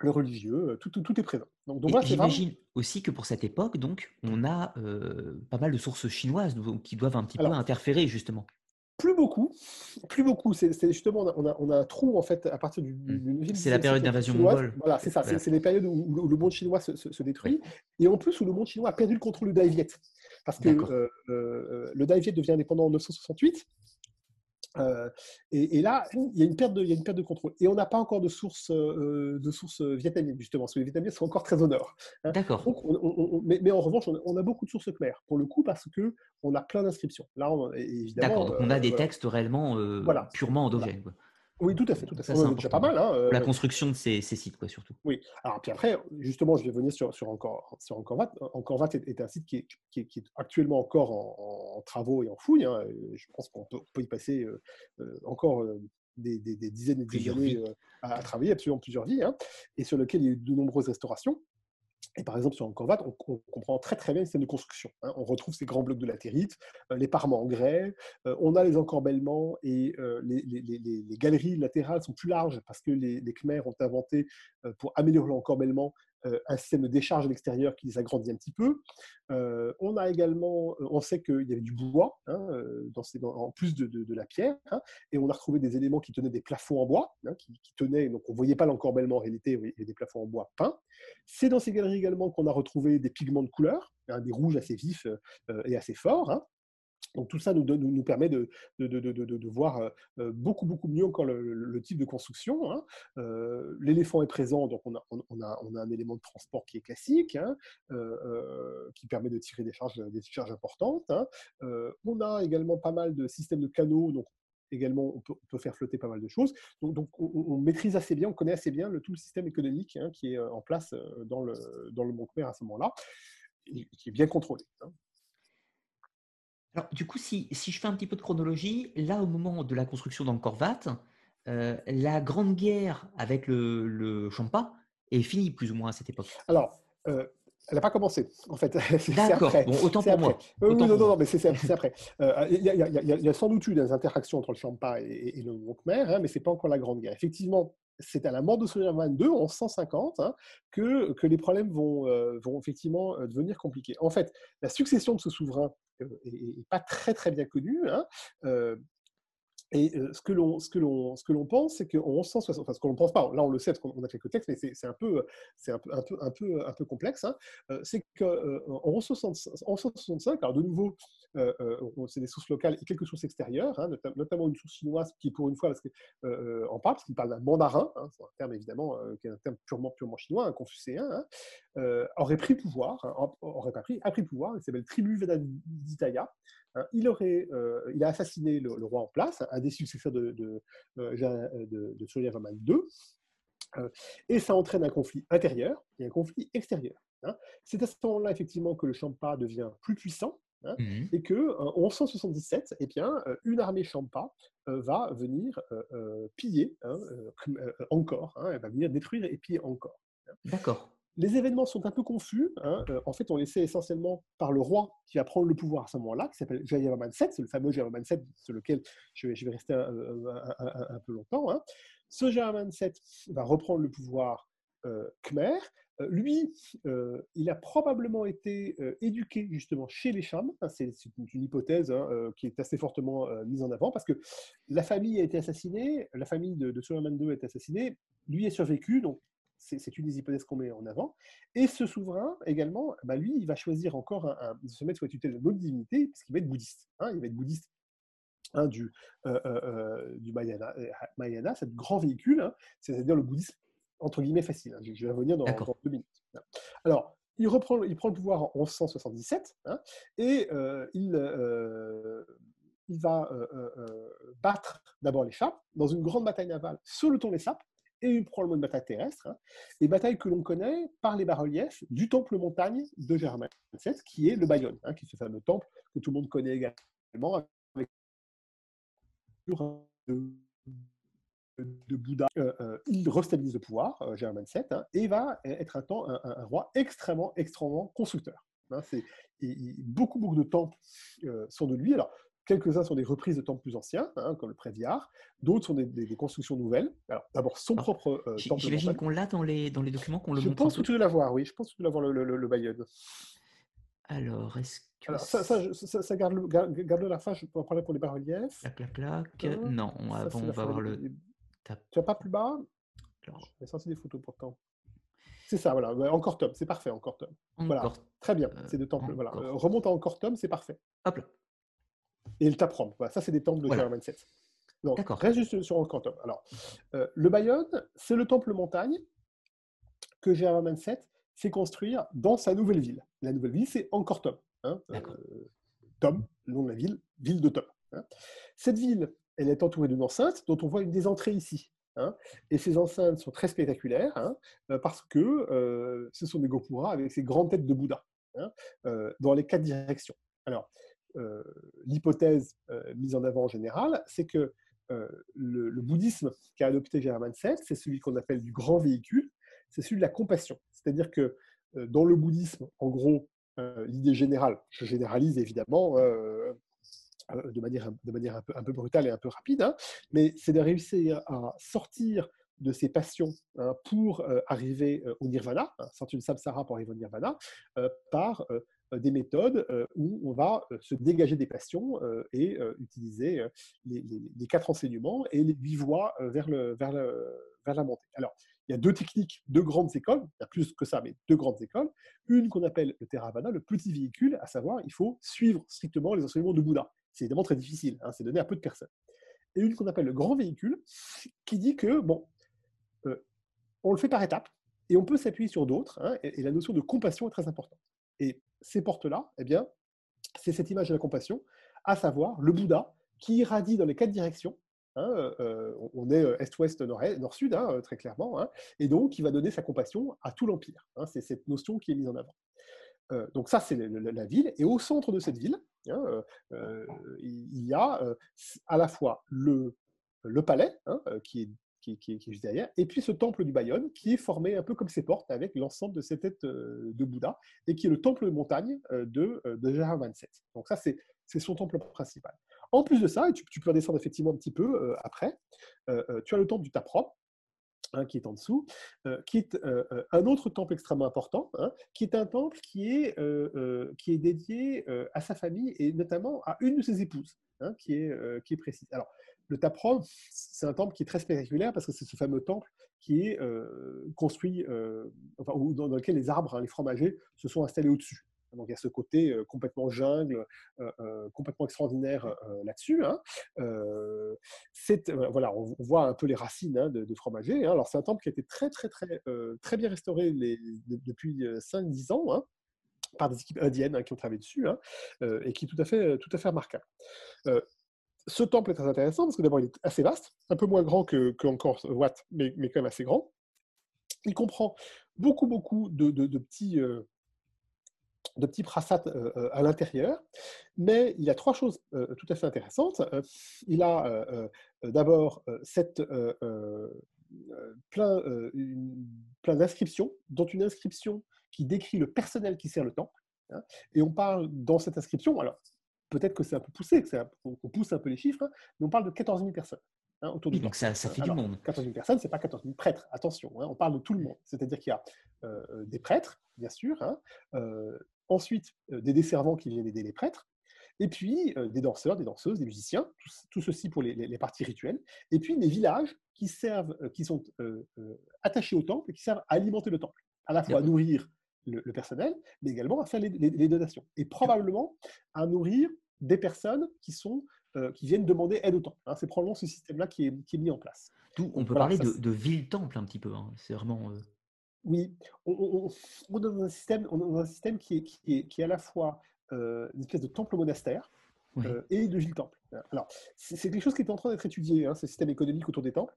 B: le religieux, euh, tout, tout, est présent.
A: Donc, donc J'imagine aussi que pour cette époque, donc, on a euh, pas mal de sources chinoises qui doivent un petit peu interférer justement.
B: Plus beaucoup, plus beaucoup. C'est justement on a, on a, un trou en fait à partir du.
A: Mmh. C'est la période d'invasion mongole.
B: Voilà, c'est ça. C'est les périodes où, le monde chinois se, détruit et en plus où le monde chinois a perdu le contrôle du Dai Viet parce que euh, le Dai Viet devient indépendant en 968 Euh, et, là, il y, a une perte de, il y a une perte de contrôle. Et on n'a pas encore de source, euh, de source vietnamienne, justement, parce que les Vietnamiens sont encore très au nord.
A: Hein. D'accord.
B: Mais, en revanche, on, a beaucoup de sources claires, pour le coup, parce qu'on a plein d'inscriptions.
A: Là, D'accord, donc on a des textes réellement purement endogènes.
B: Oui, tout à fait, tout à fait. C'est déjà pas mal. Hein,
A: la construction de ces, sites, quoi, surtout.
B: Oui. Alors, puis après, justement, je vais venir sur, sur, encore, sur Encorvat. Encorvat est, est, un site qui est, qui est, actuellement encore en, travaux et en fouille. Hein, je pense qu'on peut, y passer encore des, des, dizaines et des années à, travailler, absolument plusieurs vies, hein, et sur lequel il y a eu de nombreuses restaurations. Et par exemple, sur Angkor on, on, comprend très très bien le système de construction. Hein. On retrouve ces grands blocs de latérite, euh, les parements en grès, euh, on a les encorbellements et euh, les, les, les, galeries latérales sont plus larges parce que les, Khmers ont inventé, pour améliorer l'encorbellement, un système de décharge à l'extérieur qui les agrandit un petit peu. Euh, on a également, euh, on sait qu'il y avait du bois hein, en plus de, la pierre, hein, et on a retrouvé des éléments qui tenaient des plafonds en bois, hein, qui, tenaient, donc on ne voyait pas l'encorbellement en réalité, il y avait des plafonds en bois peints. C'est dans ces galeries également qu'on a retrouvé des pigments de couleur, des rouges assez vifs et assez forts. Donc tout ça nous, permet de, voir euh, euh, beaucoup, beaucoup mieux encore le, type de construction. Hein. Euh, l'éléphant est présent, donc on a, un élément de transport qui est classique, hein, qui permet de tirer des charges, importantes. Hein. on a également pas mal de systèmes de canaux, donc également on peut, faire flotter pas mal de choses. Donc, on, maîtrise assez bien, on connaît assez bien tout le système économique qui est en place dans le, dans le Mont à ce moment-là, qui est bien contrôlé.
A: Alors, du coup, si, je fais un petit peu de chronologie, là, au moment de la construction d'Angkor Wat, euh, la grande guerre avec le, le Champa est finie plus ou moins à cette époque.
B: Alors, euh, elle n'a pas commencé, en fait.
A: D'accord, bon, autant pour moi.
B: oui, non, non, non, mais c'est après. Euh, il y, a sans doute eu des interactions entre le Champa et, le Khmer, hein, mais ce n'est pas encore la Grande Guerre. Effectivement, c'est à la mort de Suleiman II, en 150, hein, que, que, les problèmes vont, euh, vont effectivement euh, devenir compliqués. En fait, la succession de ce souverain euh, pas très très bien connue. Hein, et ce que l'on ce que l'on ce que l'on pense, c'est qu'en 1160, enfin ce que l'on pense pas, là on le sait parce qu'on a quelques textes, mais c'est un peu c'est un peu un peu un peu un peu complexe. Hein, c'est qu'en 1165, alors de nouveau, c'est des sources locales et quelques sources extérieures, hein, notamment une source chinoise qui pour une fois parce que en parle parce qu'il parle d'un mandarin, hein, c'est un terme évidemment qui est un terme purement purement chinois, un confucéen, aurait pris pouvoir, aurait pas pris, a pris pouvoir, il s'appelle Tribu Vedaditaya. Hein, il, aurait, euh, il a assassiné le, roi en place, un des successeurs de, de, euh, euh, de, de II, et ça entraîne un conflit intérieur et un conflit extérieur. Hein. C'est à ce moment-là, effectivement, que le Champa devient plus puissant, hein, mmh et que en 1177, eh bien, une armée Champa va venir piller encore, elle va venir détruire et piller encore.
A: D'accord.
B: Les événements sont un peu confus. Hein. Euh, en fait, on est essentiellement par le roi qui va prendre le pouvoir à ce moment-là, qui s'appelle Jayavarman VII. C'est le fameux Jayavarman VII sur lequel je vais, rester un, peu longtemps. Hein. Ce Jayavarman VII va reprendre le pouvoir euh, khmer. Euh, lui, il a probablement été éduqué justement chez les. Hein. C'est une, hypothèse qui est assez fortement mise en avant parce que la famille a été assassinée, la famille de, de II a assassinée. Lui a survécu, donc c'est une des hypothèses qu'on met en avant. Et ce souverain, également, bah, lui, il va choisir encore un, se mettre sous la tutelle d'une autre divinité, puisqu'il va être bouddhiste. Hein, il va être bouddhiste hein, du, euh, euh, euh, du Mayana, Mayana, ce grand véhicule, hein, c'est-à-dire le bouddhisme entre guillemets facile. Je, vais revenir dans, deux minutes. Alors, il, reprend, il prend le pouvoir en 1177 et il, il va battre d'abord les Chats dans une grande bataille navale sur le Tonlé Sap, et probablement une bataille terrestre, hein, et bataille que l'on connaît par les bas-reliefs du temple montagne de Germain VII, qui est le Bayonne, hein, qui est ce fameux temple que tout le monde connaît également, avec de, de Bouddha. Euh, euh, il restabilise le pouvoir, euh, Germain VII, hein, et va être un, temps, un, roi extrêmement, extrêmement constructeur. c'est, beaucoup, beaucoup de temples sont de lui. Alors, Quelques-uns sont des reprises de temples plus anciens, hein, comme le Préviard. D'autres sont des, constructions nouvelles. Alors, d'abord, son ah, propre euh, temple.
A: J'imagine qu'on l'a dans les, dans les documents, qu'on le
B: Je pense que tu dois l'avoir, oui. Je pense que tu dois l'avoir, le, le, le, Bayonne.
A: Alors, est-ce que.
B: Alors, ça, ça, ça, garde, garde, garde la fin, je peux en parler pour les bas-reliefs.
A: Clac, clac, clac. non, avant, on va voir le.
B: Tu n'as pas plus bas? Alors... J'ai sorti des photos pourtant. C'est ça, voilà. Encore tome, c'est parfait, encore tome. Voilà, très bien. C'est de temples. Voilà. Remonte à encore tome, c'est parfait.
A: Hop là.
B: Et le Taprom. Voilà, ça, c'est des temples de voilà. 27. Donc, reste juste sur Angkor Alors, le Bayonne, c'est le temple montagne que Gérard VII fait construire dans sa nouvelle ville. La nouvelle ville, c'est Angkor Tom. Hein, Tom, le nom de la ville, ville de Tom. Hein. Cette ville, elle est entourée d'une enceinte dont on voit une des entrées ici. Hein. et ces enceintes sont très spectaculaires euh, parce que euh, ce sont des gopuras avec ces grandes têtes de Bouddha euh, dans les quatre directions. Alors, l'hypothèse mise en avant en général, c'est que le, bouddhisme qu'a adopté Germain VII, c'est celui qu'on appelle du grand véhicule, c'est celui de la compassion. C'est-à-dire que dans le bouddhisme, en gros, l'idée générale, je généralise évidemment, euh, de manière, un, peu, brutale et un peu rapide, hein, mais c'est de réussir à sortir de ces passions hein, pour euh, arriver euh, au nirvana, hein, sortir du samsara pour arriver au nirvana, par des méthodes où on va se dégager des passions et utiliser les, quatre enseignements et les huit voies vers, la montée. Alors, il y a deux techniques, deux grandes écoles, il y a plus que ça, mais deux grandes écoles. Une qu'on appelle le Theravada, le petit véhicule, à savoir, il faut suivre strictement les enseignements de Bouddha c'est évidemment très difficile, hein, c'est donné à peu de personnes. Et une qu'on appelle le grand véhicule, qui dit que, bon, euh, on le fait par étapes, et on peut s'appuyer sur d'autres, hein, et, la notion de compassion est très importante. Et ces portes-là, eh bien, c'est cette image de la compassion, à savoir le Bouddha qui irradie dans les quatre directions. Hein, euh, on est euh, est-ouest, nord-sud, très clairement, et donc qui va donner sa compassion à tout l'Empire. c'est cette notion qui est mise en avant. donc ça, c'est la ville. Et au centre de cette ville, Hein, euh, euh, il y a euh, à la fois le, le palais, hein, qui est qui, est juste derrière, et puis ce temple du Bayonne, qui est formé un peu comme ses portes, avec l'ensemble de ces têtes de Bouddha, et qui est le temple de montagne de, de Gérard 27. Donc ça, c'est son temple principal. En plus de ça, et tu, peux descendre effectivement un petit peu après, tu as le temple du Taprop, Hein, qui est en dessous, euh, qui est euh, euh, un autre temple extrêmement important, hein, qui est un temple qui est, qui est dédié à sa famille et notamment à une de ses épouses, hein, qui, est, qui est précise. Alors, le Taprom, c'est un temple qui est très spectaculaire parce que c'est ce fameux temple qui est construit, enfin, dans, lequel les arbres, les fromagers, se sont installés au-dessus. Donc il y a ce côté euh, complètement jungle, euh, euh, complètement extraordinaire là-dessus. Hein. voilà, on, voit un peu les racines hein, de, fromager. Hein. Alors c'est un temple qui a été très très très très bien restauré depuis 5-10 ans par des équipes indiennes qui ont travaillé dessus et qui est tout à fait, tout à fait remarquable. ce temple est très intéressant parce que d'abord il est assez vaste, un peu moins grand que, encore Watt, mais, mais, quand même assez grand. Il comprend beaucoup beaucoup de petits de petits prasats euh, euh, à l'intérieur. Mais il y a trois choses euh, tout à fait intéressantes. il a d'abord cette plein, plein d'inscriptions, dont une inscription qui décrit le personnel qui sert le temple. Hein. et on parle dans cette inscription, alors peut-être que c'est un peu poussé, qu'on pousse un peu les chiffres, hein, mais on parle de 14 000 personnes.
A: Hein, autour du donc ça, ça, fait du monde.
B: 14 000 personnes, ce n'est pas 14 000 prêtres, attention, on parle de tout le monde. C'est-à-dire qu'il y a des prêtres, bien sûr, ensuite des desservants qui viennent aider les prêtres, et puis des danseurs, des danseuses, des musiciens, tout, ceci pour les, parties rituelles, et puis des villages qui servent, qui sont attachés au temple et qui servent à alimenter le temple, à la fois à nourrir le, personnel, mais également à faire les, donations, et probablement à nourrir des personnes qui sont qui viennent demander aide au temple. Hein. C'est probablement ce système-là qui est, mis en place.
A: on peut parler de, ville-temple un petit peu. Hein. C'est vraiment.
B: Oui, on, on, dans un système, on un système qui est, qui est, qui est à la fois euh, une espèce de temple monastère euh, et de gîte-temple. Alors, c'est quelque chose qui est en train d'être étudié, hein, ce système économique autour des temples.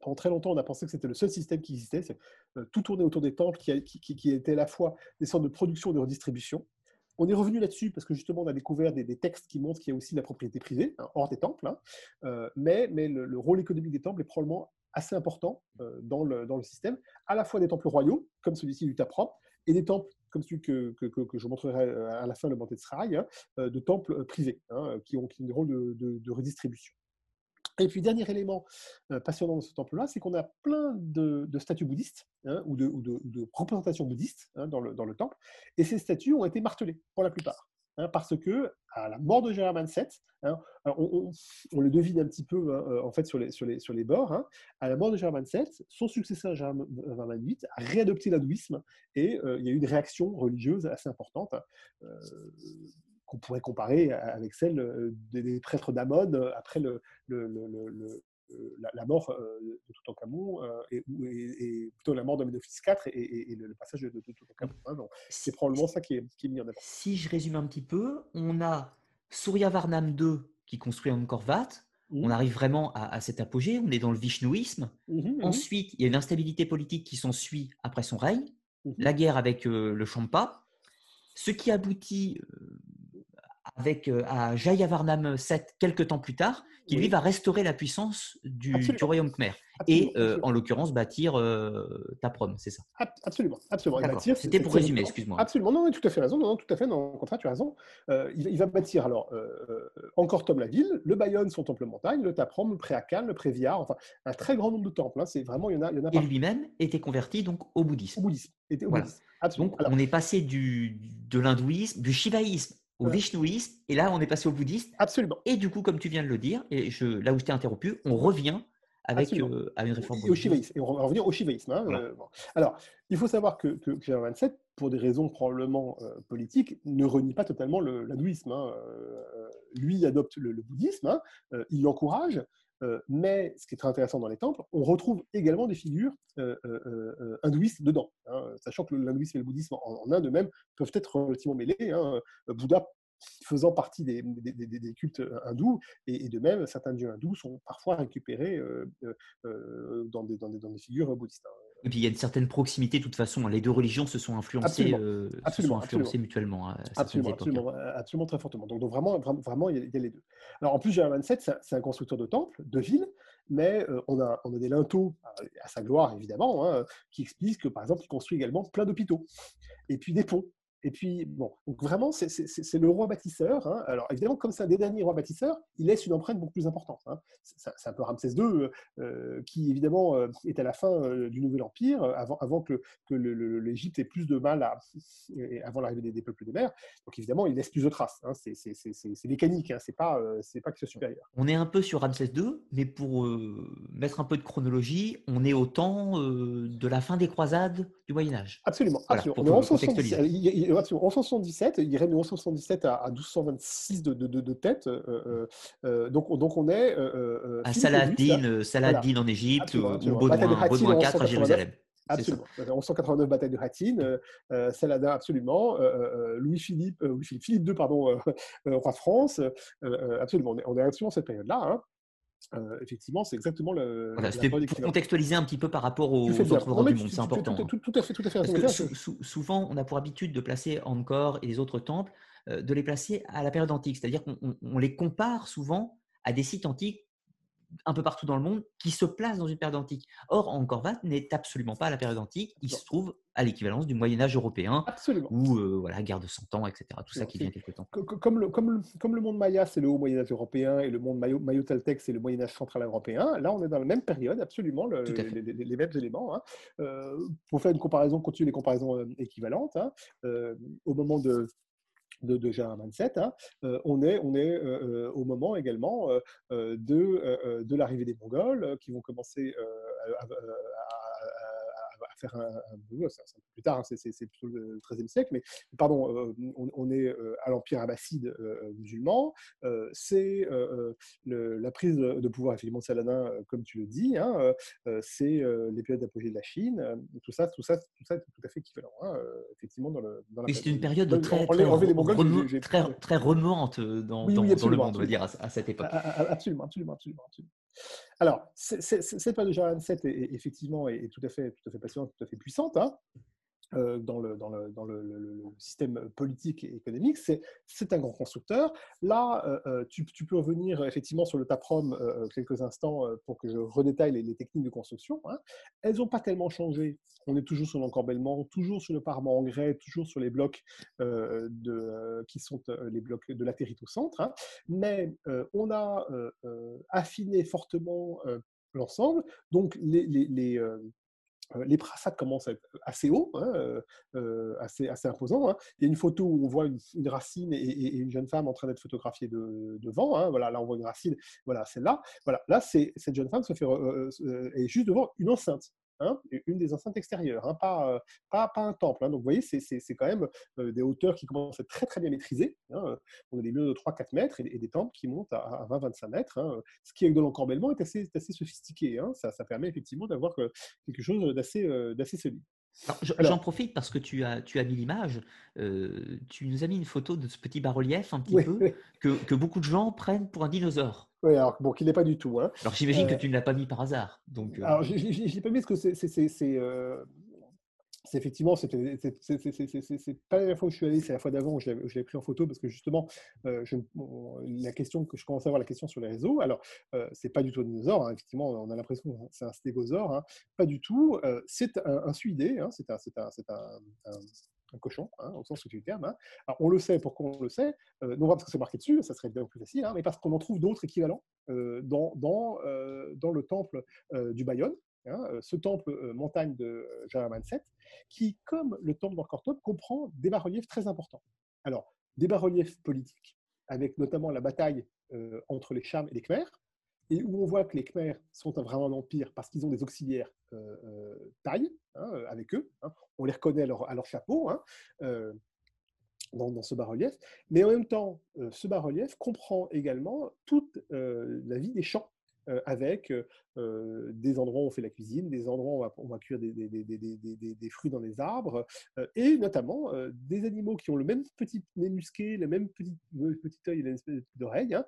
B: Pendant très longtemps, on a pensé que c'était le seul système qui existait, euh, tout tourner autour des temples, qui, qui, qui, était à la fois des sortes de production et de redistribution. On est revenu là-dessus parce que justement, on a découvert des, textes qui montrent qu'il y a aussi la propriété privée, hein, hors des temples. Hein. mais, mais le, le, rôle économique des temples est probablement assez important euh, dans, le, système, à la fois des temples royaux, comme celui-ci du Tapram, et des temples comme celui que, que, que, je montrerai euh, à la fin, le Banté de Serail, hein, euh, de temples privés, hein, qui ont qui ont des rôles de, de, redistribution. Et puis, dernier élément passionnant dans ce temple-là, c'est qu'on a plein de, de statues bouddhistes hein, ou, de, ou, de, représentations bouddhistes dans, le, dans, le, temple. Et ces statues ont été martelées pour la plupart. Hein, parce que à la mort de Gérard VII, hein, on, le devine un petit peu hein, euh, en fait sur les, sur les, sur les bords, à la mort de Gérard VII, son successeur Gérard VIII a réadopté l'hindouisme et euh, il y a eu une réaction religieuse assez importante. Euh, qu'on pourrait comparer avec celle des, prêtres d'Amon après le, la, mort de Toutankhamon et, et, plutôt la mort de Ménophis IV et, le, passage de, Toutankhamon. Hein, c'est probablement ça qui est, qui est mis en avant.
A: Si je résume un petit peu, on a Suryavarnam II qui construit Angkor Wat, on mmh. arrive vraiment à, cet apogée, on est dans le vishnouisme. Mmh mmh Ensuite, il y a une instabilité politique qui s'ensuit après son règne, la guerre avec euh, le Champa, ce qui aboutit euh, avec, euh, à Jayavarnam VII quelques temps plus tard, qui lui va restaurer la puissance du, royaume Khmer et en l'occurrence bâtir Taprom, c'est ça
B: Absolument, absolument.
A: C'était pour résumer, excuse-moi.
B: Absolument, non, tout à fait raison, non, tout à fait, non, au contraire, tu as raison. il, va bâtir alors encore Tom la ville, le Bayonne, son temple montagne, le Taprom, le Préakan, le Préviar, enfin un très grand nombre de temples. Hein, c'est vraiment, il y en a, il y en a
A: Et lui-même était converti donc au bouddhisme.
B: Au bouddhisme. Était au bouddhisme.
A: Donc on est passé du, de l'hindouisme, du shivaïsme au vishnouisme, et là, on est passé au bouddhisme.
B: Absolument.
A: Et du coup, comme tu viens de le dire, et je, là où je t'ai interrompu, on revient avec euh, à une réforme.
B: Et, au shivaïsme. Et on va revenir au shivaïsme. Hein, euh, Alors, il faut savoir que, que, que 27, pour des raisons probablement euh, politiques, ne renie pas totalement l'hindouisme. Hein. lui adopte le, bouddhisme, hein, il l'encourage, mais ce qui est très intéressant dans les temples, on retrouve également des figures hindouistes dedans, hein, sachant que l'hindouisme et le bouddhisme en, Inde même peuvent être relativement mêlés. Hein, Bouddha faisant partie des, des, cultes hindous, et, de même, certains dieux hindous sont parfois récupérés dans, des, dans, des, figures bouddhistes. Hein.
A: Et puis il y a une certaine proximité, de toute façon. Les deux religions se sont influencées, euh, absolument, mutuellement. À
B: absolument, absolument, absolument, très fortement. Donc, donc vraiment, vraiment, il y, a, les deux. Alors en plus, Gérard 27, c'est un constructeur de temples, de villes, mais euh, on, a, on a des linteaux, à sa gloire évidemment, hein, qui expliquent que par exemple, il construit également plein d'hôpitaux, et puis des ponts. Et puis, bon, donc vraiment, c'est le roi bâtisseur. Hein. Alors, évidemment, comme c'est un des derniers rois bâtisseurs, il laisse une empreinte beaucoup plus importante. Hein. C'est un peu Ramsès II, euh, euh, qui évidemment euh, est à la fin du Nouvel Empire, avant, avant que, que l'Égypte ait plus de mal à. avant l'arrivée des, peuples des mers. Donc, évidemment, il laisse plus de traces. Hein. C'est mécanique, c'est pas, c'est pas que ce supérieur.
A: On est un peu sur Ramsès II, mais pour mettre un peu de chronologie, on est au temps de la fin des croisades du Moyen-Âge.
B: Absolument, absolument. on en 1177, il règne de 1177 à, 1226 de, de, de tête. Euh, euh, euh, donc, donc on est.
A: à Saladin, Saladin en Égypte, ou Baudouin, IV à Jérusalem.
B: Absolument. 1189 bataille de Hattin, Saladin absolument, Louis-Philippe, Louis Philippe II pardon, roi de France, absolument. On est, on est absolument cette période-là. Hein. Euh, effectivement, c'est exactement le.
A: pour contextualiser un petit peu par rapport aux autres endroits du monde, c'est important.
B: Tout, à fait, tout à fait.
A: Parce que souvent, on a pour habitude de placer Angkor et les autres temples, euh, de les placer à la période antique, c'est-à-dire qu'on les compare souvent à des sites antiques un peu partout dans le monde qui se place dans une période antique. Or, Angkor n'est absolument pas à la période antique. Il se trouve à l'équivalence du Moyen Âge européen,
B: absolument.
A: ou euh, voilà, guerre de 100 ans, etc. Tout ça qui vient quelque temps.
B: Comme le, comme, le, comme le monde Maya, c'est le haut Moyen Âge européen, et le monde Mayo-Taltec, c'est le Moyen Âge central européen. Là, on est dans la même période, absolument, les, les, mêmes éléments. Hein. Euh, pour faire une comparaison, continuer les comparaisons euh, équivalentes, hein, au moment de de, de 27, hein, euh, on est, on est euh, euh, au moment également de, de l'arrivée des Mongols qui vont commencer à, faire un, un c'est un peu plus tard, hein, c'est plutôt le XIIIe siècle, mais pardon, euh, on, est euh, à l'Empire abbasside euh, musulman, c'est la prise de pouvoir effectivement de Saladin, comme tu le dis, hein, c'est les périodes d'apogée de la Chine, tout ça, tout ça, tout ça est tout à fait équivalent, hein, effectivement dans le.
A: Dans c'est une période très très, très, très remuante dans, dans, le monde, on va dire, à, cette époque.
B: Absolument, absolument, absolument, absolument. Alors, cette période de Jérôme VII est, effectivement est, tout à fait, tout à fait passionnante, tout à fait puissante. Hein. Euh, dans, le, système politique et économique, c'est un grand constructeur. Là, euh, euh, tu, peux revenir effectivement sur le TAPROM quelques instants pour que je redétaille les, techniques de construction. Hein. Elles n'ont pas tellement changé. On est toujours sur l'encorbellement, toujours sur le parement en grès, toujours sur les blocs qui sont les blocs de latérite au centre. Hein. Mais on a affiné fortement l'ensemble. Donc, les brassades commencent à être assez hauts, hein, assez, assez imposants. Hein. Il y a une photo où on voit une, racine et, une jeune femme en train d'être photographiée de, devant. Hein. Voilà, là, on voit une racine. Voilà, celle-là. Voilà, là, cette jeune femme se fait, est juste devant une enceinte. Hein, une des enceintes extérieures, hein, pas, pas, pas, un temple. Hein. Donc, vous voyez, c'est quand même des hauteurs qui commencent à être très, très bien maîtrisées. On a des murs de 3-4 mètres et, des temples qui montent à, 20-25 mètres. Ce qui, avec de l'encorbellement, est assez, assez sophistiqué. Ça, ça, permet effectivement d'avoir quelque chose d'assez solide.
A: J'en profite parce que tu as, tu as mis l'image. Euh, tu nous as mis une photo de ce petit bas-relief un petit peu Que, que, beaucoup de gens prennent pour un dinosaure.
B: Oui, alors bon, qu'il n'est pas du tout. Hein.
A: Alors j'imagine que euh, tu ne l'as pas mis par hasard. Donc,
B: euh. Alors je n'ai pas mis parce que c'est c'est effectivement, c'est pas la fois où je suis allé, c'est la fois d'avant où je l'ai pris en photo parce que justement, euh, je, la question que je commence à avoir la question sur les réseaux. Alors, euh, c'est pas du tout un dinosaure. Hein, effectivement, on a l'impression que c'est un stégosaure. Hein, pas du tout. Euh, c'est un, un suidé. Hein, c'est un, un, un, cochon, au sens du terme. Alors, on le sait. Pourquoi on le sait Non pas parce que c'est marqué dessus, ça serait bien plus facile, mais parce qu'on en trouve d'autres équivalents dans, dans, dans le temple du Bayonne. Hein, euh, ce temple euh, montagne de Jaraman 7, qui, comme le temple d'Angkor comprend des bas-reliefs très importants. Alors, des bas-reliefs politiques, avec notamment la bataille euh, entre les Chams et les Khmers, et où on voit que les Khmers sont vraiment un empire parce qu'ils ont des auxiliaires taille hein, avec eux. Hein. On les reconnaît à leur, chapeau dans, dans, ce bas-relief. Mais en même temps, ce bas-relief comprend également toute la vie des champs euh, avec euh, des endroits où on fait la cuisine, des endroits où on va, cuire des, fruits dans les arbres, euh, et notamment des animaux qui ont le même petit nez musqué, le même petit, petit œil et la même petite oreille, hein,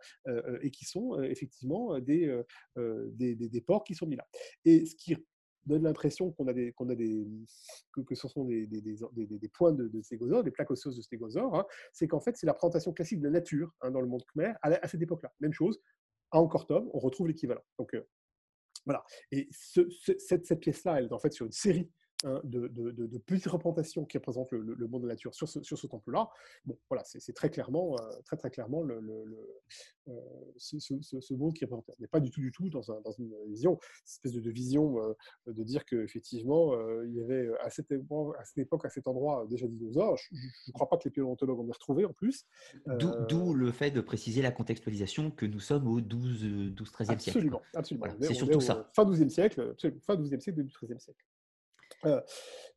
B: et qui sont effectivement des, des, porcs qui sont mis là. Et ce qui donne l'impression qu'on a des, qu'on a des que, ce sont des, des, des points de, de, stégosaures, des plaques osseuses de stégosaures, hein, c'est qu'en fait c'est la présentation classique de la nature hein, dans le monde khmer à, cette époque-là. Même chose, à Encortov, on retrouve l'équivalent. Donc euh, voilà. Et cette, cette pièce-là, elle est en fait sur une série Hein, de, de, petites représentations qui représentent le, monde de la nature sur ce, sur ce temple-là. Bon, voilà, c'est très clairement, euh, très très clairement le, euh, ce, ce, monde qui représente. On n'est pas du tout, du tout dans, un, dans une vision, une espèce de, vision euh, de dire qu'effectivement, il y avait à cette, époque, à cette époque, à cet endroit, déjà dinosaures. Je ne crois pas que les paléontologues en aient retrouvé en plus.
A: D'où le fait de préciser la contextualisation que nous sommes au 12, 12 13e siècle.
B: Absolument, absolument.
A: c'est surtout ça.
B: Fin 12e siècle, fin 12e siècle, début 13e siècle. Euh,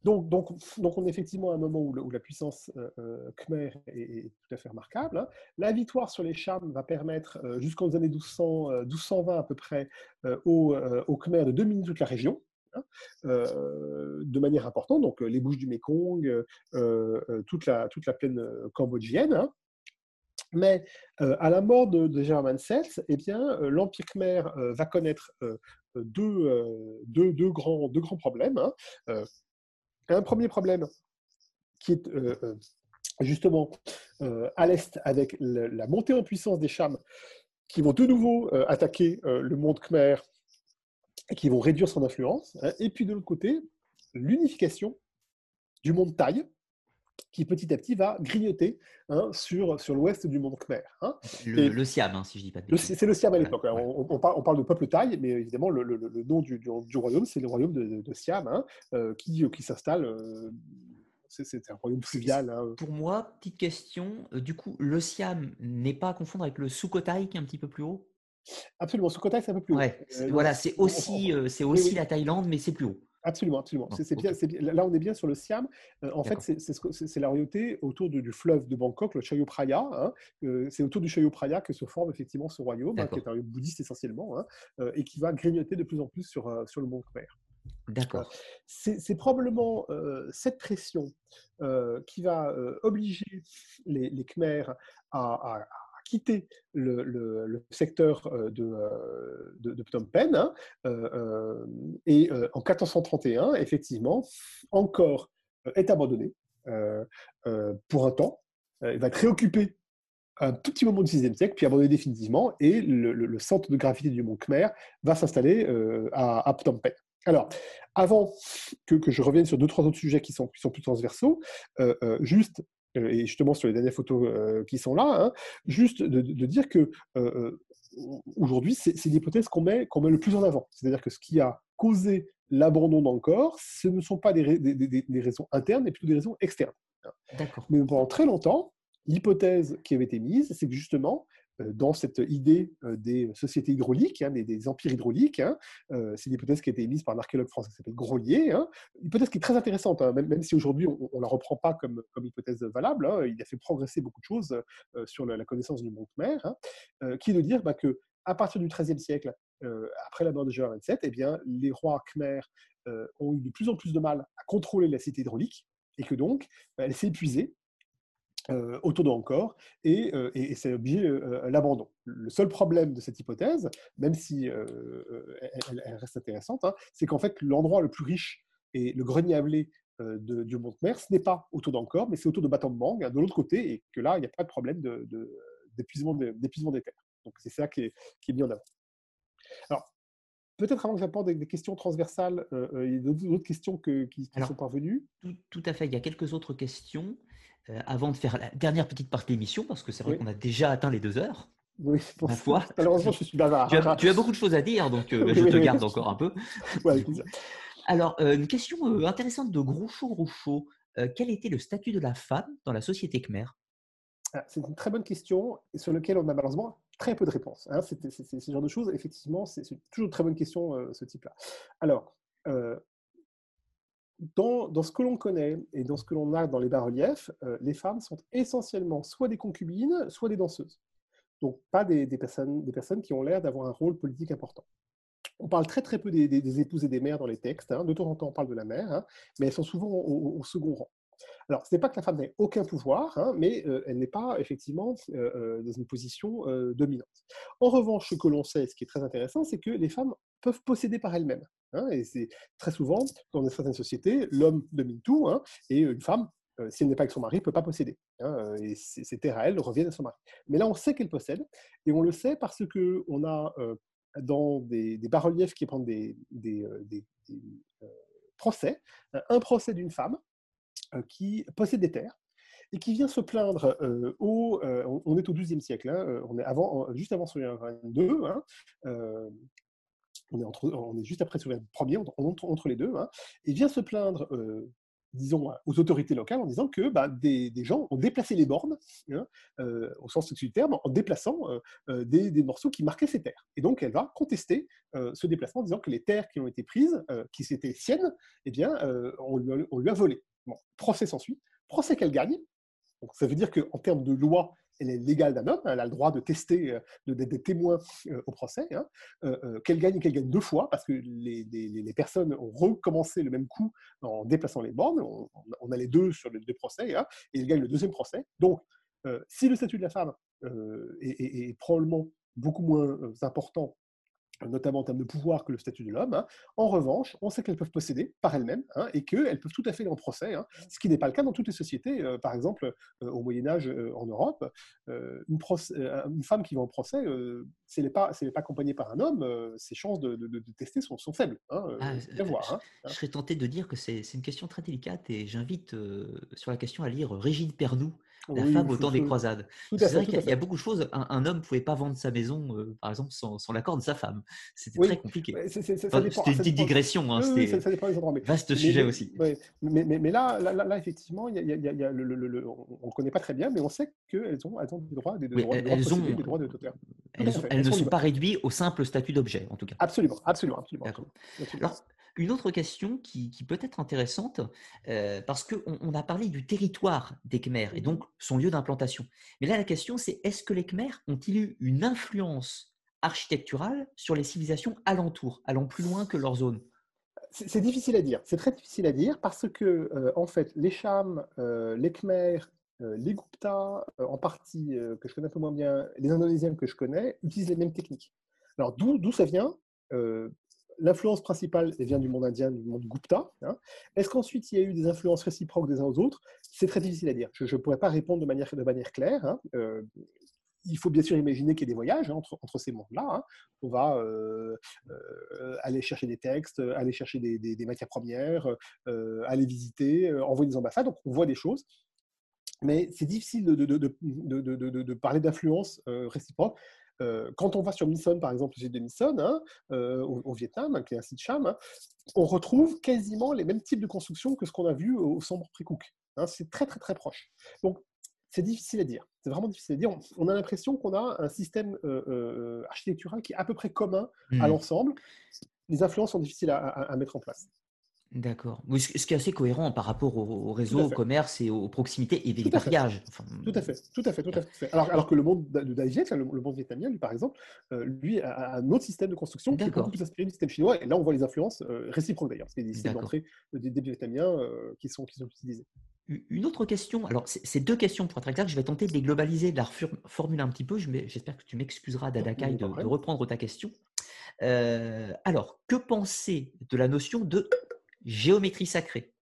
B: donc, donc, donc, on est effectivement à un moment où, la puissance euh, euh, khmer est, tout à fait remarquable. Hein. La victoire sur les Chams va permettre, jusqu'aux années 1200, 1220 à peu près, aux, Khmer de dominer toute la région. Hein, de manière importante, donc les bouches du Mekong, toute, la, toute la plaine cambodgienne. Hein. Mais à la mort de, de German eh bien, l'Empire khmer va connaître deux grands problèmes. Hein. un premier problème qui est justement à l'est avec la montée en puissance des Chams qui vont de nouveau attaquer le monde khmer et qui vont réduire son influence. Hein. et puis de l'autre côté, l'unification du monde thaï qui petit à petit va grignoter hein, sur, sur l'ouest du monde khmer. Hein.
A: Le, Siam, hein, si je dis pas de
B: C'est le Siam à l'époque. On, parle, de peuple thaï, mais évidemment, le, nom du, du, royaume, c'est le royaume de, Siam, euh, qui, qui s'installe. Euh, c'est un royaume fluvial.
A: Pour moi, petite question, euh, du coup, le Siam n'est pas à confondre avec le Sukhothai qui est un petit peu plus haut?
B: Absolument, Sukhothai, c'est un peu plus
A: haut. voilà, c'est aussi, c'est aussi la Thaïlande, mais c'est plus haut.
B: Absolument, absolument. c'est bien, Là, on est bien sur le Siam. Euh, en fait, c'est la royauté autour du fleuve de Bangkok, le Chayo Phraya. Hein. Euh, c'est autour du Chayo Phraya que se forme effectivement ce royaume, hein, qui est un royaume bouddhiste essentiellement, hein, euh, et qui va grignoter de plus en plus sur, sur le monde Khmer.
A: D'accord.
B: c'est probablement cette pression qui va obliger les, les Khmers à quitter le, secteur euh, de, euh, de, de Phnom Penh. Hein, euh, et en 1431, effectivement, encore est abandonné pour un temps. il va être réoccupé un tout petit moment du VIe siècle, puis abandonné définitivement, et le, centre de gravité du mont Khmer va s'installer à, à, Phnom Penh. Alors, avant que, je revienne sur deux, trois autres sujets qui sont, qui sont plus transversaux, juste et justement sur les dernières photos euh, qui sont là, hein, juste de, dire que euh, aujourd'hui, c'est l'hypothèse qu'on met, met le plus en avant. C'est-à-dire que ce qui a causé l'abandon d'Encore, ce ne sont pas des, des, raisons internes, mais plutôt des raisons externes. Mais pendant très longtemps, l'hypothèse qui avait été mise, c'est que justement, dans cette idée des sociétés hydrauliques, hein, des, empires hydrauliques. Hein. C'est une hypothèse qui a été émise par un archéologue français qui s'appelle Grolier. Hein. Une hypothèse qui est très intéressante, même, si aujourd'hui on ne la reprend pas comme, hypothèse valable. Il a fait progresser beaucoup de choses sur la, connaissance du monde mer, qui est de dire bah, que à partir du XIIIe siècle, après la mort de Jean XXVII, eh bien, les rois khmers ont eu de plus en plus de mal à contrôler la cité hydraulique et que donc bah, elle s'est épuisée euh, autour de encore, et, euh, et, c'est obligé euh, l'abandon. Le seul problème de cette hypothèse, même si elle, reste intéressante, hein, c'est qu'en fait l'endroit le plus riche et le grenier à blé de, du Mont-Mer, ce n'est pas autour d'encore, mais c'est autour de Battambang, de l'autre côté, et que là, il n'y a pas de problème d'épuisement de, des terres. Donc c'est ça qui est, qui est mis en avant. Alors, Peut-être avant que j'apporte des, questions transversales, il y a d'autres questions qui, qui sont parvenues.
A: Tout, tout, à fait. Il y a quelques autres questions. Euh, avant de faire la dernière petite partie de l'émission, parce que c'est vrai qu'on a déjà atteint les deux heures.
B: Oui, pour fois. Malheureusement, je suis bavard.
A: Tu as, tu as, beaucoup de choses à dire, donc euh, je te garde encore un peu. Alors, euh, une question intéressante de Groucho Groucho. quel était le statut de la femme dans la société khmer?
B: Ah, C'est une très bonne question sur laquelle on a malheureusement très peu de réponses. Hein. C'est ce genre de choses, effectivement, c'est toujours une très bonne question, ce type-là. Alors, dans, ce que l'on connaît et dans ce que l'on a dans les bas-reliefs, euh, les femmes sont essentiellement soit des concubines, soit des danseuses. Donc pas des, personnes, qui ont l'air d'avoir un rôle politique important. On parle très très peu des, épouses et des mères dans les textes. Hein. De temps en temps, on parle de la mère, hein, mais elles sont souvent au, second rang. Alors, ce n'est pas que la femme n'ait aucun pouvoir, hein, mais euh, elle n'est pas effectivement euh, dans une position dominante. En revanche, ce que l'on sait, ce qui est très intéressant, c'est que les femmes peuvent posséder par elles-mêmes. Hein, et c'est très souvent, dans certaines sociétés, l'homme domine tout, hein, et une femme, euh, si elle n'est pas avec son mari, ne peut pas posséder. Hein, euh, et ses terres à elle reviennent à son mari. Mais là, on sait qu'elle possède, et on le sait parce qu'on a euh, dans des, bas-reliefs qui prennent des, des, procès, un procès d'une femme qui possède des terres, et qui vient se plaindre on est au XIIe siècle, on est juste avant son 22, hein, on est, on juste après sur le premier, entre, entre les deux, hein, et vient se plaindre, euh, disons, aux autorités locales en disant que bah, des, gens ont déplacé les bornes, hein, euh, au sens du terme, en déplaçant euh, des, morceaux qui marquaient ces terres. Et donc, elle va contester ce déplacement en disant que les terres qui ont été prises, qui étaient siennes, eh bien, on lui, a, volé. Bon, procès s'ensuit, procès qu'elle gagne. Donc, ça veut dire qu'en termes de loi, elle est légale d'un homme, elle a le droit de tester, euh, d'être des témoins euh, au procès, hein, euh, qu'elle gagne et qu'elle gagne deux fois, parce que les, personnes ont recommencé le même coup en déplaçant les bornes, on, a les deux sur les deux procès, hein, et elle gagne le deuxième procès. Donc, si le statut de la femme est, probablement beaucoup moins important notamment en termes de pouvoir que le statut de l'homme. Hein. En revanche, on sait qu'elles peuvent posséder par elles-mêmes hein, et qu'elles peuvent tout à fait aller en procès, hein, ce qui n'est pas le cas dans toutes les sociétés. Euh, par exemple, euh, au Moyen Âge euh, en Europe, une, une, femme qui va en procès, si elle n'est pas, pas, accompagnée par un homme, ses chances de, tester sont, sont faibles. Ah,
A: voir, je, serais tenté de dire que c'est une question très délicate et j'invite sur la question à lire Régine Pernoud, la femme au temps des croisades. C'est vrai qu'il y, a beaucoup de choses. Un, homme ne pouvait pas vendre sa maison, euh, par exemple, sans, l'accord de sa femme. C'était très compliqué. C'était une petite digression. Hein, C'était vaste sujet aussi.
B: Mais, mais, là, là, là, effectivement, y a, y a le, on ne connaît pas très bien, mais on sait qu'elles ont, elles ont des droits, des, droits, elles, ont,
A: des droits d'auteur. Elles, elles, ne sont pas réduites au simple statut d'objet, en tout cas.
B: Absolument, absolument, absolument.
A: Alors, une autre question qui, peut être intéressante, euh, parce qu'on on a parlé du territoire des Khmers et donc son lieu d'implantation. Mais là, la question, c'est est-ce que les Khmers ont-ils eu une influence architecturale sur les civilisations alentours, allant plus loin que leur zone?
B: C'est difficile à dire. C'est très difficile à dire parce que, euh, en fait, les Chams, euh, les Khmers, les Guptas, en partie que je connais un peu moins bien, les Indonésiens que je connais, utilisent les mêmes techniques. Alors, d'où ça vient? L'influence principale vient du monde indien, du monde Gupta. Hein. Est-ce qu'ensuite il y a eu des influences réciproques des uns aux autres? C'est très difficile à dire. Je ne pourrais pas répondre de manière, claire. Hein. Euh, il faut bien sûr imaginer qu'il y a des voyages hein, entre, ces mondes-là. On va euh, euh, aller chercher des textes, aller chercher des, matières premières, aller visiter, envoyer des ambassades. Donc on voit des choses. Mais c'est difficile de parler d'influence réciproque. Euh, quand on va sur Mission, par exemple, le site de Mission, hein, euh, au, Vietnam, qui est un site Cham, hein, on retrouve quasiment les mêmes types de constructions que ce qu'on a vu au Sambre Prix Cook. Hein, c'est très, très, très proche. Donc, C'est difficile à dire. C'est vraiment difficile à dire. On a l'impression qu'on a un système architectural qui est à peu près commun à mmh. l'ensemble. Les influences sont difficiles à mettre en place.
A: D'accord. ce qui est assez cohérent par rapport au, réseau, au commerce et aux proximités et des
B: tout pariages. tout à fait, tout à fait, tout à fait. Alors, alors que le monde de le, le, monde vietnamien, lui, par exemple, euh, lui a un autre système de construction qui est beaucoup plus inspiré du système chinois. Et là, on voit les influences euh, réciproques d'ailleurs, parce qu'il y a des systèmes d'entrée des, des, Vietnamiens euh, qui, sont, qui sont utilisés.
A: Une autre question, alors c'est deux questions pour être exact, je vais tenter de les globaliser, de la reformuler un petit peu. J'espère que tu m'excuseras, Dadakai, de, de, reprendre ta question. alors, que penser de la notion de géométrie sacrée.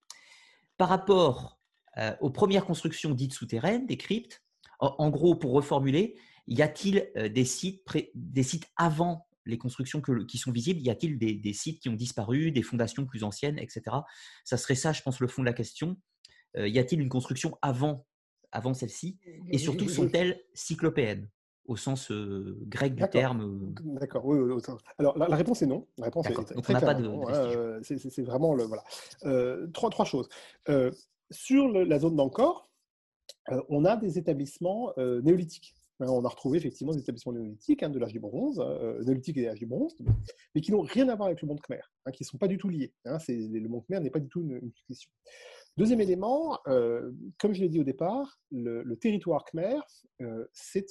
A: Par rapport euh, aux premières constructions dites souterraines, des cryptes, en, gros, pour reformuler, y a-t-il euh, des, sites des sites avant les constructions qui sont visibles? Y a-t-il des, sites qui ont disparu, des fondations plus anciennes, etc. Ça serait ça, je pense, le fond de la question. Euh, y a-t-il une construction avant, avant celle-ci? Et surtout, sont-elles cyclopéennes? Au sens grec du terme
B: D'accord, oui, Alors la, réponse est non. La réponse est très, très pas de, C'est vraiment le. Voilà. trois, trois choses. sur la zone d'Ancor, on a des établissements néolithiques. Hein, on a retrouvé effectivement des établissements néolithiques hein, de l'âge du bronze, néolithique et de l'âge du bronze, mais qui n'ont rien à voir avec le monde khmer, hein, qui ne sont pas du tout liés. le monde khmer n'est pas du tout une, une Deuxième élément, euh, comme je l'ai dit au départ, le, territoire khmer, euh, c'est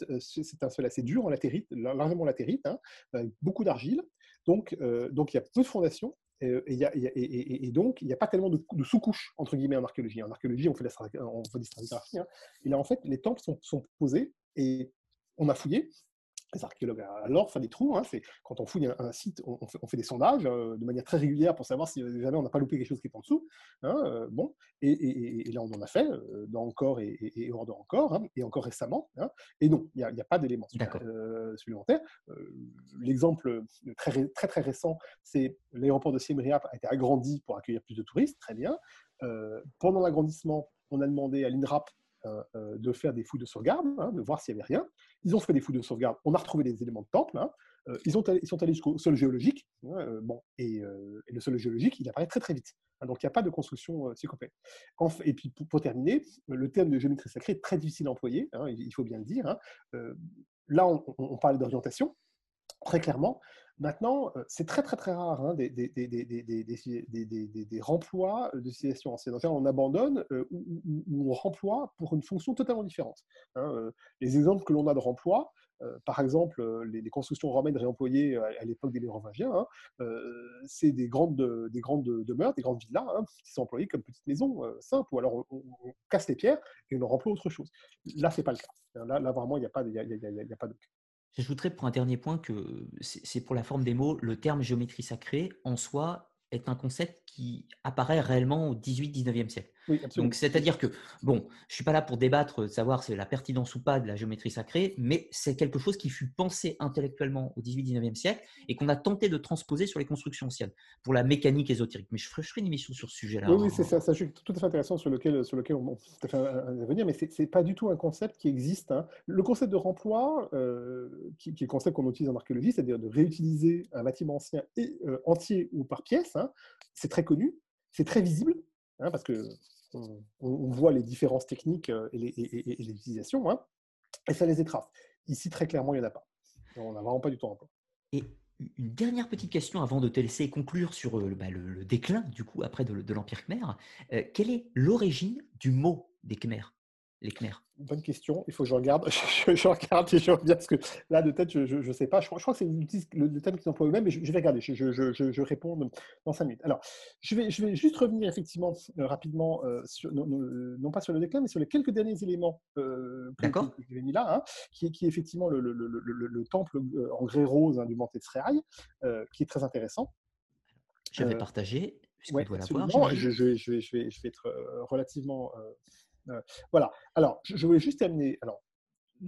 B: un sol assez dur en latérite, largement latérite, hein, avec beaucoup d'argile. Donc, euh, il y a peu de fondations. Et, donc, il n'y a pas tellement de, sous-couches, entre guillemets, en archéologie. En archéologie, on fait, la, on fait des stratigraphies. Hein. Et là, en fait, les temples sont posés et on a fouillé les archéologues alors font des trous. Hein, quand on fouille un, site, on, fait, des sondages euh, de manière très régulière pour savoir si jamais on n'a pas loupé quelque chose qui est en dessut. Hein, euh, bon, et, là, on en a fait euh, dans encore et, hors de encore, hein, et encore récemment. et non, il n'y a, pas d'éléments supplémentaires. L'exemple très, très très récent, c'est l'aéroport de Siem Reap a été agrandi pour accueillir plus de touristes. Très bien. pendant l'agrandissement, on a demandé à l'INRAP euh, euh, de faire des fouilles de sauvegarde, hein, de voir s'il n'y avait rien. Ils ont fait des fouilles de sauvegarde, on a retrouvé des éléments de temple. Hein. Euh, ils, ont ils, sont allés jusqu'au sol géologique. Hein, bon, et, le sol géologique, il apparaît très très vite. donc il n'y a pas de construction psychopète. Et puis pour, terminer, le terme de géométrie sacrée est très difficile à employer, il faut bien le dire. là, on parle d'orientation, très clairement. Maintenant, c'est très très très rare hein, des, des, des, des, remplois de civilisation ancienne. On abandonne ou, on remploie pour une fonction totalement différente. Hein, les exemples que l'on a de remploi, par exemple, les, constructions romaines réemployées à, l'époque des Mérovingiens, hein, c'est des grandes, des grandes demeures, des grandes villas qui sont employées comme petites maisons simples, ou alors on, casse les pierres et on remplit autre chose. Là, c'est pas le cas. Là, là vraiment, il n'y a pas de, a, pas de
A: J'ajouterais pour un dernier point que c'est pour la forme des mots, le terme géométrie sacrée en soi est un concept qui apparaît réellement au 18-19e siècle. Donc, c'est-à-dire que, bon, je ne suis pas là pour débattre, de savoir si c'est la pertinence ou pas de la géométrie sacrée, mais c'est quelque chose qui fut pensé intellectuellement au 18-19e siècle et qu'on a tenté de transposer sur les constructions anciennes pour la mécanique ésotérique. Mais je ferai, une émission sur ce sujet-là.
B: Oui, c'est ça, ça, tout à fait intéressant sur lequel, sur lequel on peut fait revenir, mais ce n'est pas du tout un concept qui existe. Hein. Le concept de remploi, euh, qui, est le concept qu'on utilise en archéologie, c'est-à-dire de réutiliser un bâtiment ancien et, euh, entier ou par pièce, hein, c'est très connu, c'est très visible, hein, parce que on, voit les différences techniques euh, et les, utilisations, hein, et ça les écrase. Ici, très clairement, il n'y en a pas. On n'a vraiment pas du tout encore.
A: Et une dernière petite question avant de te laisser conclure sur euh, bah, le, déclin, du coup, après de, l'Empire Khmer. Euh, quelle est l'origine du mot des Khmers, les Khmers
B: Bonne question. Il faut que je regarde. Je, regarde et je reviens parce que là, de tête, je ne sais pas. Je, crois que c'est le, le, thème qu'ils emploient eux-mêmes, mais je, vais regarder. Je, réponds dans cinq minutes. Alors, je vais, je vais juste revenir effectivement euh, rapidement, euh, sur, non, pas sur le déclin, mais sur les quelques derniers éléments euh, que, que, j'ai mis là, hein, qui, est, qui est effectivement le, temple en grès rose hein, du Monte euh, qui est très intéressant.
A: Je vais partager.
B: Ouais, je, je, je, vais, je, vais, je vais être relativement euh, voilà. Alors, je, voulais juste amener. Alors,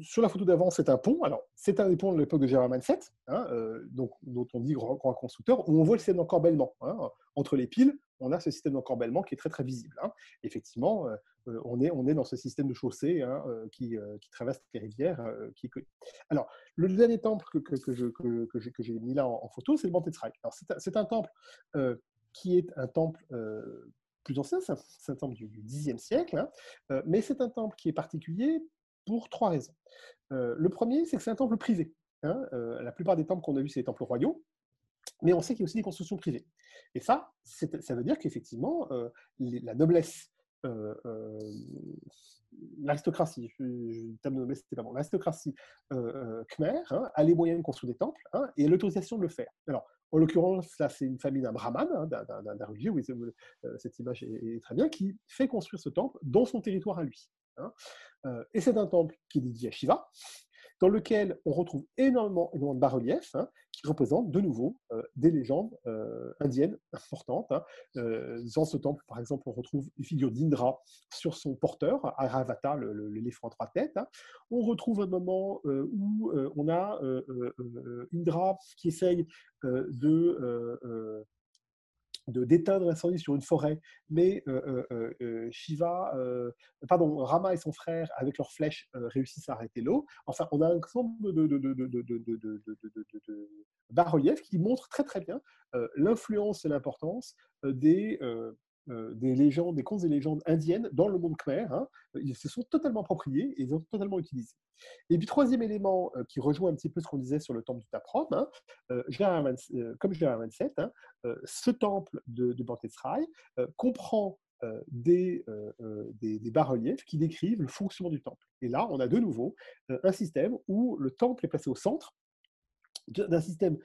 B: sur la photo d'avant, c'est un pont. Alors, c'est un pont de l'époque de Gérard Manset, hein, euh, donc, dont on dit grand, constructeur, où on voit le système d'encorbellement. Hein. Entre les piles, on a ce système d'encorbellement qui est très très visible. Hein. Effectivement, euh, on, est, on est dans ce système de chaussée qui, traverse les rivières, qui est Alors, le dernier temple que, que j'ai mis là en, photo, c'est le Bantetzreich. Alors, c'est un, temple qui est un temple plus ancien, c'est un, temple du, Xe siècle, hein. euh, mais c'est un temple qui est particulier pour trois raisons. le premier, c'est que c'est un temple privé. Hein, la plupart des temples qu'on a vus, c'est des temples royaux, mais on sait qu'il y a aussi des constructions privées. Et ça, ça veut dire qu'effectivement, la noblesse l'aristocratie, l'aristocratie khmer hein, a les moyens de construire des temples et l'autorisation de le faire. Alors, en l'occurrence, là, c'est une famille d'un brahman, hein, d'un religieux, oui, cette image est, très bien, qui fait construire ce temple dans son territoire à lui. et c'est un temple qui est dédié à Shiva, dans lequel on retrouve énormément, de bas-reliefs hein, qui représentent de nouveau euh, des légendes euh, indiennes importantes. Hein. Euh, dans ce temple, par exemple, on retrouve une figure d'Indra sur son porteur, Aravata, l'éléphant à trois têtes. Hein. On retrouve un moment où on a Indra qui essaye de d'éteindre l'incendie sur une forêt, mais Shiva, pardon, Rama et son frère, avec leurs flèches, réussissent à arrêter l'eau. Enfin, on a un ensemble de, de bas-reliefs qui montrent très très bien l'influence et l'importance des, euh, des légendes, des contes et légendes indiennes dans le monde khmer. Hein. Ils se sont totalement appropriés et ils ont totalement utilisés. Et puis, troisième élément euh, qui rejoint un petit peu ce qu'on disait sur le temple du Taprom, hein, euh, comme je l'ai 27, hein, ce temple de, de Bantetsrai comprend des, des bas-reliefs qui décrivent le fonctionnement du temple. Et là, on a de nouveau un système où le temple est placé au centre d'un système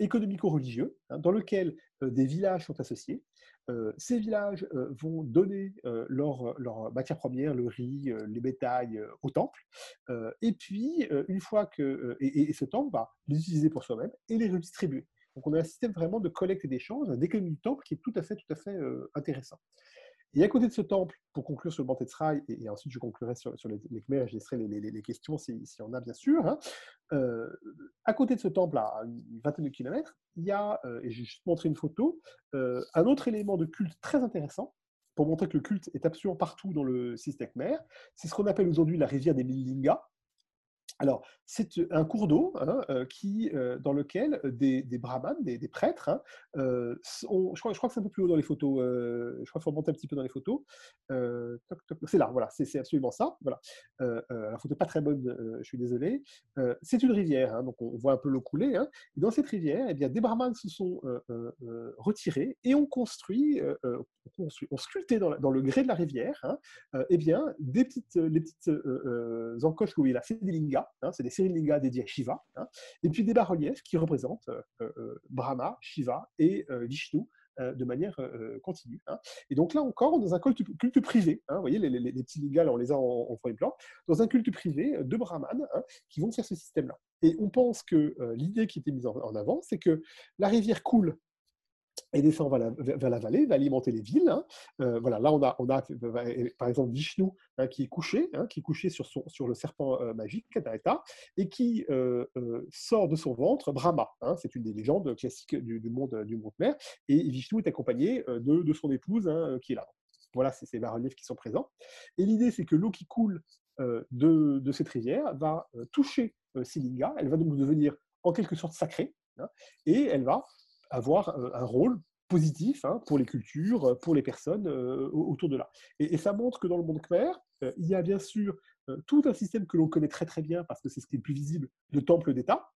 B: économico-religieux dans lequel des villages sont associés ces villages vont donner leur, matière première, le riz, les bétails au temple. et puis, une fois que. Et, ce temple va les utiliser pour soi-même et les redistribuer. Donc, on a un système vraiment de collecte et d'échange, d'économie du temple qui est tout à fait, tout à fait intéressant. Et à côté de ce temple, pour conclure sur le Banté et, et, ensuite je conclurai sur, les, Khmer et je laisserai les, questions s'il si y en a bien sûr, hein, euh, à côté de ce temple, à une vingtaine de kilomètres, il y a, euh, et j'ai juste montré une photo, euh, un autre élément de culte très intéressant, pour montrer que le culte est absolument partout dans le système Khmer. C'est ce qu'on appelle aujourd'hui la rivière des Milingas. Alors, c'est un cours d'eau hein, qui, dans lequel des, brahmanes, des, prêtres, hein, je, crois, que c'est un peu plus haut dans les photos, je crois qu'il faut remonter un petit peu dans les photos. c'est là, voilà, c'est absolument ça. Voilà. la photo pas très bonne, je suis désolé. c'est une rivière, hein, donc on voit un peu l'eau couler. et dans cette rivière, eh bien, des brahmanes se sont retirés et ont construit, ont sculpté dans, le grès de la rivière eh bien, des petites, les petites encoches où il a fait des lingas Hein, c'est des Sirilingas dédiés à Shiva, hein, et puis des bas-reliefs qui représentent euh, euh, Brahma, Shiva et euh, Vishnu de manière continue. Hein. Et donc là encore, dans un culte, privé. vous voyez, les, petits lingas, on les a en, en premier plan, dans un culte privé de brahmanes qui vont faire ce système-là. Et on pense que l'idée qui était mise en avant, c'est que la rivière coule et descend vers la, vallée, va alimenter les villes. Hein. Euh, voilà, là, on a, on a par exemple Vishnu hein, qui est couché, hein, qui est couché sur, son, sur le serpent euh, magique, et qui euh, sort de son ventre Brahma. c'est une des légendes classiques du, monde du monde mer. Et Vishnu est accompagné de, de son épouse qui est là. Voilà, c'est ces bas-reliefs qui sont présents. Et l'idée, c'est que l'eau qui coule de, de, cette rivière va toucher Silinga, elle va donc devenir en quelque sorte sacrée, et elle va avoir un rôle positif hein, pour les cultures, pour les personnes autour de là. Et, ça montre que dans le monde khmer, il y a bien sûr tout un système que l'on connaît très très bien parce que c'est ce qui est le plus visible de temple d'État,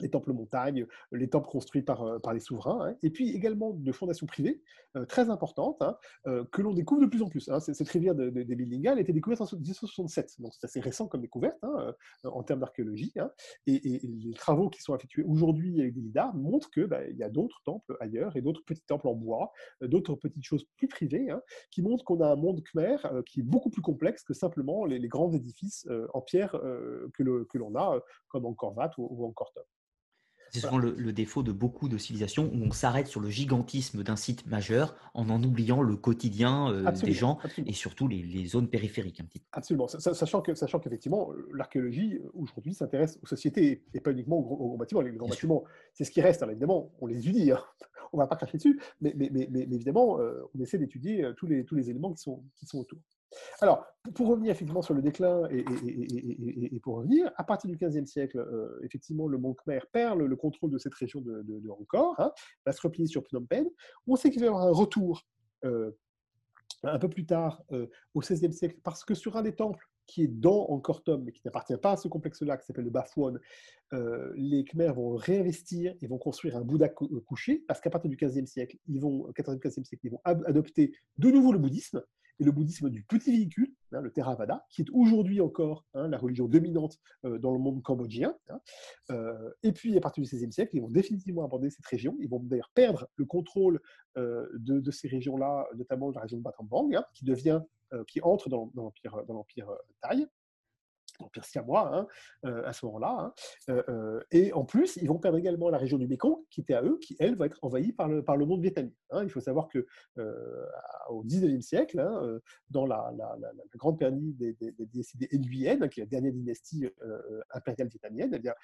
B: les temples montagnes, les temples construits par, euh, par les souverains, hein, et puis également de fondations privées euh, très importantes hein, euh, que l'on découvre de plus en plus. Hein. Cette rivière de, de, des Bilinga, a été découverte en 1967, donc c'est assez récent comme découverte en termes d'archéologie. Et, les travaux qui sont effectués aujourd'hui avec des lidars montrent qu'il bah, y a d'autres temples ailleurs et d'autres petits temples en bois, d'autres petites choses plus privées, qui montrent qu'on a un monde khmer qui est beaucoup plus complexe que simplement les, grands édifices en pierre que l'on a, comme en Korvat ou, ou en Kortop.
A: C'est souvent le, défaut de beaucoup de civilisations où on s'arrête sur le gigantisme d'un site majeur en en oubliant le quotidien euh, des gens et surtout les, zones périphériques. Un petit
B: Absolument, sachant que sachant qu'effectivement l'archéologie aujourd'hui s'intéresse aux sociétés et pas uniquement aux, bâtiments. Les grands bâtiments, c'est ce qui reste. Alors évidemment, on les étudie, hein. on ne va pas cracher dessus, mais, mais, mais, mais évidemment, euh, on essaie d'étudier euh, tous les, tous les éléments qui sont, qui sont autour. Alors, pour revenir effectivement sur le déclin et, pour revenir, à partir du XVe siècle, euh, effectivement, le Mont Khmer perd le, contrôle de cette région de, de, Angkor, hein, va se replier sur Phnom Penh. On sait qu'il va y avoir un retour euh, un peu plus tard, euh, au XVIe siècle, parce que sur un des temples qui est dans Angkor Thom, mais qui n'appartient pas à ce complexe-là, qui s'appelle le Bafouan, euh, les Khmers vont réinvestir et vont construire un Bouddha couché, parce qu'à partir du 15e siècle, ils vont, 14e siècle, ils vont adopter de nouveau le bouddhisme, et le bouddhisme du petit véhicule, hein, le Theravada, qui est aujourd'hui encore hein, la religion dominante euh, dans le monde cambodgien. Hein. et puis, à partir du 16e siècle, ils vont définitivement aborder cette région. Ils vont d'ailleurs perdre le contrôle de, ces régions-là, notamment la région de Battambang, qui devient, qui entre dans, dans l'empire Thaï l'Empire siamois hein, euh, à ce moment-là. Hein. Euh, euh, et en plus, ils vont perdre également la région du Mekong, qui était à eux, qui, elle, va être envahie par le, par le monde vietnamien. Hein. Il faut savoir que au XIXe siècle, dans la, grande période des, des, des, Nguyen, qui est la dernière dynastie impériale vietnamienne, eh bien,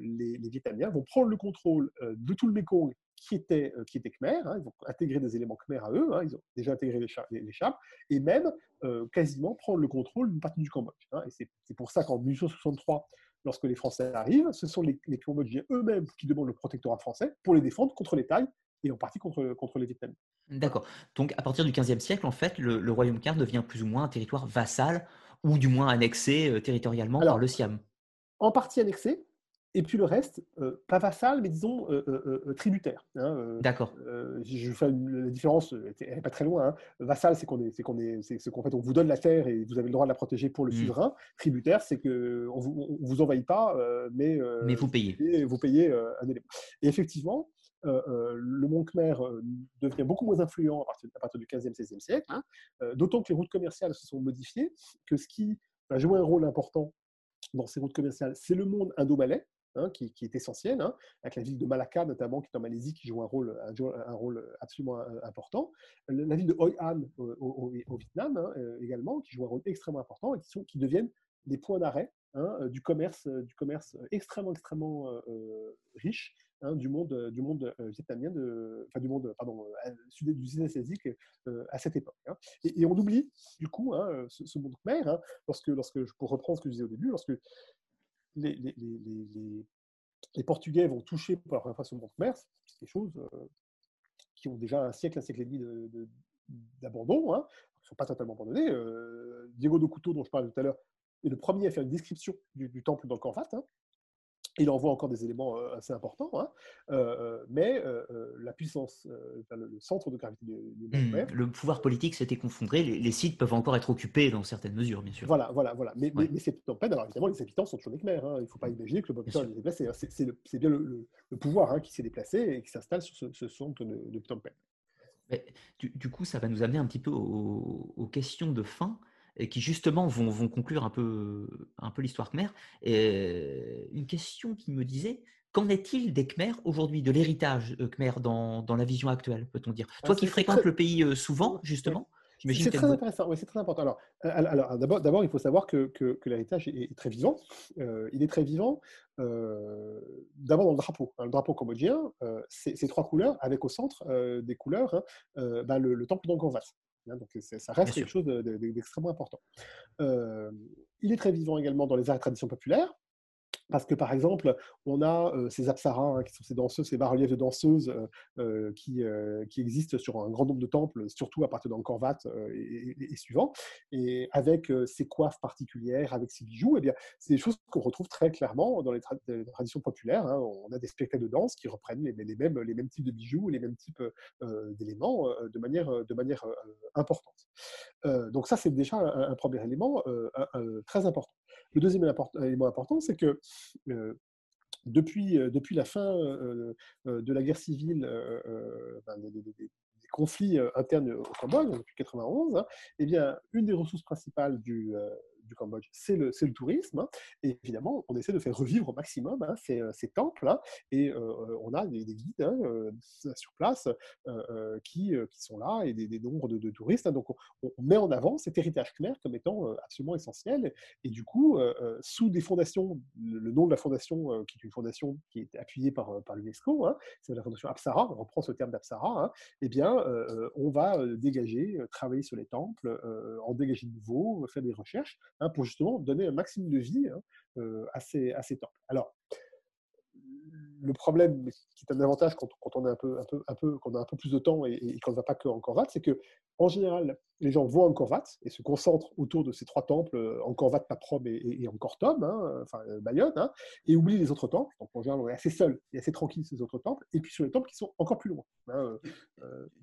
B: les, les, Vietnamiens vont prendre le contrôle de tout le Mekong qui étaient, euh, qui étaient Khmer, hein, ils vont intégrer des éléments Khmer à eux, hein, ils ont déjà intégré les, chars, et même euh, quasiment prendre le contrôle d'une partie du Cambodge. Hein, et c'est pour ça qu'en 1863, lorsque les Français arrivent, ce sont les, Cambodgiens eux-mêmes qui demandent le protectorat français pour les défendre contre les Thaïs et en partie contre, contre les Vietnamiens.
A: D'accord. Donc à partir du XVe siècle, en fait, le, royaume Khmer devient plus ou moins un territoire vassal ou du moins annexé euh, territorialement par le Siam.
B: En partie annexé, et puis le reste, euh, pas vassal, mais disons euh, euh, tributaire.
A: Hein, D'accord.
B: je fais la différence, elle n'est pas très loin. Hein. Vassal, c'est qu'on est, c'est qu'on est, c'est qu'en fait on vous donne la terre et vous avez le droit de la protéger pour le mmh. souverain. Tributaire, c'est que on vous, vous envahit pas, mais
A: mais vous payez.
B: vous payez un élément. Et effectivement, le Mont Khmer devient beaucoup moins influent à partir, à partir du 15e, 16e siècle, hein. d'autant que les routes commerciales se sont modifiées, que ce qui va jouer un rôle important dans ces routes commerciales, c'est le monde indo-malais, Hein, qui, est essentielle, hein, avec la ville de Malacca notamment, qui est en Malaisie, qui joue un rôle, un, rôle absolument euh, important. La ville de Hoi An au, Vietnam hein, euh, également, qui joue un rôle extrêmement important et qui, deviennent des points d'arrêt euh, du commerce, du commerce extrêmement extrêmement riche du monde, du monde vietnamien, enfin du monde pardon, sud du sud asiatique à cette époque. Et, on oublie du coup ce, monde khmer lorsque, lorsque, pour reprendre ce que je disais au début, lorsque les, Portugais vont toucher pour la première fois son commerce, c'est des choses euh, qui ont déjà un siècle, un siècle et demi d'abandon, hein, ils ne sont pas totalement abandonnés. Euh, Diego de Couteau, dont je parlais tout à l'heure, est le premier à faire une description du, temple d'Angkor Wat. Hein, il envoie encore des éléments euh, assez importants, hein. euh, euh, mais la puissance, le, centre de gravité du,
A: mmh, Le pouvoir politique s'était confondré, les, sites peuvent encore être occupés dans certaines mesures, bien sûr.
B: Voilà, voilà, voilà. Mais, mais, c'est en peine, alors évidemment, les habitants sont toujours des Khmer. Hein. Il ne faut pas imaginer que le peuple est déplacé. Hein. C'est bien le, pouvoir qui s'est déplacé et qui s'installe sur ce, centre de, de Phnom
A: Penh. du, coup, ça va nous amener un petit peu aux questions de fin et qui justement vont, vont, conclure un peu, un peu l'histoire khmer. Et une question qui me disait, qu'en est-il des Khmer aujourd'hui, de l'héritage euh, khmer dans, dans, la vision actuelle, peut-on dire? Toi qui fréquentes le pays euh, souvent, justement
B: c'est très intéressant, oui, c'est très important. Alors, euh, alors d'abord, il faut savoir que, que, l'héritage est, très vivant. il est très vivant d'abord dans le drapeau. Le drapeau cambodgien, c'est trois couleurs, avec au centre des couleurs hein, bah, le, le, temple d'Angkor Wat. Hein, donc ça reste quelque chose d'extrêmement important. Euh, il est très vivant également dans les arts et traditions populaires. Parce que, par exemple, on a ces apsaras, hein, qui sont ces danseuses, ces bas-reliefs de danseuses qui, existent sur un grand nombre de temples, surtout à partir d'Angkor Wat et, et, suivant, et avec ces coiffes particulières, avec ces bijoux, et eh c'est des choses qu'on retrouve très clairement dans les, traditions populaires. Hein. On a des spectacles de danse qui reprennent les, mêmes, types de bijoux, les mêmes types d'éléments de manière, importante. donc ça, c'est déjà un, premier élément très important. Le deuxième élément important, c'est que depuis, depuis la fin de la guerre civile, ben, des, conflits internes au Cambodge, depuis 1991, hein, eh une des ressources principales du, du Cambodge, c'est le, tourisme. Hein. Et évidemment, on essaie de faire revivre au maximum hein, ces, euh, ces, temples. Hein. et euh, euh, on a des, guides sur place qui, qui, sont là et des, nombres de, touristes. donc, on, met en avant cet héritage khmer comme étant absolument essentiel. Et du coup, sous des fondations, le, nom de la fondation, qui est une fondation qui est appuyée par, par l'UNESCO, c'est la fondation Apsara, on reprend ce terme d'Apsara, eh bien, on va dégager, travailler sur les temples, en dégager de nouveaux, faire des recherches Hein, pour justement donner un maximum de vie hein, euh, à, ces, temples. Alors, le problème, qui est un avantage quand, on, a un peu plus de temps et, et qu'on ne va pas que en Corvat, c'est que en général, les gens vont en Corvat et se concentrent autour de ces trois temples, euh, en Corvat, Paprom et, et, en Cortom, hein, enfin euh, Bayonne, et oublient les autres temples. Donc en général, on est assez seul et assez tranquille ces autres temples. Et puis sur les temples qui sont encore plus loin.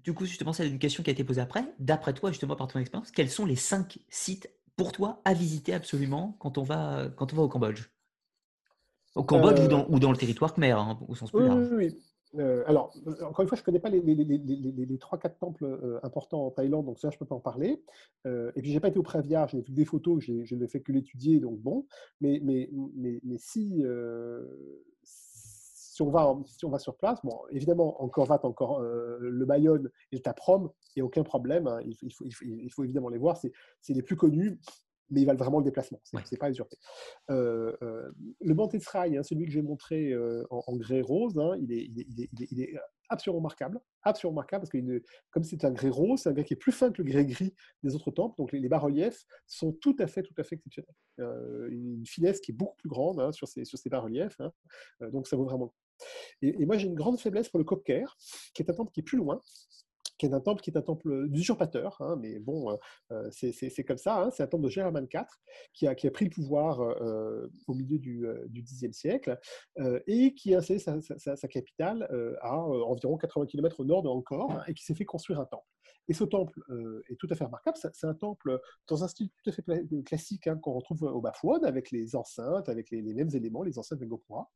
A: Du coup, justement, c'est une question qui a été posée après. D'après toi, justement, par ton expérience, quels sont les cinq sites pour toi à visiter absolument quand on va, quand on va au Cambodge Au Cambodge ou, dans, ou, dans, le territoire khmer, hein, au sens plus large.
B: Oui, oui. Euh, alors, encore une fois, je ne connais pas les, les, les, les 3-4 temples euh, importants en Thaïlande, donc ça, je ne peux pas en parler. Euh, et puis, je n'ai pas été au Préaviar, j'ai vu des photos, je n'ai fait que l'étudier, donc bon. Mais, mais, mais, mais si, si, on va, si on va sur place, bon, évidemment, encore encore le Bayonne et le Taprom, il n'y a aucun problème. Hein, il, faut, il, faut, il, faut, évidemment les voir, c'est les plus connus mais ils valent vraiment le déplacement. C'est n'est pas usurpé. Euh, euh, le Bantesrail, hein, celui que j'ai montré euh, en, en, grès rose, hein, il, est, il, est, il, est, il, est, absolument remarquable. Absolument remarquable parce que comme c'est un grès rose, c'est un grès qui est plus fin que le grès gris des autres temples. Donc les, bas-reliefs sont tout à fait, tout à fait exceptionnels. une finesse qui est beaucoup plus grande hein, sur ces, sur ces bas-reliefs. Hein. donc ça vaut vraiment et, moi, j'ai une grande faiblesse pour le Kopker, qui est un temple qui est plus loin, qui est un temple qui est un temple d'usurpateur, hein, mais bon, euh, euh, c'est comme ça, hein, c'est un temple de Gérman IV qui a, pris le pouvoir euh, au milieu du, Xe siècle et qui a installé sa, capitale à environ 80 km au nord de Angkor hein, et qui s'est fait construire un temple. Et ce temple est tout à fait remarquable. C'est un temple dans un style tout à fait classique qu'on retrouve au Bafouane, avec les enceintes, avec les, mêmes éléments, les enceintes de Gopura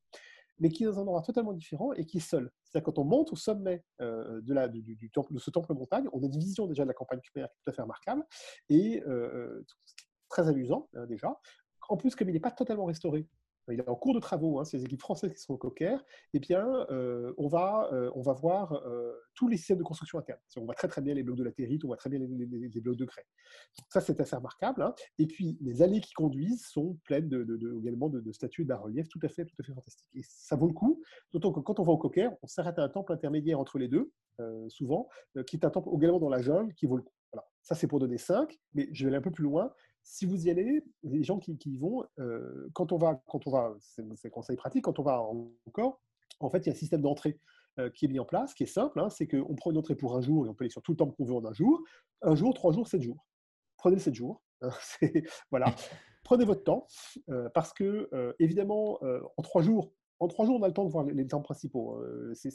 B: mais qui est dans un endroit totalement différent et qui est seul. C'est-à-dire quand on monte au sommet euh, de, ce temple montagne, on a une vision déjà de la campagne qui est tout à fait remarquable et euh, très amusant déjà. En plus, comme il n'est pas totalement restauré, il est en cours de travaux, hein, ces équipes françaises qui sont au Cocker, eh bien, euh, on, va, euh, on va voir euh, tous les systèmes de construction interne. On voit très très bien les blocs de latérite, on voit très bien les, blocs de grès. ça, c'est assez remarquable. Hein. Et puis, les allées qui conduisent sont pleines de, également de, statues et de bas-reliefs tout à fait, tout à fait fantastiques. Et ça vaut le coup, d'autant que quand on va au Cocker, on s'arrête à un temple intermédiaire entre les deux, souvent, qui est un temple également dans la jungle qui vaut le coup. Voilà. Ça, c'est pour donner 5, mais je vais aller un peu plus loin si vous y allez, les gens qui, y vont, euh, quand on va, quand on va, c'est un conseil pratique, quand on va encore, en fait, il y a un système d'entrée euh, qui est mis en place, qui est simple, hein, c'est qu'on prend une entrée pour un jour et on peut aller sur tout le temps qu'on veut en un jour, un jour, trois jours, sept jours. Prenez le sept jours. Hein, voilà. Prenez votre temps, euh, parce que, évidemment, en trois jours, en trois jours, on a le temps de voir les, temples principaux. Euh, c'est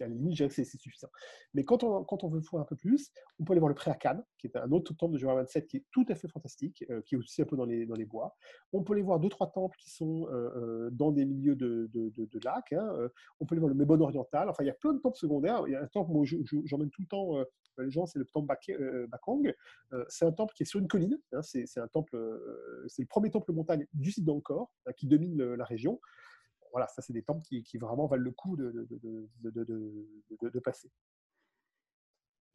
B: à la limite, c'est suffisant. Mais quand on, veut voir un peu plus, on peut aller voir le Pré Cannes, qui est un autre temple de Jura 27 qui est tout à fait fantastique, euh, qui est aussi un peu dans les, bois. On peut aller voir deux, trois temples qui sont euh, dans des milieux de, de, lacs. Hein. On peut aller voir le Mébon oriental. Enfin, il y a plein de temples secondaires. Il y a un temple, moi, j'emmène tout le temps les gens, c'est le temple Bakong. c'est un temple qui est sur une colline. Hein. c'est un temple, c'est le premier temple montagne du site d'Angkor, hein, qui domine la région voilà, ça, c'est des temples qui, vraiment valent le coup de, de, passer.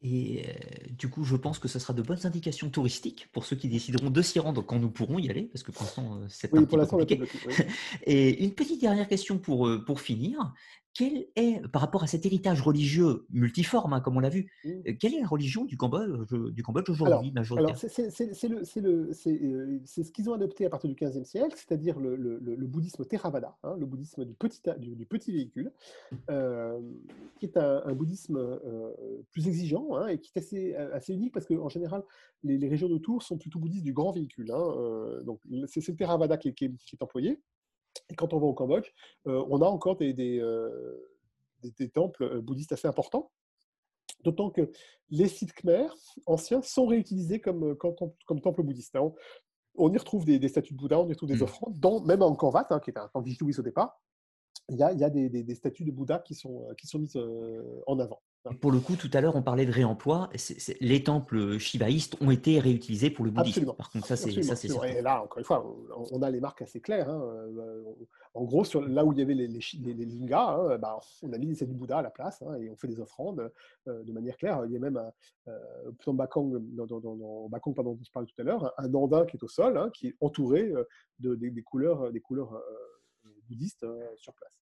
A: Et euh, du coup, je pense que ce sera de bonnes indications touristiques pour ceux qui décideront de s'y rendre quand nous pourrons y aller, parce que pour l'instant, euh, c'est oui, pour l'instant, Et une petite dernière question pour, euh, pour finir quel est, par rapport à cet héritage religieux multiforme, hein, comme on l'a vu, mmh. euh, quelle est la religion du Cambodge, du Cambodge aujourd'hui,
B: C'est ce qu'ils ont adopté à partir du XVe siècle, c'est-à-dire le, le, le, bouddhisme Theravada, hein, le bouddhisme du petit, du, petit véhicule, euh, qui est un, bouddhisme euh, plus exigeant hein, et qui est assez, assez unique parce qu'en général, les, les, régions autour sont plutôt bouddhistes du grand véhicule. donc, c'est le Theravada qui qui est employé. Et quand on va au Cambodge, euh, on a encore des, des, euh, temples euh, bouddhistes assez importants. D'autant que les sites khmer anciens sont réutilisés comme, comme, temple bouddhiste. Hein. On, y retrouve des, statues de Bouddha, on y retrouve des mmh. offrandes, dans, même en Kanvat, hein, qui est un temple hindouiste au départ, il y a, il y a des, des, statues de Bouddha qui sont, qui sont mises en avant.
A: Pour le coup, tout à l'heure, on parlait de réemploi. les temples shivaïstes ont été réutilisés pour le bouddhisme.
B: Absolument. Par contre, ça, c'est. Et là, encore une fois, on a les marques assez claires. Hein. Euh, en gros, sur, là où il y avait les, les, lingas, hein, bah, on a mis des du Bouddha à la place hein, et on fait des offrandes euh, de manière claire. Il y a même un, euh, dans Bakong, dans, dans, dans Bakong, dont je parlais tout à l'heure, un andin qui est au sol, qui est entouré de, des, couleurs, des couleurs bouddhistes sur place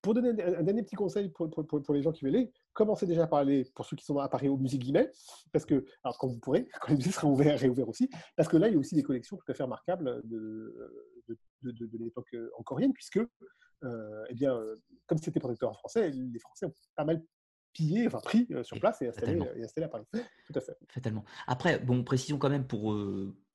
B: pour donner un, dernier petit conseil pour, pour, les gens qui veulent aller, commencez déjà à parler, pour ceux qui sont à Paris, au musée Guimet, parce que, alors quand vous pourrez, quand les musées seront ouverts, réouverts aussi, parce que là, il y a aussi des collections tout à fait remarquables de, de, de, l'époque encorienne, puisque eh bien, comme c'était protecteur français, les Français ont pas mal pillé, enfin pris sur place et installé, et installé à Paris. Tout à fait.
A: Fatalement. Après, bon, précisons quand même pour,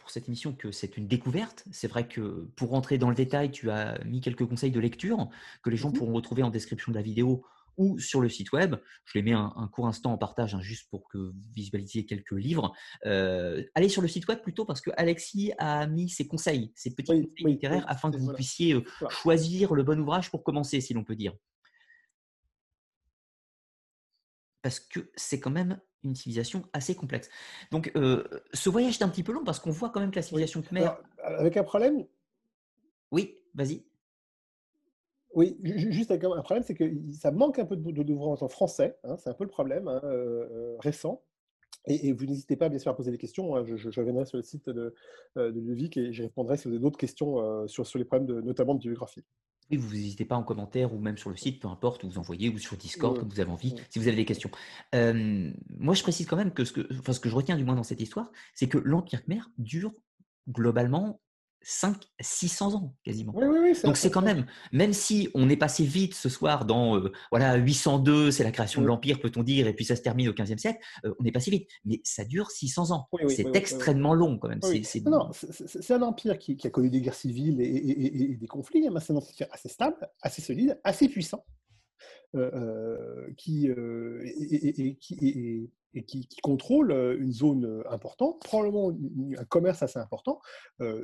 A: pour cette émission que c'est une découverte. C'est vrai que pour rentrer dans le détail, tu as mis quelques conseils de lecture que les gens mmh pourront retrouver en description de la vidéo ou sur le site web. Je les mets un, court instant en partage, hein, juste pour que vous visualisiez quelques livres. Euh, allez sur le site web plutôt parce que Alexis a mis ses conseils, ses petits conseils littéraires, afin que vous puissiez euh, choisir le bon ouvrage pour commencer, si l'on peut dire. Parce que c'est quand même une civilisation assez complexe. Donc, euh, ce voyage est un petit peu long parce qu'on voit quand même que la civilisation khmer.
B: avec un problème?
A: Oui, vas-y.
B: Oui, juste un problème, c'est que ça manque un peu d'ouvrages en français. Hein, c'est un peu le problème hein, euh, euh, récent. Et, vous n'hésitez pas, bien sûr, à poser des questions. Hein, je, reviendrai sur le site de, euh, de Ludovic et j'y répondrai si vous avez d'autres questions sur, sur les problèmes, de, notamment de biographie.
A: Oui, vous n'hésitez pas en commentaire ou même sur le site, peu importe, où vous envoyez ou sur Discord, comme vous avez envie, si vous avez des questions. moi, je précise quand même que ce que, enfin, ce que je retiens du moins dans cette histoire, c'est que l'Empire Khmer dure globalement 5 600 ans quasiment. Donc c'est quand même, même si on est passé vite ce soir dans euh, voilà 802, c'est la création de l'empire peut-on dire, et puis ça se termine au 15e siècle, euh, on est passé vite, mais ça dure 600 ans. c'est extrêmement long quand même.
B: C'est un empire qui, a connu des guerres civiles et, des conflits, mais c'est un empire assez stable, assez solide, assez puissant. Euh, qui, et, qui, et qui, contrôle une zone importante, probablement un commerce assez important,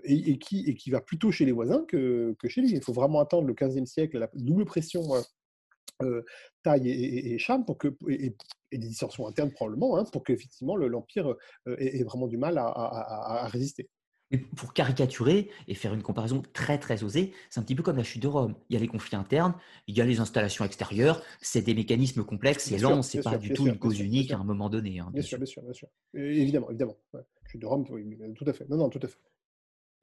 B: et, qui, et qui va plutôt chez les voisins que, que chez lui. Il faut vraiment attendre le 15e siècle, la double pression taille et, et, pour que, et, des dissensions internes probablement, hein, pour qu'effectivement l'Empire ait, vraiment du mal à résister
A: pour caricaturer et faire une comparaison très très osée, c'est un petit peu comme la chute de Rome. Il y a les conflits internes, il y a les installations extérieures, c'est des mécanismes complexes et lents, c'est pas du tout une cause unique à un moment donné.
B: Hein, bien, sûr, bien sûr, bien sûr. Évidemment, évidemment. Chute de Rome, tout à fait. Non, non, tout à fait.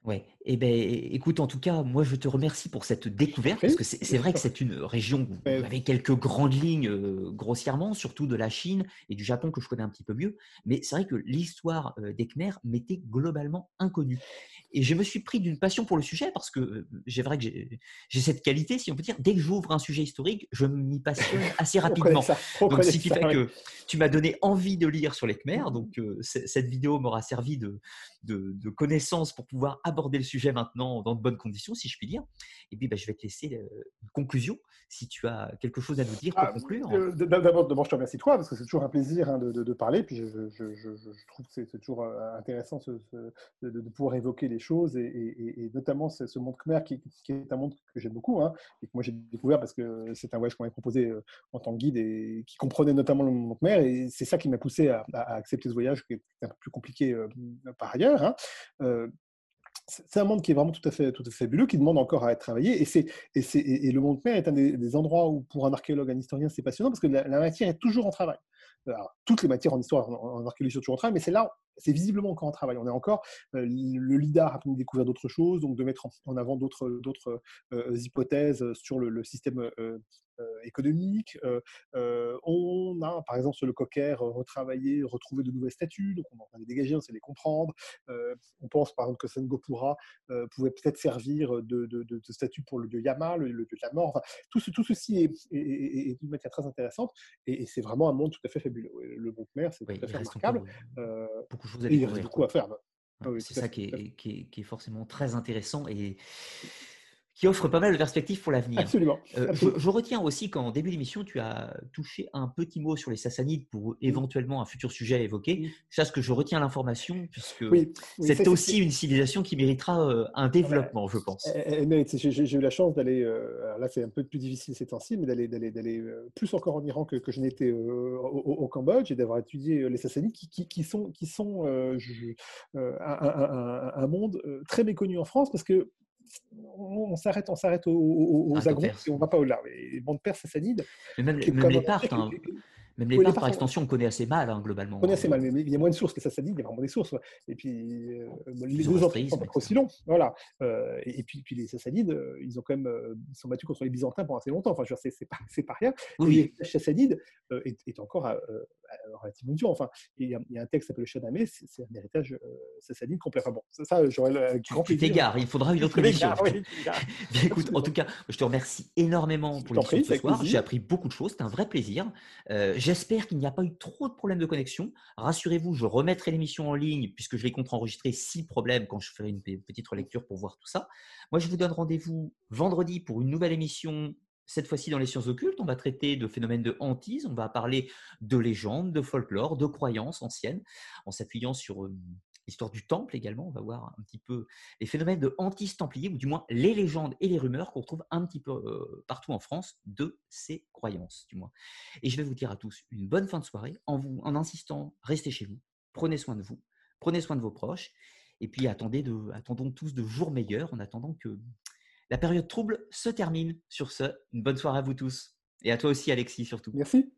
A: Ouais. Eh ben, écoute, en tout cas, moi, je te remercie pour cette découverte, parce que c'est vrai que c'est une région où vous avez quelques grandes lignes euh, grossièrement, surtout de la Chine et du Japon que je connais un petit peu mieux. Mais c'est vrai que l'histoire euh, des Khmer m'était globalement inconnue. Et je me suis pris d'une passion pour le sujet parce que j'ai vrai que j'ai cette qualité, si on peut dire, dès que j'ouvre un sujet historique, je m'y passionne assez rapidement. donc, ce qui fait que tu m'as donné envie de lire sur les Khmer. Donc, cette vidéo m'aura servi de, de, de, connaissance pour pouvoir aborder le sujet maintenant dans de bonnes conditions, si je puis dire. Et puis, bah, je vais te laisser une conclusion si tu as quelque chose à nous dire pour ah, conclure.
B: Euh, d'abord, je te remercie toi parce que c'est toujours un plaisir hein, de, de, parler. Puis je, je, je, trouve que c'est toujours euh, intéressant de, pouvoir évoquer les choses et, notamment ce, monde khmer qui, est un monde que j'aime beaucoup hein, et que moi j'ai découvert parce que c'est un voyage qu'on m'avait proposé euh, en tant que guide et qui comprenait notamment le monde khmer et c'est ça qui m'a poussé à, accepter ce voyage qui est un peu plus compliqué par ailleurs. Hein c'est un monde qui est vraiment tout à fait, tout à fait fabuleux, qui demande encore à être travaillé. Et, c'est, et, c'est, et le monde mer est un des, endroits où, pour un archéologue, un historien, c'est passionnant parce que la, matière est toujours en travail. toutes les matières en histoire, en, archéologie sont toujours en travail, mais c'est là, c'est visiblement encore en travail. On est encore, euh, le LIDAR a pu découvrir d'autres choses, donc de mettre en, avant d'autres, d'autres euh, hypothèses sur le, système euh, euh, économique. Euh, euh, on a, par exemple, sur le cocker, retravaillé, retrouvé de nouvelles statues, donc on en a dégagé, on sait les comprendre. on pense, par exemple, que Sengopura pouvait peut-être servir de, de, statue pour le dieu Yama, le, dieu de la mort. tout, ce, tout ceci est, est, une matière très intéressante et, c'est vraiment un monde tout à fait fabuleux. Le bon Khmer, c'est tout à fait remarquable.
A: beaucoup de choses à découvrir.
B: Il reste beaucoup à faire.
A: Ah c'est ça qui est, qui, est, qui est, forcément très intéressant et qui offre pas mal de perspectives pour l'avenir.
B: Absolument.
A: Euh, je, retiens aussi qu'en début d'émission, tu as touché un petit mot sur les Sassanides pour éventuellement un futur sujet à évoquer. C'est ce que je retiens l'information, puisque c'est aussi une civilisation qui méritera euh, un développement, je pense.
B: J'ai eu la chance d'aller, euh, là c'est un peu plus difficile ces temps-ci, mais d'aller d'aller plus encore en Iran que, que je n'étais au, Cambodge et d'avoir étudié les Sassanides qui, qui, qui sont, qui sont un, un, monde très méconnu en France parce que on s'arrête, on s'arrête aux, aux, ah, et on va pas au-delà. Les bandes perses sassanides.
A: Mais même, même les Parthes, hein. Même les oui, par extension, on connaît assez mal, hein, globalement.
B: On connaît assez mal, mais il y a moins de sources que ça dit, il y a vraiment des sources. Et puis, euh, les deux autres sont pas aussi longs. Voilà. Euh, et, puis, puis, les Sassanides, euh, ils ont quand même ils sont battus contre les Byzantins pendant assez longtemps. Enfin, c'est pas, pas rien. Oui. Et les Sassanides est, est, encore relativement dur. Enfin, il y, a, il y, a un texte qui s'appelle le Shadamé, c'est un héritage sassanide complet. Enfin bon, ça, j'aurais le
A: grand plaisir. Tu t'égares, il faudra une autre émission. Oui, écoute, en tout cas, je te remercie énormément pour l'émission ce soir. J'ai appris beaucoup de choses, c'était un vrai plaisir. J'espère qu'il n'y a pas eu trop de problèmes de connexion. Rassurez-vous, je remettrai l'émission en ligne puisque je vais contre-enregistrer six problèmes quand je ferai une petite relecture pour voir tout ça. Moi, je vous donne rendez-vous vendredi pour une nouvelle émission cette fois-ci dans les sciences occultes, on va traiter de phénomènes de hantise, on va parler de légendes, de folklore, de croyances anciennes, en s'appuyant sur l'histoire du temple également. On va voir un petit peu les phénomènes de hantise templier, ou du moins les légendes et les rumeurs qu'on retrouve un petit peu partout en France de ces croyances, du moins. Et je vais vous dire à tous une bonne fin de soirée en, vous, en insistant, restez chez vous, prenez soin de vous, prenez soin de vos proches, et puis attendez de, attendons tous de jours meilleurs en attendant que la période trouble se termine. Sur ce, une bonne soirée à vous tous. Et à toi aussi, Alexis, surtout.
B: Merci.